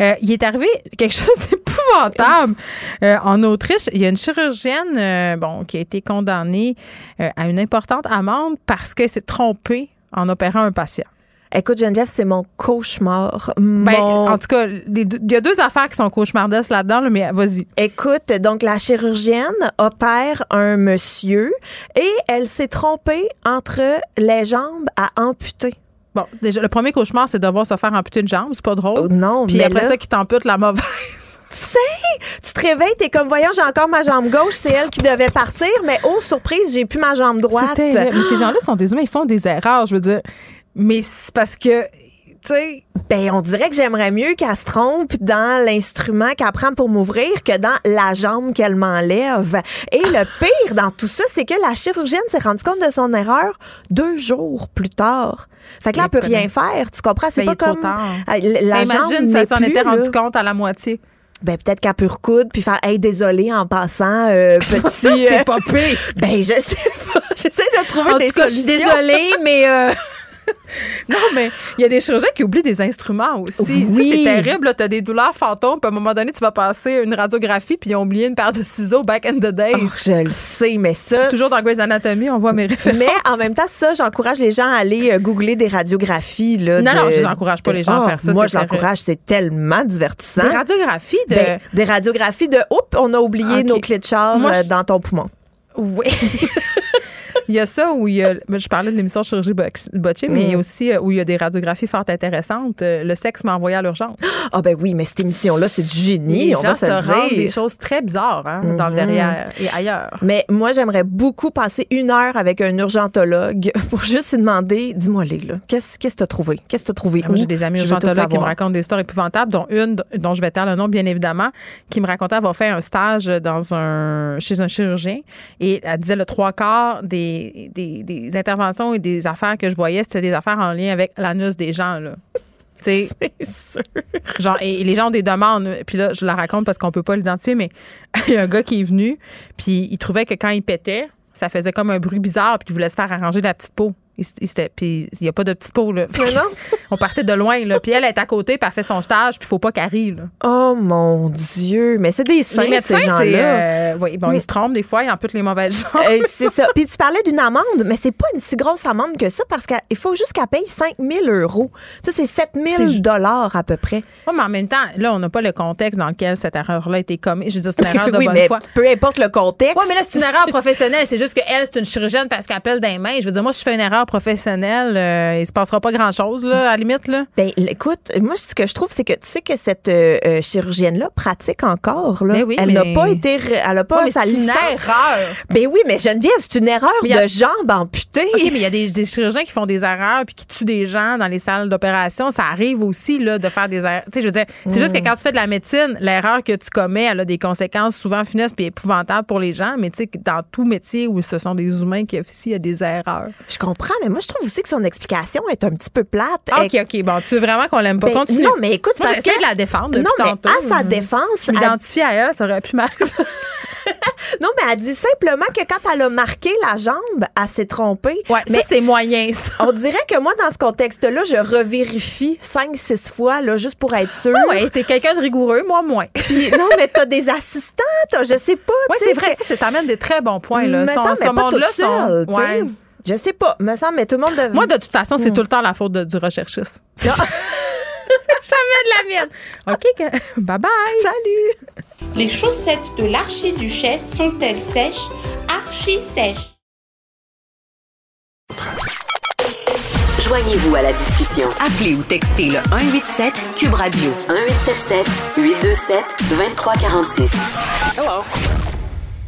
Euh, il est arrivé quelque chose d'épouvantable euh, en Autriche. Il y a une chirurgienne, euh, bon, qui a été condamnée à une importante amende parce qu'elle s'est trompée en opérant un patient. Écoute, Geneviève, c'est mon cauchemar. Ben, Mon en tout cas, il y a deux affaires qui sont cauchemardesques là-dedans, là, mais vas-y. Écoute, donc la chirurgienne opère un monsieur et elle s'est trompée entre les jambes à amputer. Bon, déjà, le premier cauchemar, c'est de devoir se faire amputer une jambe. C'est pas drôle. Oh, non, Puis mais après là, ça, qui t'ampute la mauvaise. tu sais, tu te réveilles, t'es comme, voyons, j'ai encore ma jambe gauche, c'est elle qui devait partir, mais oh, surprise, j'ai plus ma jambe droite. Mais ces gens-là sont des humains, ils font des erreurs, je veux dire. Mais c'est parce que, sais, Ben, on dirait que j'aimerais mieux qu'elle se trompe dans l'instrument qu'elle prend pour m'ouvrir que dans la jambe qu'elle m'enlève. Et le pire dans tout ça, c'est que la chirurgienne s'est rendue compte de son erreur deux jours plus tard. Fait que là, elle peut rien faire. Tu comprends? C'est Ben, pas comme. Ah, La Ben, jambe imagine, ça s'en était rendu là. compte à la moitié. Ben, peut-être qu'elle peut recoudre puis faire, hey, désolé en passant, euh, petit. C'est euh, pas pire. Ben, je sais pas. J'essaie de trouver En des tout cas, je suis désolée, mais. euh, non, mais il y a des chirurgiens qui oublient des instruments aussi. Oui. C'est terrible, tu as des douleurs fantômes, puis à un moment donné, tu vas passer une radiographie, puis ils ont oublié une paire de ciseaux back in the day. Oh, je le sais, mais ça. Toujours dans Grey's Anatomy, on voit mes références. Mais en même temps, ça, j'encourage les gens à aller euh, googler des radiographies. Là, Non, de- non, je n'encourage pas les gens à Ah, faire ça, Moi, je l'encourage, c'est tellement divertissant. Des radiographies de. Ben, des radiographies de Oups, on a oublié Ok. nos clés de char Moi, euh, je- dans ton poumon. Oui. Il y a ça où il y a. ben, Je parlais de l'émission Chirurgie botchée, mais il y a aussi euh, où il y a des radiographies fort intéressantes. Euh, Le sexe m'a envoyé à l'urgence. Ah, ben oui, mais cette émission-là, c'est du génie, Les on gens va se se dire. des choses très bizarres hein, dans le derrière et ailleurs. Mais moi, j'aimerais beaucoup passer une heure avec un urgentologue pour juste lui demander dis-moi les là, qu'est-ce qu'est-ce que t'as trouvé? Qu'est-ce que t'as trouvé? Ah, Moi, j'ai des amis urgentologues qui me racontent des histoires épouvantables, dont une dont je vais taire le nom, bien évidemment, qui me racontait avoir fait un stage dans un, chez un chirurgien et elle disait le trois quarts des, des, des interventions et des affaires que je voyais, c'était des affaires en lien avec l'anus des gens. Là. Tu sais, genre, et, et les gens ont des demandes. Puis là, je la raconte parce qu'on peut pas l'identifier, mais il y a un gars qui est venu, puis il trouvait que quand il pétait, ça faisait comme un bruit bizarre, puis il voulait se faire arranger la petite peau. Puis il n'y a pas de petite peau, là. Non. On partait de loin, là. Puis elle est à côté, puis elle fait son stage, puis il faut pas qu'elle rie, là. Oh mon Dieu, mais c'est des saints, les médecins, ces c'est. gens-là. euh, oui, bon, ils se trompent des fois, ils amputent les mauvaises gens. Euh, c'est ça. Puis tu parlais d'une amende, mais c'est pas une si grosse amende que ça parce qu'il faut juste qu'elle paye 5 000 euros. Ça, c'est 7 000 C'est- dollars à peu près. Oui, mais en même temps, là, on n'a pas le contexte dans lequel cette erreur-là a été commise. Je veux dire, c'est une erreur de oui, bonne mais foi. peu importe le contexte. Oui, mais là, c'est une erreur professionnelle. C'est juste qu'elle, c'est une chirurgienne parce qu'elle appelle des mains. Je veux dire, moi, je fais une erreur erreur professionnelle, euh, il se passera pas grand-chose, là, à la limite. Là. Ben, écoute, moi, ce que je trouve, c'est que tu sais que cette euh, euh, chirurgienne-là pratique encore. Là. Ben oui, elle mais- n'a pas été. Elle a pas Ouais, mais c'est une erreur. Ben oui, mais Geneviève, c'est une erreur a- de jambe amputée. OK, mais il y a des, des chirurgiens qui font des erreurs puis qui tuent des gens dans les salles d'opération. Ça arrive aussi là, de faire des erreurs. Tu sais, je veux dire, c'est juste que Mm. quand tu fais de la médecine, l'erreur que tu commets, elle a des conséquences souvent funestes puis épouvantables pour les gens. Mais tu sais, dans tout métier où ce sont des humains qui officient, il y a des erreurs. Je comprends, mais moi, je trouve aussi que son explication est un petit peu plate. Ah, OK, OK. Bon, tu veux vraiment qu'on l'aime pas? Ben, Continue. non, mais écoute, Moi, parce que- de la défendre Non, mais tantôt. à sa défense, Je m'identifie à elle, ça aurait pu m'arriver. Non, mais elle dit simplement que quand elle a marqué la jambe, elle s'est trompée. Ouais, mais ça, c'est moyen, ça. on dirait que moi, dans ce contexte-là, je revérifie 5-6 fois, là, juste pour être sûre. Ah ouais, t'es quelqu'un de rigoureux, moi moins. Puis, non, mais t'as des assistants, je sais pas. Oui, c'est vrai, que- ça, ça t'amène des très bons points. Là. Son- mais pas toute sont- seule, tu sais. Ouais. Je sais pas, me semble, mais tout le monde devrait. Moi, de toute façon, c'est Mm. tout le temps la faute de- du recherchiste. C'est jamais de la mienne. OK, que- bye bye. Salut! Les chaussettes de l'archiduchesse sont-elles sèches? Archi-sèches. Joignez-vous à la discussion. Appelez ou textez le 187 Cube Radio 1877 827 2346.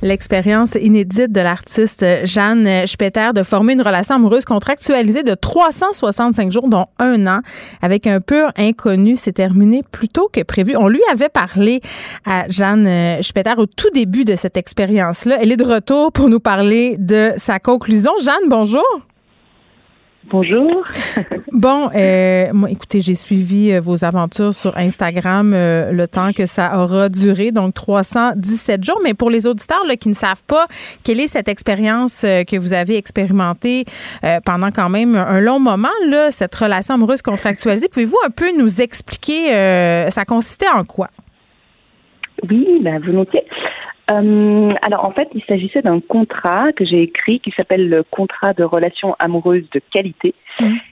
L'expérience inédite de l'artiste Jeanne Spetter de former une relation amoureuse contractualisée de 365 jours, dont un an, avec un pur inconnu, s'est terminée plus tôt que prévu. On lui avait parlé à Jeanne Spetter au tout début de cette expérience-là. Elle est de retour pour nous parler de sa conclusion. Jeanne, bonjour. Bonjour. Bon, euh, moi, écoutez, j'ai suivi euh, vos aventures sur Instagram euh, le temps que ça aura duré, donc 317 jours. Mais pour les auditeurs là, qui ne savent pas quelle est cette expérience euh, que vous avez expérimentée euh, pendant quand même un long moment, là, cette relation amoureuse contractualisée, pouvez-vous un peu nous expliquer euh, ça consistait en quoi? Oui, ben, volontiers. Euh, alors en fait, il s'agissait d'un contrat que j'ai écrit qui s'appelle le contrat de relation amoureuse de qualité,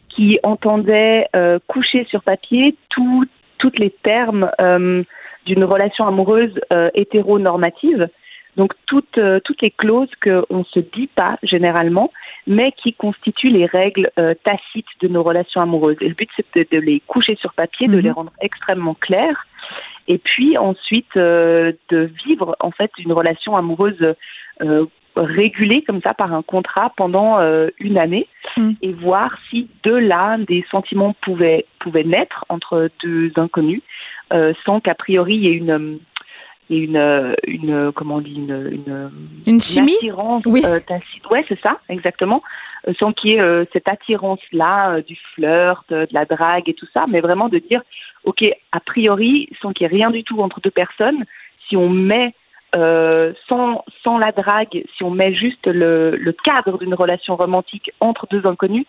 qui entendait euh, coucher sur papier tout, toutes les termes euh, d'une relation amoureuse euh, hétéronormative. Donc toutes, euh, toutes les clauses qu'on ne se dit pas généralement, mais qui constituent les règles euh, tacites de nos relations amoureuses. Et le but, c'était de les coucher sur papier, de Mhm. les rendre extrêmement claires, et puis ensuite euh, de vivre en fait une relation amoureuse euh, régulée comme ça par un contrat pendant euh, une année, et voir si de là des sentiments pouvaient pouvaient naître entre deux inconnus, euh, sans qu'a priori il y ait une euh, ait une, euh, une, euh, comment on dit, une, une, Une chimie? attirance Oui. euh. Ouais, c'est ça, exactement. Euh, sans qu'il y ait euh, cette attirance-là, euh, du flirt, euh, de la drague et tout ça, mais vraiment de dire, ok, a priori, sans qu'il y ait rien du tout entre deux personnes, si on met euh, sans, sans la drague, si on met juste le, le cadre d'une relation romantique entre deux inconnus,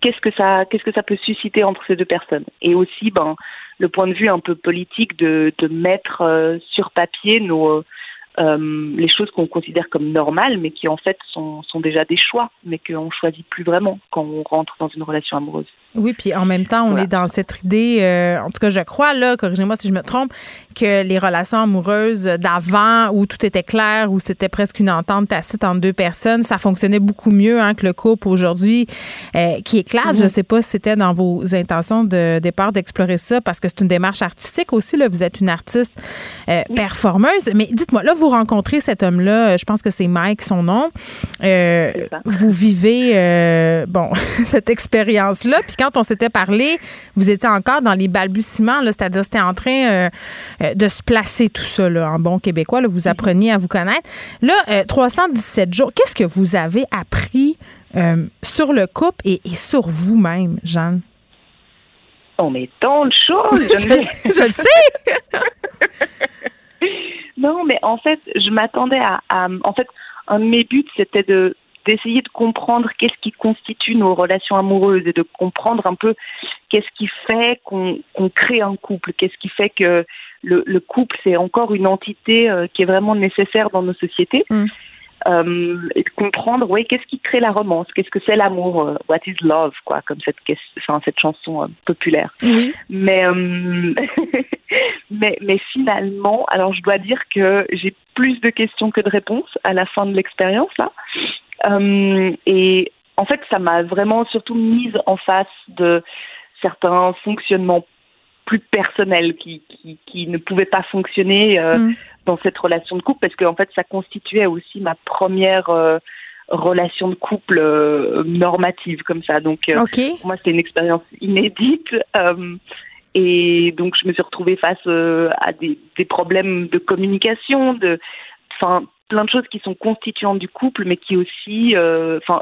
qu'est-ce que ça qu'est-ce que ça peut susciter entre ces deux personnes? Et aussi, ben, le point de vue un peu politique de, de mettre euh, sur papier nos euh, les choses qu'on considère comme normales, mais qui en fait sont, sont déjà des choix, mais qu'on choisit plus vraiment quand on rentre dans une relation amoureuse. Oui, puis en même temps, on est dans cette idée, euh, en tout cas, je crois, là, corrigez-moi si je me trompe, que les relations amoureuses d'avant, où tout était clair, où c'était presque une entente tacite entre deux personnes, ça fonctionnait beaucoup mieux hein, que le couple aujourd'hui euh, qui éclate. Je Mhm. sais pas si c'était dans vos intentions de départ d'explorer ça, parce que c'est une démarche artistique aussi. Là, vous êtes une artiste euh, performeuse. Mais dites-moi, là, vous rencontrez cet homme-là, euh, je pense que c'est Mike, son nom. Euh, vous vivez, euh, bon, cette expérience-là. Puis quand on s'était parlé, vous étiez encore dans les balbutiements, c'est-à-dire c'était en train euh, euh, de se placer tout ça, là, en bon québécois. Là, vous appreniez à vous connaître. Là, euh, 317 jours, qu'est-ce que vous avez appris euh, sur le couple et, et sur vous-même, Jeanne? On est tant de choses. Je- je le sais. non, mais en fait, je m'attendais à, à- En fait, un de mes buts, c'était de d'essayer de comprendre qu'est-ce qui constitue nos relations amoureuses et de comprendre un peu qu'est-ce qui fait qu'on crée un couple, qu'est-ce qui fait que le, le couple, c'est encore une entité euh, qui est vraiment nécessaire dans nos sociétés. Euh, et de comprendre, ouais, qu'est-ce qui crée la romance, qu'est-ce que c'est l'amour, euh, what is love, quoi, comme cette, ques- enfin, cette chanson euh, populaire. Oui. Mais, euh, mais, mais finalement, alors je dois dire que j'ai plus de questions que de réponses à la fin de l'expérience là. Euh, et en fait, ça m'a vraiment surtout mise en face de certains fonctionnements plus personnels qui, qui, qui ne pouvaient pas fonctionner euh, mm. dans cette relation de couple parce qu'en en fait, ça constituait aussi ma première euh, relation de couple euh, normative comme ça. Donc, pour moi, c'était une expérience inédite. et donc, je me suis retrouvée face à des, des problèmes de communication, de, enfin, plein de choses qui sont constituantes du couple, mais qui aussi, enfin,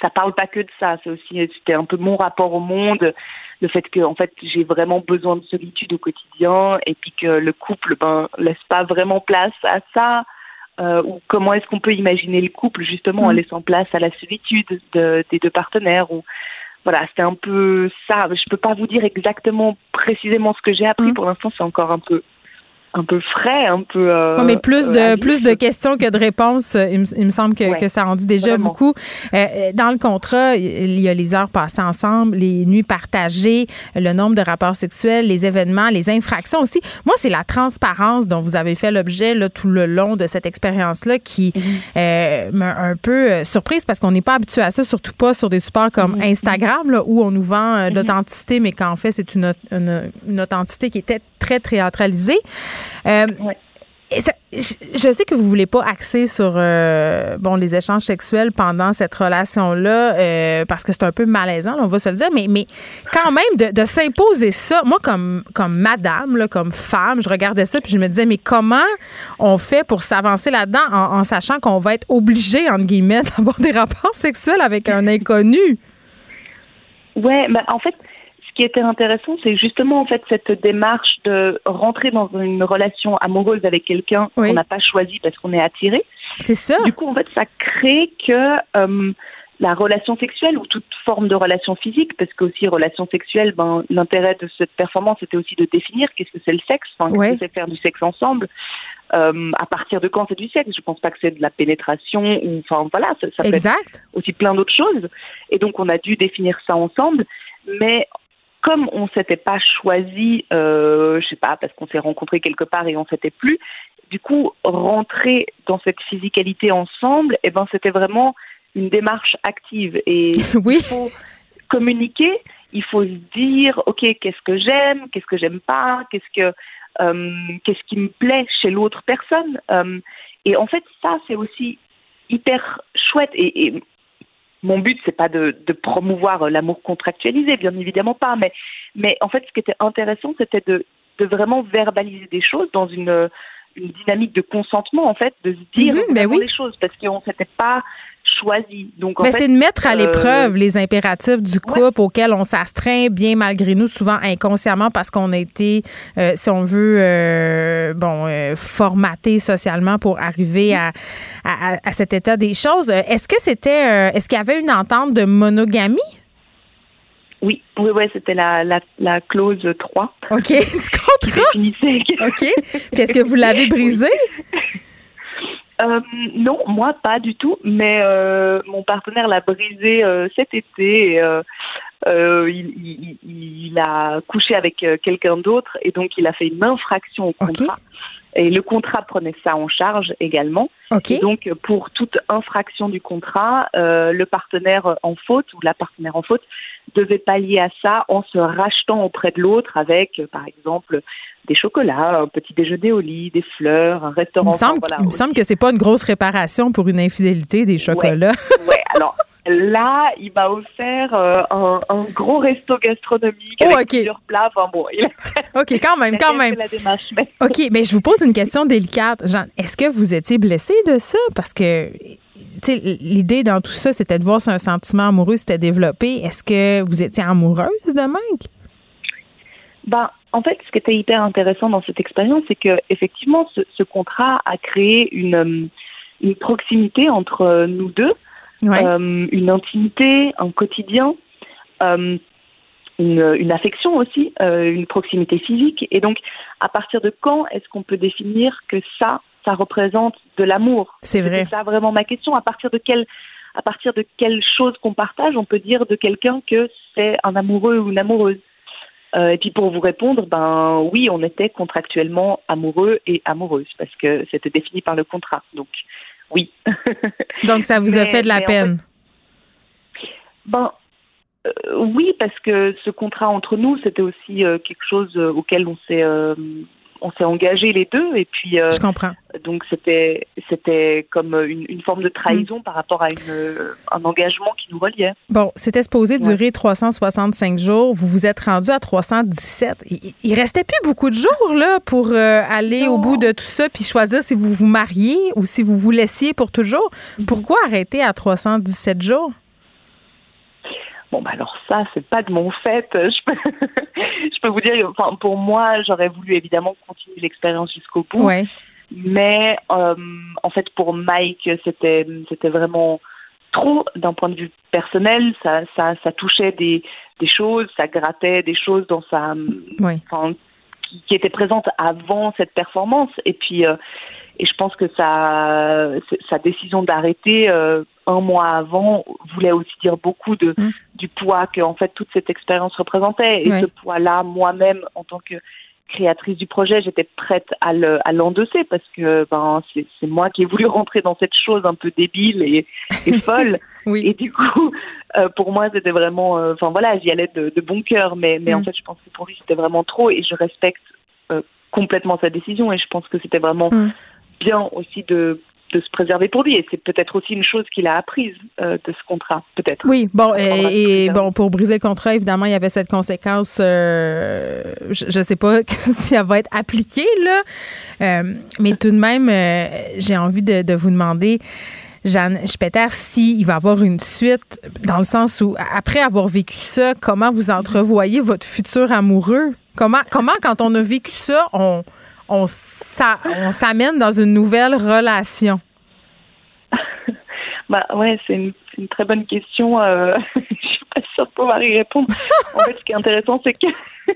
ça parle pas que de ça. C'est aussi, c'était un peu mon rapport au monde, le fait que, en fait, j'ai vraiment besoin de solitude au quotidien, et puis que le couple, ben, laisse pas vraiment place à ça. Euh, ou comment est-ce qu'on peut imaginer le couple justement en mm. laissant place à la solitude de, des deux partenaires ou voilà c'était un peu ça je peux pas vous dire exactement précisément ce que j'ai appris mm. pour l'instant c'est encore un peu un peu frais, un peu. Euh, mais plus de plus de questions que de réponses. Il me, semble que, que, ça en dit déjà beaucoup. Euh, dans le contrat, il y a les heures passées ensemble, les nuits partagées, le nombre de rapports sexuels, les événements, les infractions aussi. Moi, c'est la transparence dont vous avez fait l'objet là, tout le long de cette expérience-là qui mhm. euh, m'a un peu euh, surprise parce qu'on n'est pas habitué à ça, surtout pas sur des supports comme mhm. Instagram là, où on nous vend euh, mhm. l'authenticité, mais qu'en fait, c'est une, une, une authenticité qui était très théâtralisée. Euh, je, sais que vous voulez pas axer sur euh, bon les échanges sexuels pendant cette relation là euh, parce que c'est un peu malaisant, on va se le dire, mais mais quand même de, s'imposer ça, moi comme comme madame là, comme femme, je regardais ça puis je me disais mais comment on fait pour s'avancer là-dedans en, sachant qu'on va être obligé entre guillemets d'avoir des rapports sexuels avec un inconnu? Ouais, mais en fait ce qui était intéressant, c'est justement en fait cette démarche de rentrer dans une relation amoureuse avec quelqu'un qu'on n'a pas choisi parce qu'on est attiré. C'est ça. Du coup, en fait, ça crée que euh, la relation sexuelle ou toute forme de relation physique, parce que aussi relation sexuelle, ben l'intérêt de cette performance c'était aussi de définir qu'est-ce que c'est le sexe, enfin, qu'est-ce que c'est faire du sexe ensemble. Euh, à partir de quand c'est du sexe Je pense pas que c'est de la pénétration ou enfin voilà, ça, ça peut être aussi plein d'autres choses. Et donc on a dû définir ça ensemble, mais comme on s'était pas choisi, euh, je sais pas, parce qu'on s'est rencontrés quelque part et on s'était plus, du coup, rentrer dans cette physicalité ensemble, eh ben, c'était vraiment une démarche active. Et oui. il faut communiquer, il faut se dire, ok, qu'est-ce que j'aime, qu'est-ce que j'aime pas, qu'est-ce que, euh, qu'est-ce qui me plaît chez l'autre personne. Euh, et en fait, ça, c'est aussi hyper chouette. Et, et mon but, c'est pas de, de promouvoir l'amour contractualisé, bien évidemment pas, mais, mais en fait, ce qui était intéressant, c'était de, de vraiment verbaliser des choses dans une, une dynamique de consentement, en fait, de se dire mmh, ben les choses, parce qu'on s'était pas choisi. Donc, Mais c'est de mettre à euh, l'épreuve les impératifs du couple auxquels on s'astreint bien malgré nous, souvent inconsciemment parce qu'on a été, euh, si on veut, euh, bon, formaté socialement pour arriver à, à, cet état des choses. Est-ce que c'était, est-ce qu'il y avait une entente de monogamie? Oui, oui, oui, c'était la, la, la, clause 3. OK, du contrat? OK. Puis est-ce que vous l'avez brisée? Euh, non, moi pas du tout, mais euh, mon partenaire l'a brisé euh, cet été. il, il, a couché avec quelqu'un d'autre et donc il a fait une infraction au contrat. Et le contrat prenait ça en charge également. Et donc, pour toute infraction du contrat, le partenaire en faute ou la partenaire en faute devait pallier à ça en se rachetant auprès de l'autre avec, par exemple, des chocolats, un petit déjeuner au lit, des fleurs, un restaurant. Il me semble, il me semble que c'est pas une grosse réparation pour une infidélité des chocolats. Ouais, alors là, il m'a offert euh, un, un, gros resto gastronomique oh, avec plusieurs plats. Enfin bon, il OK, quand même, quand même. La démarche, mais... OK, mais je vous pose une question délicate. Jean, est-ce que vous étiez blessé de ça? Parce que l'idée dans tout ça, c'était de voir si un sentiment amoureux s'était développé. Est-ce que vous étiez amoureuse de Mike? Ben, en fait, ce qui était hyper intéressant dans cette expérience, c'est que effectivement, ce, contrat a créé une, une proximité entre euh, nous deux, euh, une intimité, un quotidien, une, une, affection aussi, une proximité physique. Et donc, à partir de quand est-ce qu'on peut définir que ça, ça représente de l'amour? C'est vrai. C'est ça vraiment ma question? À partir de quelle à partir de quelle chose qu'on partage, on peut dire de quelqu'un que c'est un amoureux ou une amoureuse? Euh, et puis pour vous répondre, ben oui, on était contractuellement amoureux et amoureuse parce que c'était défini par le contrat. Donc oui. Donc ça vous a fait de la peine? Ben, oui, parce que ce contrat entre nous, c'était aussi quelque chose auquel on s'est on s'est engagés les deux et puis je comprends. Donc c'était c'était comme une, une, forme de trahison par rapport à une, un engagement qui nous reliait. Bon, c'était supposé durer 365 jours. Vous vous êtes rendu à 317. Il, il restait plus beaucoup de jours là pour aller au bout de tout ça puis choisir si vous vous mariez ou si vous vous laissiez pour toujours. Pourquoi arrêter à 317 jours? Bon, bah alors ça, c'est pas de mon fait. Je peux, je peux vous dire, enfin, pour moi, j'aurais voulu évidemment continuer l'expérience jusqu'au bout. Ouais. Mais euh, en fait, pour Mike, c'était c'était vraiment trop d'un point de vue personnel. Ça, ça, ça touchait des, des choses, ça grattait des choses dans sa, ouais. Qui, qui étaient présentes avant cette performance. Et puis, euh, et je pense que sa, sa décision d'arrêter euh, un mois avant voulait aussi dire beaucoup de Mmh. du poids que en fait toute cette expérience représentait. Et Ouais. ce poids-là, moi-même, en tant que créatrice du projet, j'étais prête à le à l'endosser parce que ben c'est moi qui ai voulu rentrer dans cette chose un peu débile et, et folle. Oui. Et du coup, euh, pour moi, c'était vraiment, euh, enfin voilà, j'y allais de, de bon cœur, mais mais en Mm. fait, je pense que pour lui, c'était vraiment trop et je respecte euh, complètement sa décision et je pense que c'était vraiment Mm. bien aussi de de se préserver pour lui et c'est peut-être aussi une chose qu'il a apprise euh, de ce contrat, peut-être. Oui, bon, et, bon, pour briser le contrat, évidemment, il y avait cette conséquence. euh, je ne sais pas si elle va être appliquée, là. Euh, mais tout de même, j'ai envie de, de vous demander. Jeanne Spetter, s'il va y avoir une suite, dans le sens où, après avoir vécu ça, comment vous entrevoyez votre futur amoureux? Comment, comment quand on a vécu ça, on, on, s'a- on s'amène dans une nouvelle relation? Bah ouais, c'est une, c'est une très bonne question. Euh, je suis pas sûre de pouvoir y répondre. en fait, ce qui est intéressant, c'est que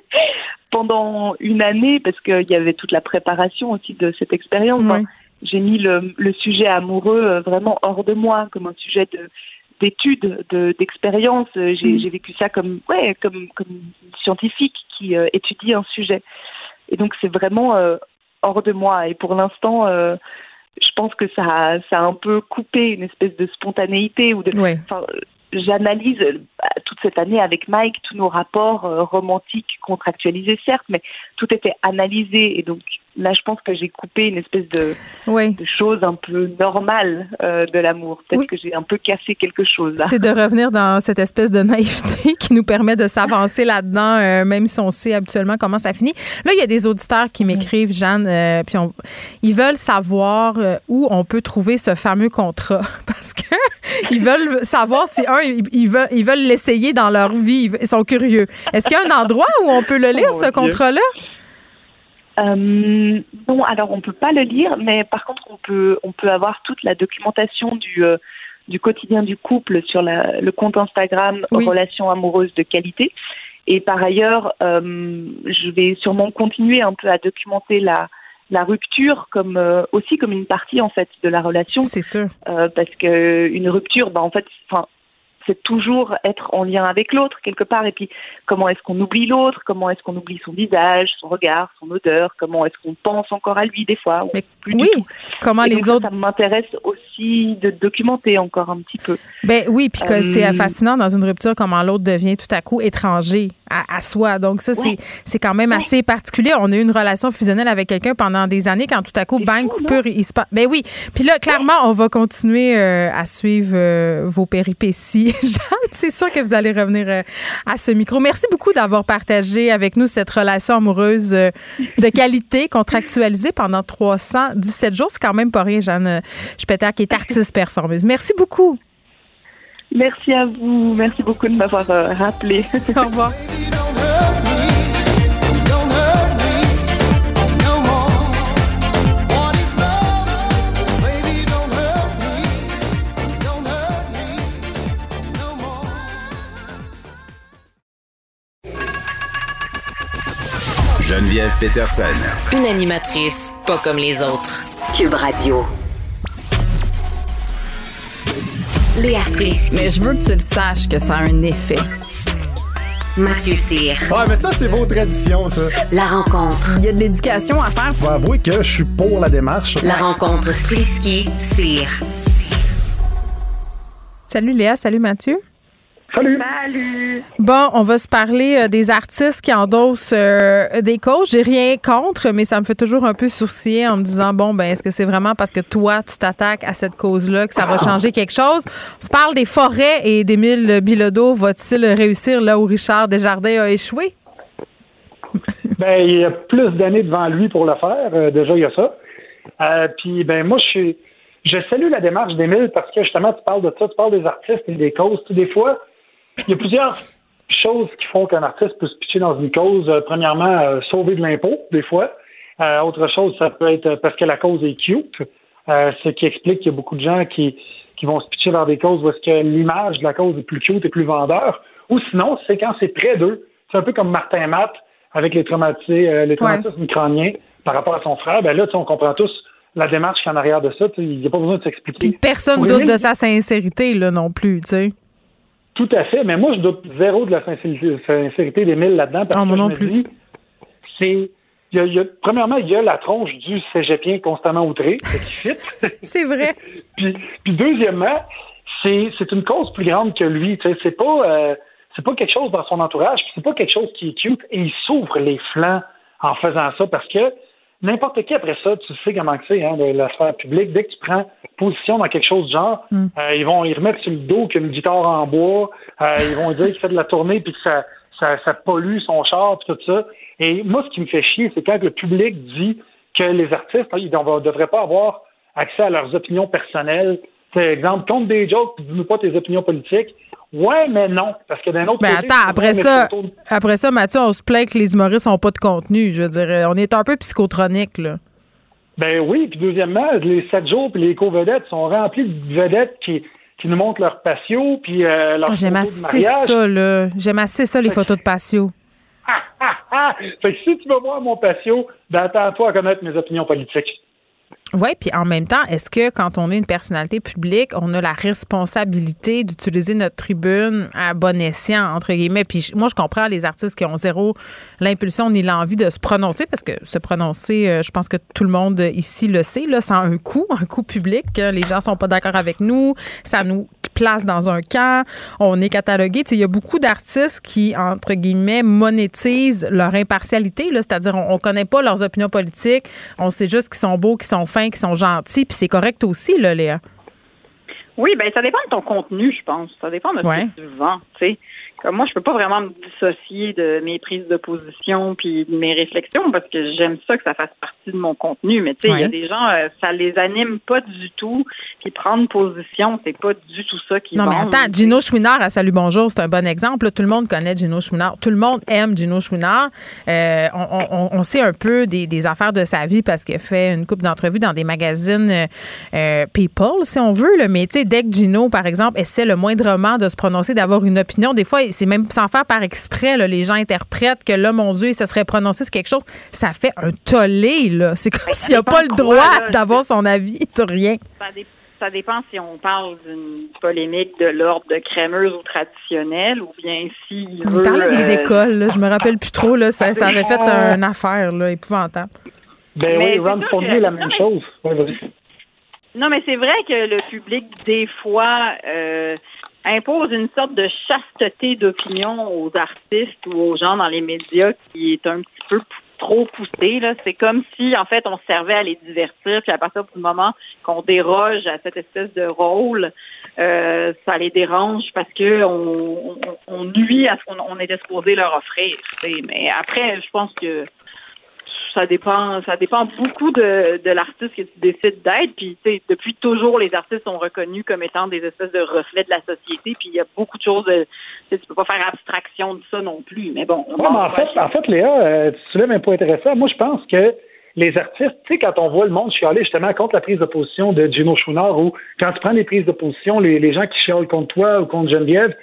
pendant une année, parce qu'il y avait toute la préparation aussi de cette expérience, ben, j'ai mis le, le sujet amoureux euh, vraiment hors de moi, comme un sujet de d'études, de d'expérience. J'ai Mm. j'ai vécu ça comme ouais, comme comme une scientifique qui euh, étudie un sujet. Et donc c'est vraiment euh, hors de moi. Et pour l'instant, euh, je pense que ça a, ça a un peu coupé une espèce de spontanéité ou de. Ouais. Euh, J'analyse toute cette année avec Mike tous nos rapports romantiques contractualisés certes, mais tout était analysé et donc là je pense que j'ai coupé une espèce de, Oui. de chose un peu normale euh, de l'amour. Peut-être Oui. que j'ai un peu cassé quelque chose là. C'est de revenir dans cette espèce de naïveté qui nous permet de s'avancer là-dedans, euh, même si on sait habituellement comment ça finit. Là, il y a des auditeurs qui m'écrivent, Jeanne, euh, puis on- ils veulent savoir où on peut trouver ce fameux contrat. Parce que ils veulent savoir si, un, ils, veulent ils veulent l'essayer dans leur vie. Ils sont curieux. Est-ce qu'il y a un endroit où on peut le lire, Oh, ce Dieu. contrat-là? Euh, non, alors on peut pas le lire, mais par contre on peut on peut avoir toute la documentation du euh, du quotidien du couple sur la, le compte Instagram Oui. Relations amoureuses de qualité. Et par ailleurs, euh, je vais sûrement continuer un peu à documenter la la rupture comme euh, aussi comme une partie en fait de la relation C'est sûr. parce que une rupture, bah en fait, enfin, c'est toujours être en lien avec l'autre quelque part. Et puis, comment est-ce qu'on oublie l'autre? Comment est-ce qu'on oublie son visage, son regard, son odeur? Comment est-ce qu'on pense encore à lui des fois ou Mais plus du oui, tout? comment Et les ça, autres ça m'intéresse aussi de documenter encore un petit peu. Ben oui, puis Euh, c'est fascinant dans une rupture comment l'autre devient tout à coup étranger à, à soi. Donc ça, c'est quand même assez particulier. On a eu une relation fusionnelle avec quelqu'un pendant des années quand tout à coup, bang, fou, coupure, il se passe. Ben oui. Puis là, clairement, on va continuer euh, à suivre euh, vos péripéties. Jeanne, c'est sûr que vous allez revenir euh, à ce micro. Merci beaucoup d'avoir partagé avec nous cette relation amoureuse euh, de qualité contractualisée pendant 317 jours. C'est quand même pas rien, Jeanne Spetter, qui est artiste performeuse. Merci beaucoup. Merci à vous. Merci beaucoup de m'avoir euh, rappelé. Au revoir. Geneviève Peterson. Une animatrice pas comme les autres. Cube Radio. Léa Strisky. Mais je veux que tu le saches que ça a un effet. Mathieu Cyr. Ouais, mais ça, c'est vos traditions, ça. La rencontre. Il y a de l'éducation à faire. Je vais avouer que je suis pour la démarche. La rencontre Strisky-Cyr. Salut Léa, salut Mathieu. Salut. Salut. Bon, on va se parler euh, des artistes qui endossent euh, des causes. J'ai rien contre, mais ça me fait toujours un peu sourciller en me disant bon, ben est-ce que c'est vraiment parce que toi tu t'attaques à cette cause-là que ça va changer quelque chose? On se parle des forêts et d'Émile Bilodeau. Va-t-il réussir là où Richard Desjardins a échoué? Ben il y a plus d'années devant lui pour le faire. Euh, déjà il y a ça. Puis ben moi je suis je salue la démarche d'Émile parce que justement, tu parles de ça, tu parles des artistes et des causes. des fois, il y a plusieurs choses qui font qu'un artiste peut se pitcher dans une cause. Euh, premièrement, euh, sauver de l'impôt, des fois. Euh, autre chose, ça peut être parce que la cause est cute, ce qui explique qu'il y a beaucoup de gens qui, qui vont se pitcher vers des causes où est-ce que l'image de la cause est plus cute et plus vendeur. Ou sinon, c'est quand c'est près d'eux. C'est un peu comme Martin Matt avec les traumatisés, les traumatismes crâniens par rapport à son frère. Ben là, on comprend tous la démarche qui est en arrière de ça. Il n'y a pas besoin de s'expliquer. Personne doute de sa sincérité là, non plus. tu sais. Tout à fait, mais moi, je doute zéro de la sincérité d'Émile là-dedans. Parce que non plus. c'est. premièrement, il y a la tronche du cégepien constamment outré, qui fit. c'est vrai. puis, puis, deuxièmement, c'est, c'est une cause plus grande que lui. C'est pas, euh, c'est pas quelque chose dans son entourage, c'est pas quelque chose qui est cute, et il s'ouvre les flancs en faisant ça parce que n'importe qui après ça, tu sais comment c'est, hein, de la sphère publique, dès que tu prends position dans quelque chose de genre, mm. euh, ils vont y remettre sur le dos qu'une guitare en bois, euh, ils vont dire qu'il fait de la tournée puis que ça, ça, ça pollue son char puis tout ça. Et moi, ce qui me fait chier, c'est quand le public dit que les artistes, ils ne devraient pas avoir accès à leurs opinions personnelles. Par exemple, compte des jokes, dis-nous pas tes opinions politiques. Ouais, mais non, parce que d'un autre mais attends, après ça, après ça, Mathieu, on se plaint que les humoristes n'ont pas de contenu. Je veux dire, on est un peu psychotronique, là. Ben oui, puis deuxièmement, les sept jours puis les co-vedettes sont remplis de vedettes qui, qui nous montrent leur patio puis euh, leur oh, J'aime assez ça, là. J'aime assez ça, les photos de patio. fait que si tu veux voir mon patio, ben attends-toi à connaître mes opinions politiques. Oui, puis en même temps, est-ce que quand on est une personnalité publique, on a la responsabilité d'utiliser notre tribune à bon escient, entre guillemets? Puis moi, je comprends les artistes qui ont zéro l'impulsion ni l'envie de se prononcer, parce que se prononcer, euh, je pense que tout le monde ici le sait, là, ça a un coût, un coût public. Les gens sont pas d'accord avec nous, ça nous place dans un camp, on est catalogué. Il y a beaucoup d'artistes qui, entre guillemets, monétisent leur impartialité, c'est-à-dire on, on connaît pas leurs opinions politiques, on sait juste qu'ils sont beaux, qu'ils sont qui sont gentils, puis c'est correct aussi, là, Léa. Oui, ben ça dépend de ton contenu, je pense. Ça dépend de ce que tu vends, tu sais. Comme moi, je peux pas vraiment me dissocier de mes prises de position puis de mes réflexions parce que j'aime ça que ça fasse partie de mon contenu. Mais tu sais, il y a des gens, euh, ça les anime pas du tout. Puis prendre position, c'est pas du tout ça qui. Non, mais attends, Gino Chouinard à Salut Bonjour, c'est un bon exemple. Tout le monde connaît Gino Chouinard. Tout le monde aime Gino Chouinard. Euh, on, sait un peu des, affaires de sa vie parce qu'il fait une coupe d'entrevues dans des magazines euh, People, si on veut. Le Mais tu sais, dès que Gino, par exemple, essaie le moindrement de se prononcer, d'avoir une opinion, des fois, c'est même sans faire par exprès, les gens interprètent que là, mon Dieu, il se serait prononcé sur quelque chose. Ça fait un tollé, là. C'est comme s'il n'a pas le droit d'avoir son avis sur rien. Ça, dépend si on parle d'une polémique de l'ordre de crémeuse ou traditionnelle ou bien si. On parlait des euh, écoles, je me rappelle plus trop, là. Ça, ça avait fait une affaire, là, épouvantable. Ben oui, Ron Fournier, la même chose. non, mais c'est vrai que le public, des fois, euh, impose une sorte de chasteté d'opinion aux artistes ou aux gens dans les médias qui est un petit peu trop poussé. Là. C'est comme si, en fait, on servait à les divertir, puis à partir du moment qu'on déroge à cette espèce de rôle, euh, ça les dérange parce que on, nuit à ce qu'on est exposé leur offrir. Mais après, je pense que ça dépend, ça dépend beaucoup de, de l'artiste que tu décides d'être. Puis, tu sais, depuis toujours, les artistes sont reconnus comme étant des espèces de reflets de la société. Puis, il y a beaucoup de choses. De, tu peux pas faire abstraction de ça non plus. Mais bon. en, fait, en fait, Léa, euh, tu soulèves un point intéressant. Moi, je pense que les artistes, tu sais, quand on voit le monde chialer justement contre la prise de position de Gino Chouinard ou quand tu prends les prises de position, les, les gens qui chialent contre toi ou contre Geneviève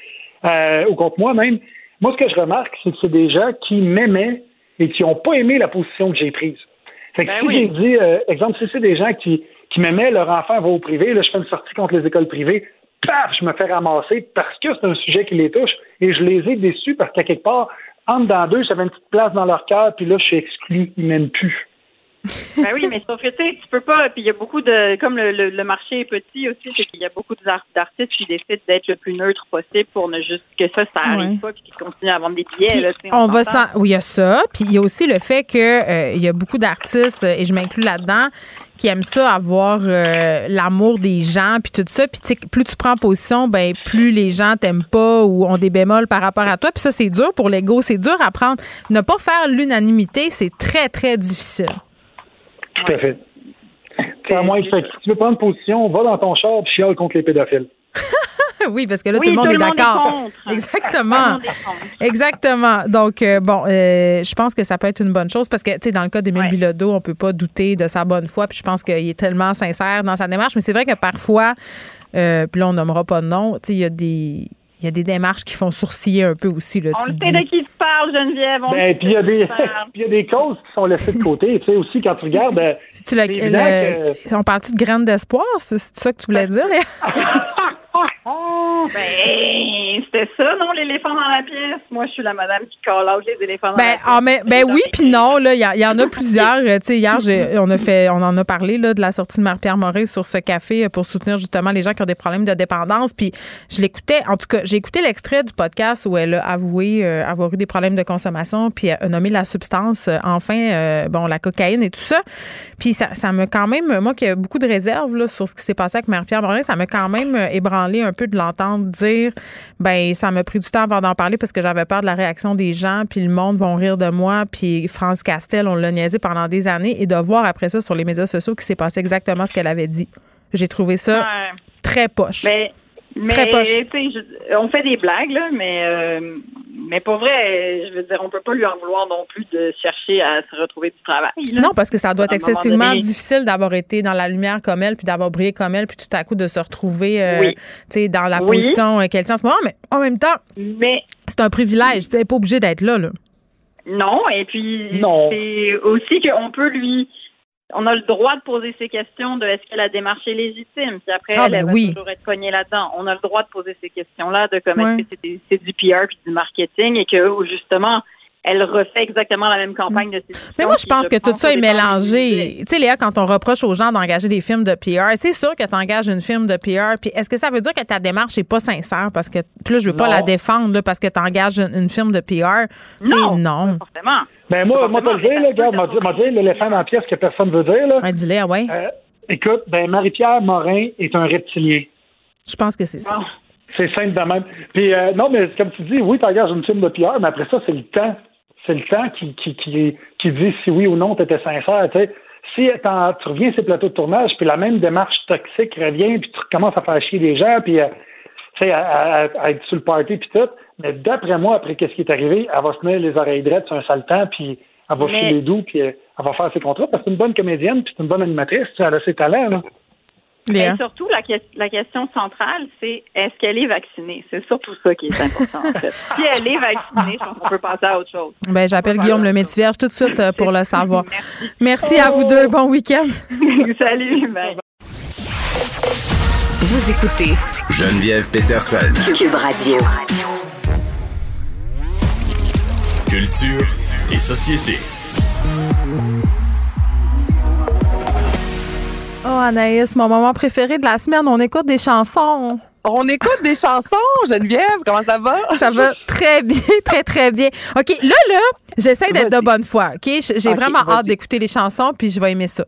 euh, ou contre moi même, moi, ce que je remarque, c'est que c'est des gens qui m'aimaient et qui n'ont pas aimé la position que j'ai prise. Fait que ben si j'ai dit, euh, exemple, si c'est des gens qui, qui m'aimaient, leur enfant va au privé, là, je fais une sortie contre les écoles privées, paf, je me fais ramasser parce que c'est un sujet qui les touche et je les ai déçus parce qu'à quelque part, entre dans deux, j'avais une petite place dans leur cœur, puis là, je suis exclu, ils m'aiment plus. Ben oui, mais sauf que tu sais, tu peux pas. Puis il y a beaucoup de. Comme le, le, le marché est petit aussi, c'est qu'il y a beaucoup d'artistes qui décident d'être le plus neutre possible pour ne juste que ça, ça arrive Ouais. pas, puis qui continuent à vendre des billets. là, on va s'en- oui, il y a ça. Puis il y a aussi le fait que euh, il y a beaucoup d'artistes, et je m'inclus là-dedans, qui aiment ça, avoir euh, l'amour des gens, puis tout ça. Puis plus tu prends position, ben plus les gens t'aiment pas ou ont des bémols par rapport à toi. Puis ça, c'est dur pour l'ego. C'est dur à prendre. Ne pas faire l'unanimité, c'est très, très difficile. Tout à fait. À moins que si tu veux prendre position, va dans ton char et chiale contre les pédophiles. oui, parce que là, Oui, tout le monde tout est le monde est d'accord. Exactement. le monde est Exactement. Donc, euh, bon, euh, je pense que ça peut être une bonne chose parce que, tu sais, dans le cas d'Émile Bilodeau, on peut pas douter de sa bonne foi. Puis je pense qu'il est tellement sincère dans sa démarche. Mais c'est vrai que parfois, euh, puis là, on nommera pas de nom, tu sais, il y a des. Il y a des démarches qui font sourciller un peu aussi. Là, On tu le sait dis- de qui tu parles, Geneviève. On Ben, puis il y a des, causes qui sont laissées de côté. Tu sais aussi quand tu regardes. euh, Tu le- On parle-tu de graines d'espoir? C'est c'est ça que tu voulais dire, Ben, c'était ça, non, l'éléphant dans la pièce? Moi, je suis la madame qui call out les éléphants dans la Ben, pièce. ah, mais, ben oui, puis non, là, il y, en a plusieurs. Euh, Tu sais, hier, on a fait, on en a parlé là, de la sortie de Marie-Pierre Morin sur ce café euh, pour soutenir justement les gens qui ont des problèmes de dépendance. Puis je l'écoutais, en tout cas, j'ai écouté l'extrait du podcast où elle a avoué euh, avoir eu des problèmes de consommation, puis a nommé la substance, euh, enfin, euh, bon, la cocaïne et tout ça. Puis ça, ça m'a quand même, moi qui ai beaucoup de réserves là, sur ce qui s'est passé avec Marie-Pierre Morin, ça m'a quand même ébranlé un peu de l'entendre dire, ben ça m'a pris du temps avant d'en parler parce que j'avais peur de la réaction des gens, puis le monde vont rire de moi, puis France Castel, on l'a niaisé pendant des années, et de voir après ça sur les médias sociaux qu'il s'est passé exactement ce qu'elle avait dit. J'ai trouvé ça Ouais. très poche. Mais, mais Très poche. tu sais, je- on fait des blagues, là, mais, euh, mais pour vrai, je veux dire, on peut pas lui en vouloir non plus de chercher à se retrouver du travail. là. Non, parce que ça doit être excessivement donné. difficile d'avoir été dans la lumière comme elle, puis d'avoir brillé comme elle, puis tout à coup de se retrouver euh, Oui. sais, dans la Oui. position qu'elle tient en ce moment. Mais en même temps, Mais c'est un privilège. Tu n'es pas obligé d'être là. là. non, et puis Non. c'est aussi qu'on peut lui. On a le droit de poser ces questions de est-ce que la démarche est légitime? Puis après, Ah, elle, ben elle va oui. toujours être cognée là-dedans. On a le droit de poser ces questions-là de comme Ouais. est-ce que c'est du PR puis du marketing et que justement, elle refait exactement la même campagne de séduction. Mais moi, je pense que tout ça est mélangé. Tu sais, Léa, quand on reproche aux gens d'engager des films de PR, c'est sûr que tu engages une film de PR. Puis est-ce que ça veut dire que ta démarche n'est pas sincère? Parce que, puis là, je veux pas Non. la défendre là, parce que tu engages une, une film de PR. Tu sais, Non. non. Forcément. Ben moi, moi, le dire, là, regarde, m'a dit, l'éléphant dans la pièce que personne veut dire, là. Ouais, dis-le, ouais. Euh, écoute, ben Marie-Pierre Morin est un reptilien. Je pense que c'est ça. C'est simple de même. Puis euh, non, mais comme tu dis, oui, tu engages une film de PR, mais après ça, c'est le temps. C'est le temps qui, qui, qui, qui dit si oui ou non tu étais sincère. Si tu reviens sur ces plateaux de tournage, puis la même démarche toxique revient, puis tu recommences à faire chier les gens, puis euh, à, à- à être sur le party, puis tout. Mais d'après moi, après qu'est-ce qui est arrivé, elle va se tenir les oreilles drettes sur un sale temps, puis elle va Mais- filer doux, puis euh, elle va faire ses contrats, parce que c'est une bonne comédienne, puis c'est une bonne animatrice, elle a ses talents, là. Et surtout, la, que- la question centrale, c'est est-ce qu'elle est vaccinée? C'est surtout ça qui est important, en fait. Si elle est vaccinée, je pense qu'on peut passer à autre chose. Ben, j'appelle Guillaume le métier vierge tout de suite euh, pour le savoir. Merci à vous deux. Bon week-end. Salut. bye. Vous écoutez Geneviève Peterson. Cube Radio. Culture et société. Oh, Anaïs, mon moment préféré de la semaine, on écoute des chansons. On écoute des chansons, Geneviève, comment ça va? Ça va très bien, très, très bien. OK, là, là, j'essaie d'être de bonne foi, OK? J'ai vraiment hâte d'écouter les chansons, puis je vais aimer ça.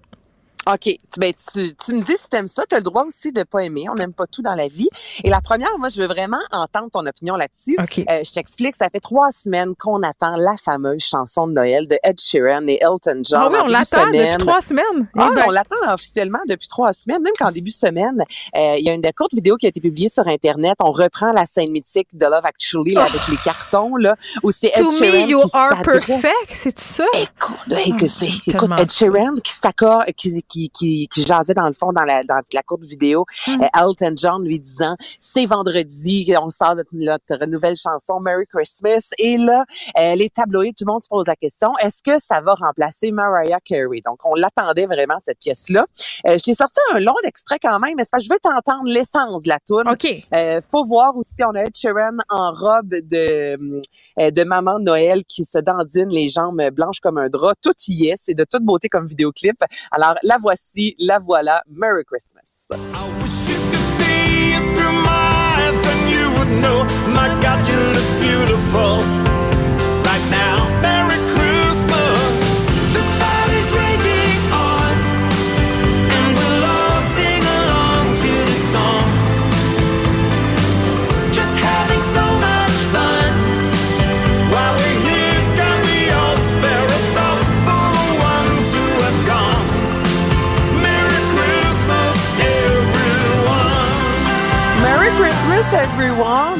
OK. Tu, ben, tu, tu me dis si t'aimes ça. Tu as le droit aussi de pas aimer. On n'aime pas tout dans la vie. Et la première, moi, je veux vraiment entendre ton opinion là-dessus. OK. Euh, je t'explique, ça fait trois semaines qu'on attend la fameuse chanson de Noël de Ed Sheeran et Elton John. Ah oui, on l'attend depuis trois semaines. Ah, Eh ben. on l'attend officiellement depuis trois semaines, même qu'en début de semaine, euh, il y a une courte vidéo qui a été publiée sur Internet. On reprend la scène mythique de Love Actually là, avec les cartons, là, où c'est Ed To Sheeran me, you qui are perfect, c'est ça? Écoute, que c'est. c'est Écoute, Ed Sheeran qui s'accorde, qui, qui qui, qui, qui jasait dans le fond dans la, dans la courte vidéo, Hmm. euh, Elton John lui disant c'est vendredi, on sort notre, notre nouvelle chanson Merry Christmas. Et là, euh, les tabloïds, tout le monde se pose la question est-ce que ça va remplacer Mariah Carey Donc on l'attendait vraiment cette pièce-là. Euh, je t'ai sorti un long extrait quand même, mais c'est je veux t'entendre l'essence de la tune. Ok. Euh, faut voir aussi, on a Ed Sheeran en robe de euh, de maman Noël qui se dandine les jambes blanches comme un drap. Tout y est, c'est de toute beauté comme vidéoclip. Alors la voici, la voilà, Merry Christmas.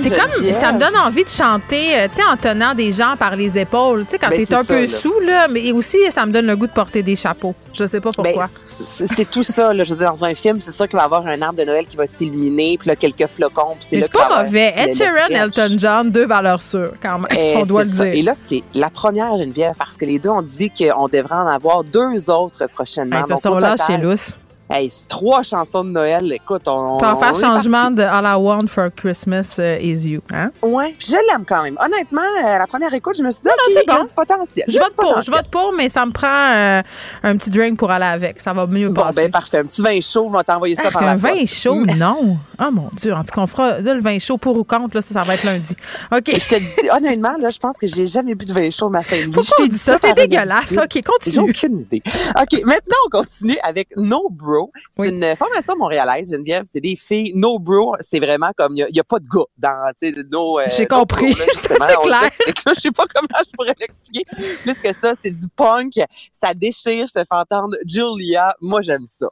C'est comme, ça me donne envie de chanter, euh, tu sais, en tenant des gens par les épaules, tu sais, quand Ben, t'es un ça, peu là. sous, là, mais aussi, ça me donne le goût de porter des chapeaux. Je sais pas Ben, pourquoi. c'est- c'est tout ça, là. Je veux dire, dans un film, c'est sûr qu'il va y avoir un arbre de Noël qui va s'illuminer, puis là, quelques flocons, puis c'est c'est pas mauvais. Ed Sheeran. Elton John, deux valeurs sûres, quand même. Eh, On doit le ça. dire. Et là, c'est la première Geneviève, parce que les deux ont dit qu'on devrait en avoir deux autres prochainement. Hey, ce Donc, sont là chez Lousse. Hey, c'est trois chansons de Noël. Écoute, on. Va faire changement de All I Want for Christmas uh, is You. Hein? Ouais, je l'aime quand même. Honnêtement, euh, la première écoute, je me suis dit, Non, non, c'est bon. du potentiel. Je vote pour, je vote pour, mais ça me prend euh, un petit drink pour aller avec. Ça va mieux Bon, passer. ben parfait. Un petit vin chaud, on va t'envoyer ça Ah, par la un vin poste. chaud, non. Ah mon Dieu. En tout cas, on fera là, le vin chaud pour ou contre. Là, ça, ça va être lundi. OK. Je te dis, honnêtement, là, je pense que j'ai jamais bu de vin chaud de ma scène. Pourquoi on dit ça? C'est dégueulasse. OK, J'ai continue. aucune idée. OK, maintenant, on continue avec No Bro. C'est une formation montréalaise, Geneviève. C'est des filles. No Bro, c'est vraiment comme, il n'y a, pas de gars dans, tu sais, No. euh, J'ai No compris. Bro. C'est clair. Je sais pas comment je pourrais l'expliquer. Plus que ça, c'est du punk. Ça déchire. Je te fais entendre Julia. Moi, j'aime ça.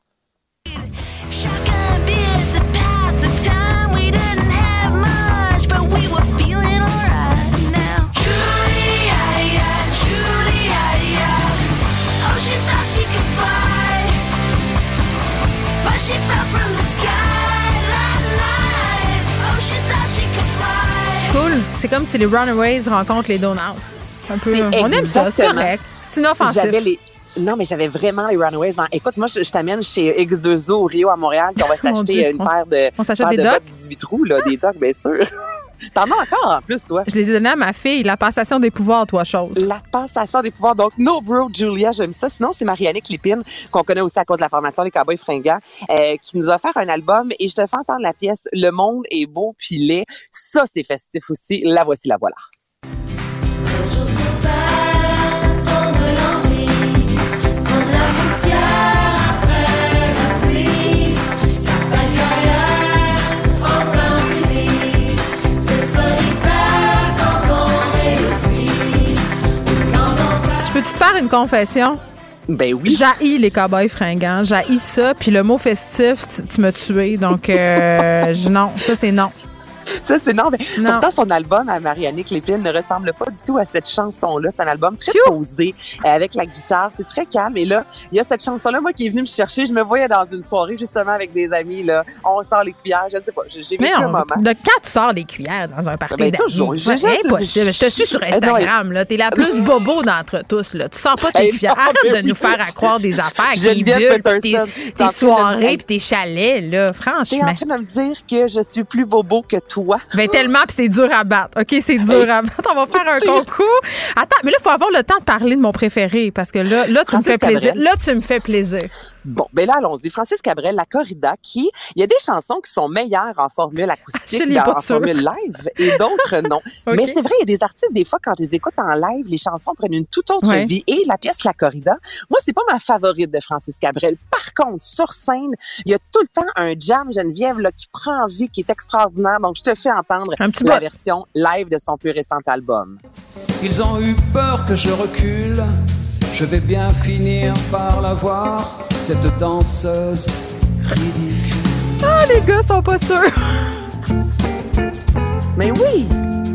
C'est cool. C'est comme si les Runaways rencontrent les Donuts. Un peu. C'est On aime ça, c'est correct. C'est inoffensif. Les. Non, mais j'avais vraiment les Runaways. Dans... Écoute, moi, je, je t'amène chez X2O au Rio à Montréal, puis on va s'acheter une On- paire de, on s'achète des de docks? bottes 18 trous, là, des docks, bien sûr. T'en as encore en plus, toi. Je les ai donnés à ma fille. La passation des pouvoirs, toi, chose. La passation des pouvoirs. Donc, No Bro, Julia, j'aime ça. Sinon, c'est Marianne Lépine, qu'on connaît aussi à cause de la formation Les Cowboys Fringants, euh, qui nous a offert un album. Et je te fais entendre la pièce Le monde est beau puis laid. Ça, c'est festif aussi. La voici, la voilà. Je peux-tu te faire une confession? Ben oui. J'haïs les cowboys fringants. J'haïs ça. Puis le mot festif, tu, tu m'as tué. Donc, euh, non, ça, c'est non. Ça, c'est non, mais Non. pourtant, son album à Marianne Lépine ne ressemble pas du tout à cette chanson-là. C'est un album très posé, euh, avec la guitare. C'est très calme. Et là, il y a cette chanson-là, moi, qui est venue me chercher. Je me voyais dans une soirée, justement, avec des amis, là. On sort les cuillères, je sais pas. J'ai vécu un moment. de quand tu sors des cuillères dans un party Ben, toujours. Jamais- impossible. Je te suis sur non, Instagram. là. T'es la plus bobo d'entre tous. Là. Tu sors pas tes Eh cuillères. Arrête de nous faire à croire des affaires. tes Geneviève bulles, tes, t'es tes soirées puis tes chalets. Là. T'es Franchement. en train de me dire que je suis plus bobo que toi. Ben tellement, puis c'est dur à battre. OK, c'est dur à battre. On va faire un concours. Attends, mais là, il faut avoir le temps de parler de mon préféré parce que là, là tu me fais plaisir. Là, tu me fais plaisir. Bon, ben là, allons-y. Francis Cabrel, La Corrida, qui, il y a des chansons qui sont meilleures en formule acoustique, en sûre. formule live, et d'autres non. Mais c'est vrai, il y a des artistes, des fois, quand ils écoutent en live, les chansons prennent une toute autre Ouais. vie. Et la pièce La Corrida, moi, c'est pas ma favorite de Francis Cabrel. Par contre, sur scène, il y a tout le temps un jam Geneviève, là, qui prend vie, qui est extraordinaire. Donc, je te fais entendre Un petit la version live de son plus récent album. Ils ont eu peur que je recule. Je vais bien finir par la voir, cette danseuse ridicule. Ah, les gars sont pas sûrs. Mais oui!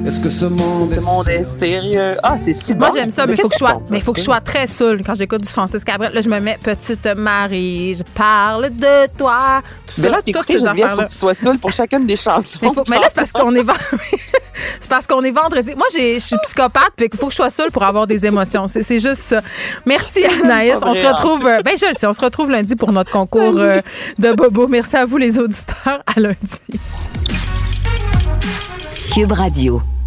Est-ce que ce monde, Ce monde est sérieux? Ah, c'est si Moi, j'aime ça, mais il qu'est-ce faut que je sois, mais faut que je sois très saoule quand j'écoute du Francis Cabrel. Là, je me mets petite Marie, je parle de toi. Tout Mais là, toutes t'écoutes, ces Geneviève, faut affaires-là. que tu sois seule pour chacune des chansons. Mais, faut- mais là, c'est parce qu'on est, c'est parce qu'on est vendredi. Moi, j'ai- je suis psychopathe, puis il faut que je sois seule pour avoir des émotions. C'est c'est juste ça. Merci, Anaïs. On se retrouve, euh, ben, je le sais, on se retrouve lundi pour notre concours euh, de Bobo. Merci à vous, les auditeurs. À lundi. Cube Radio.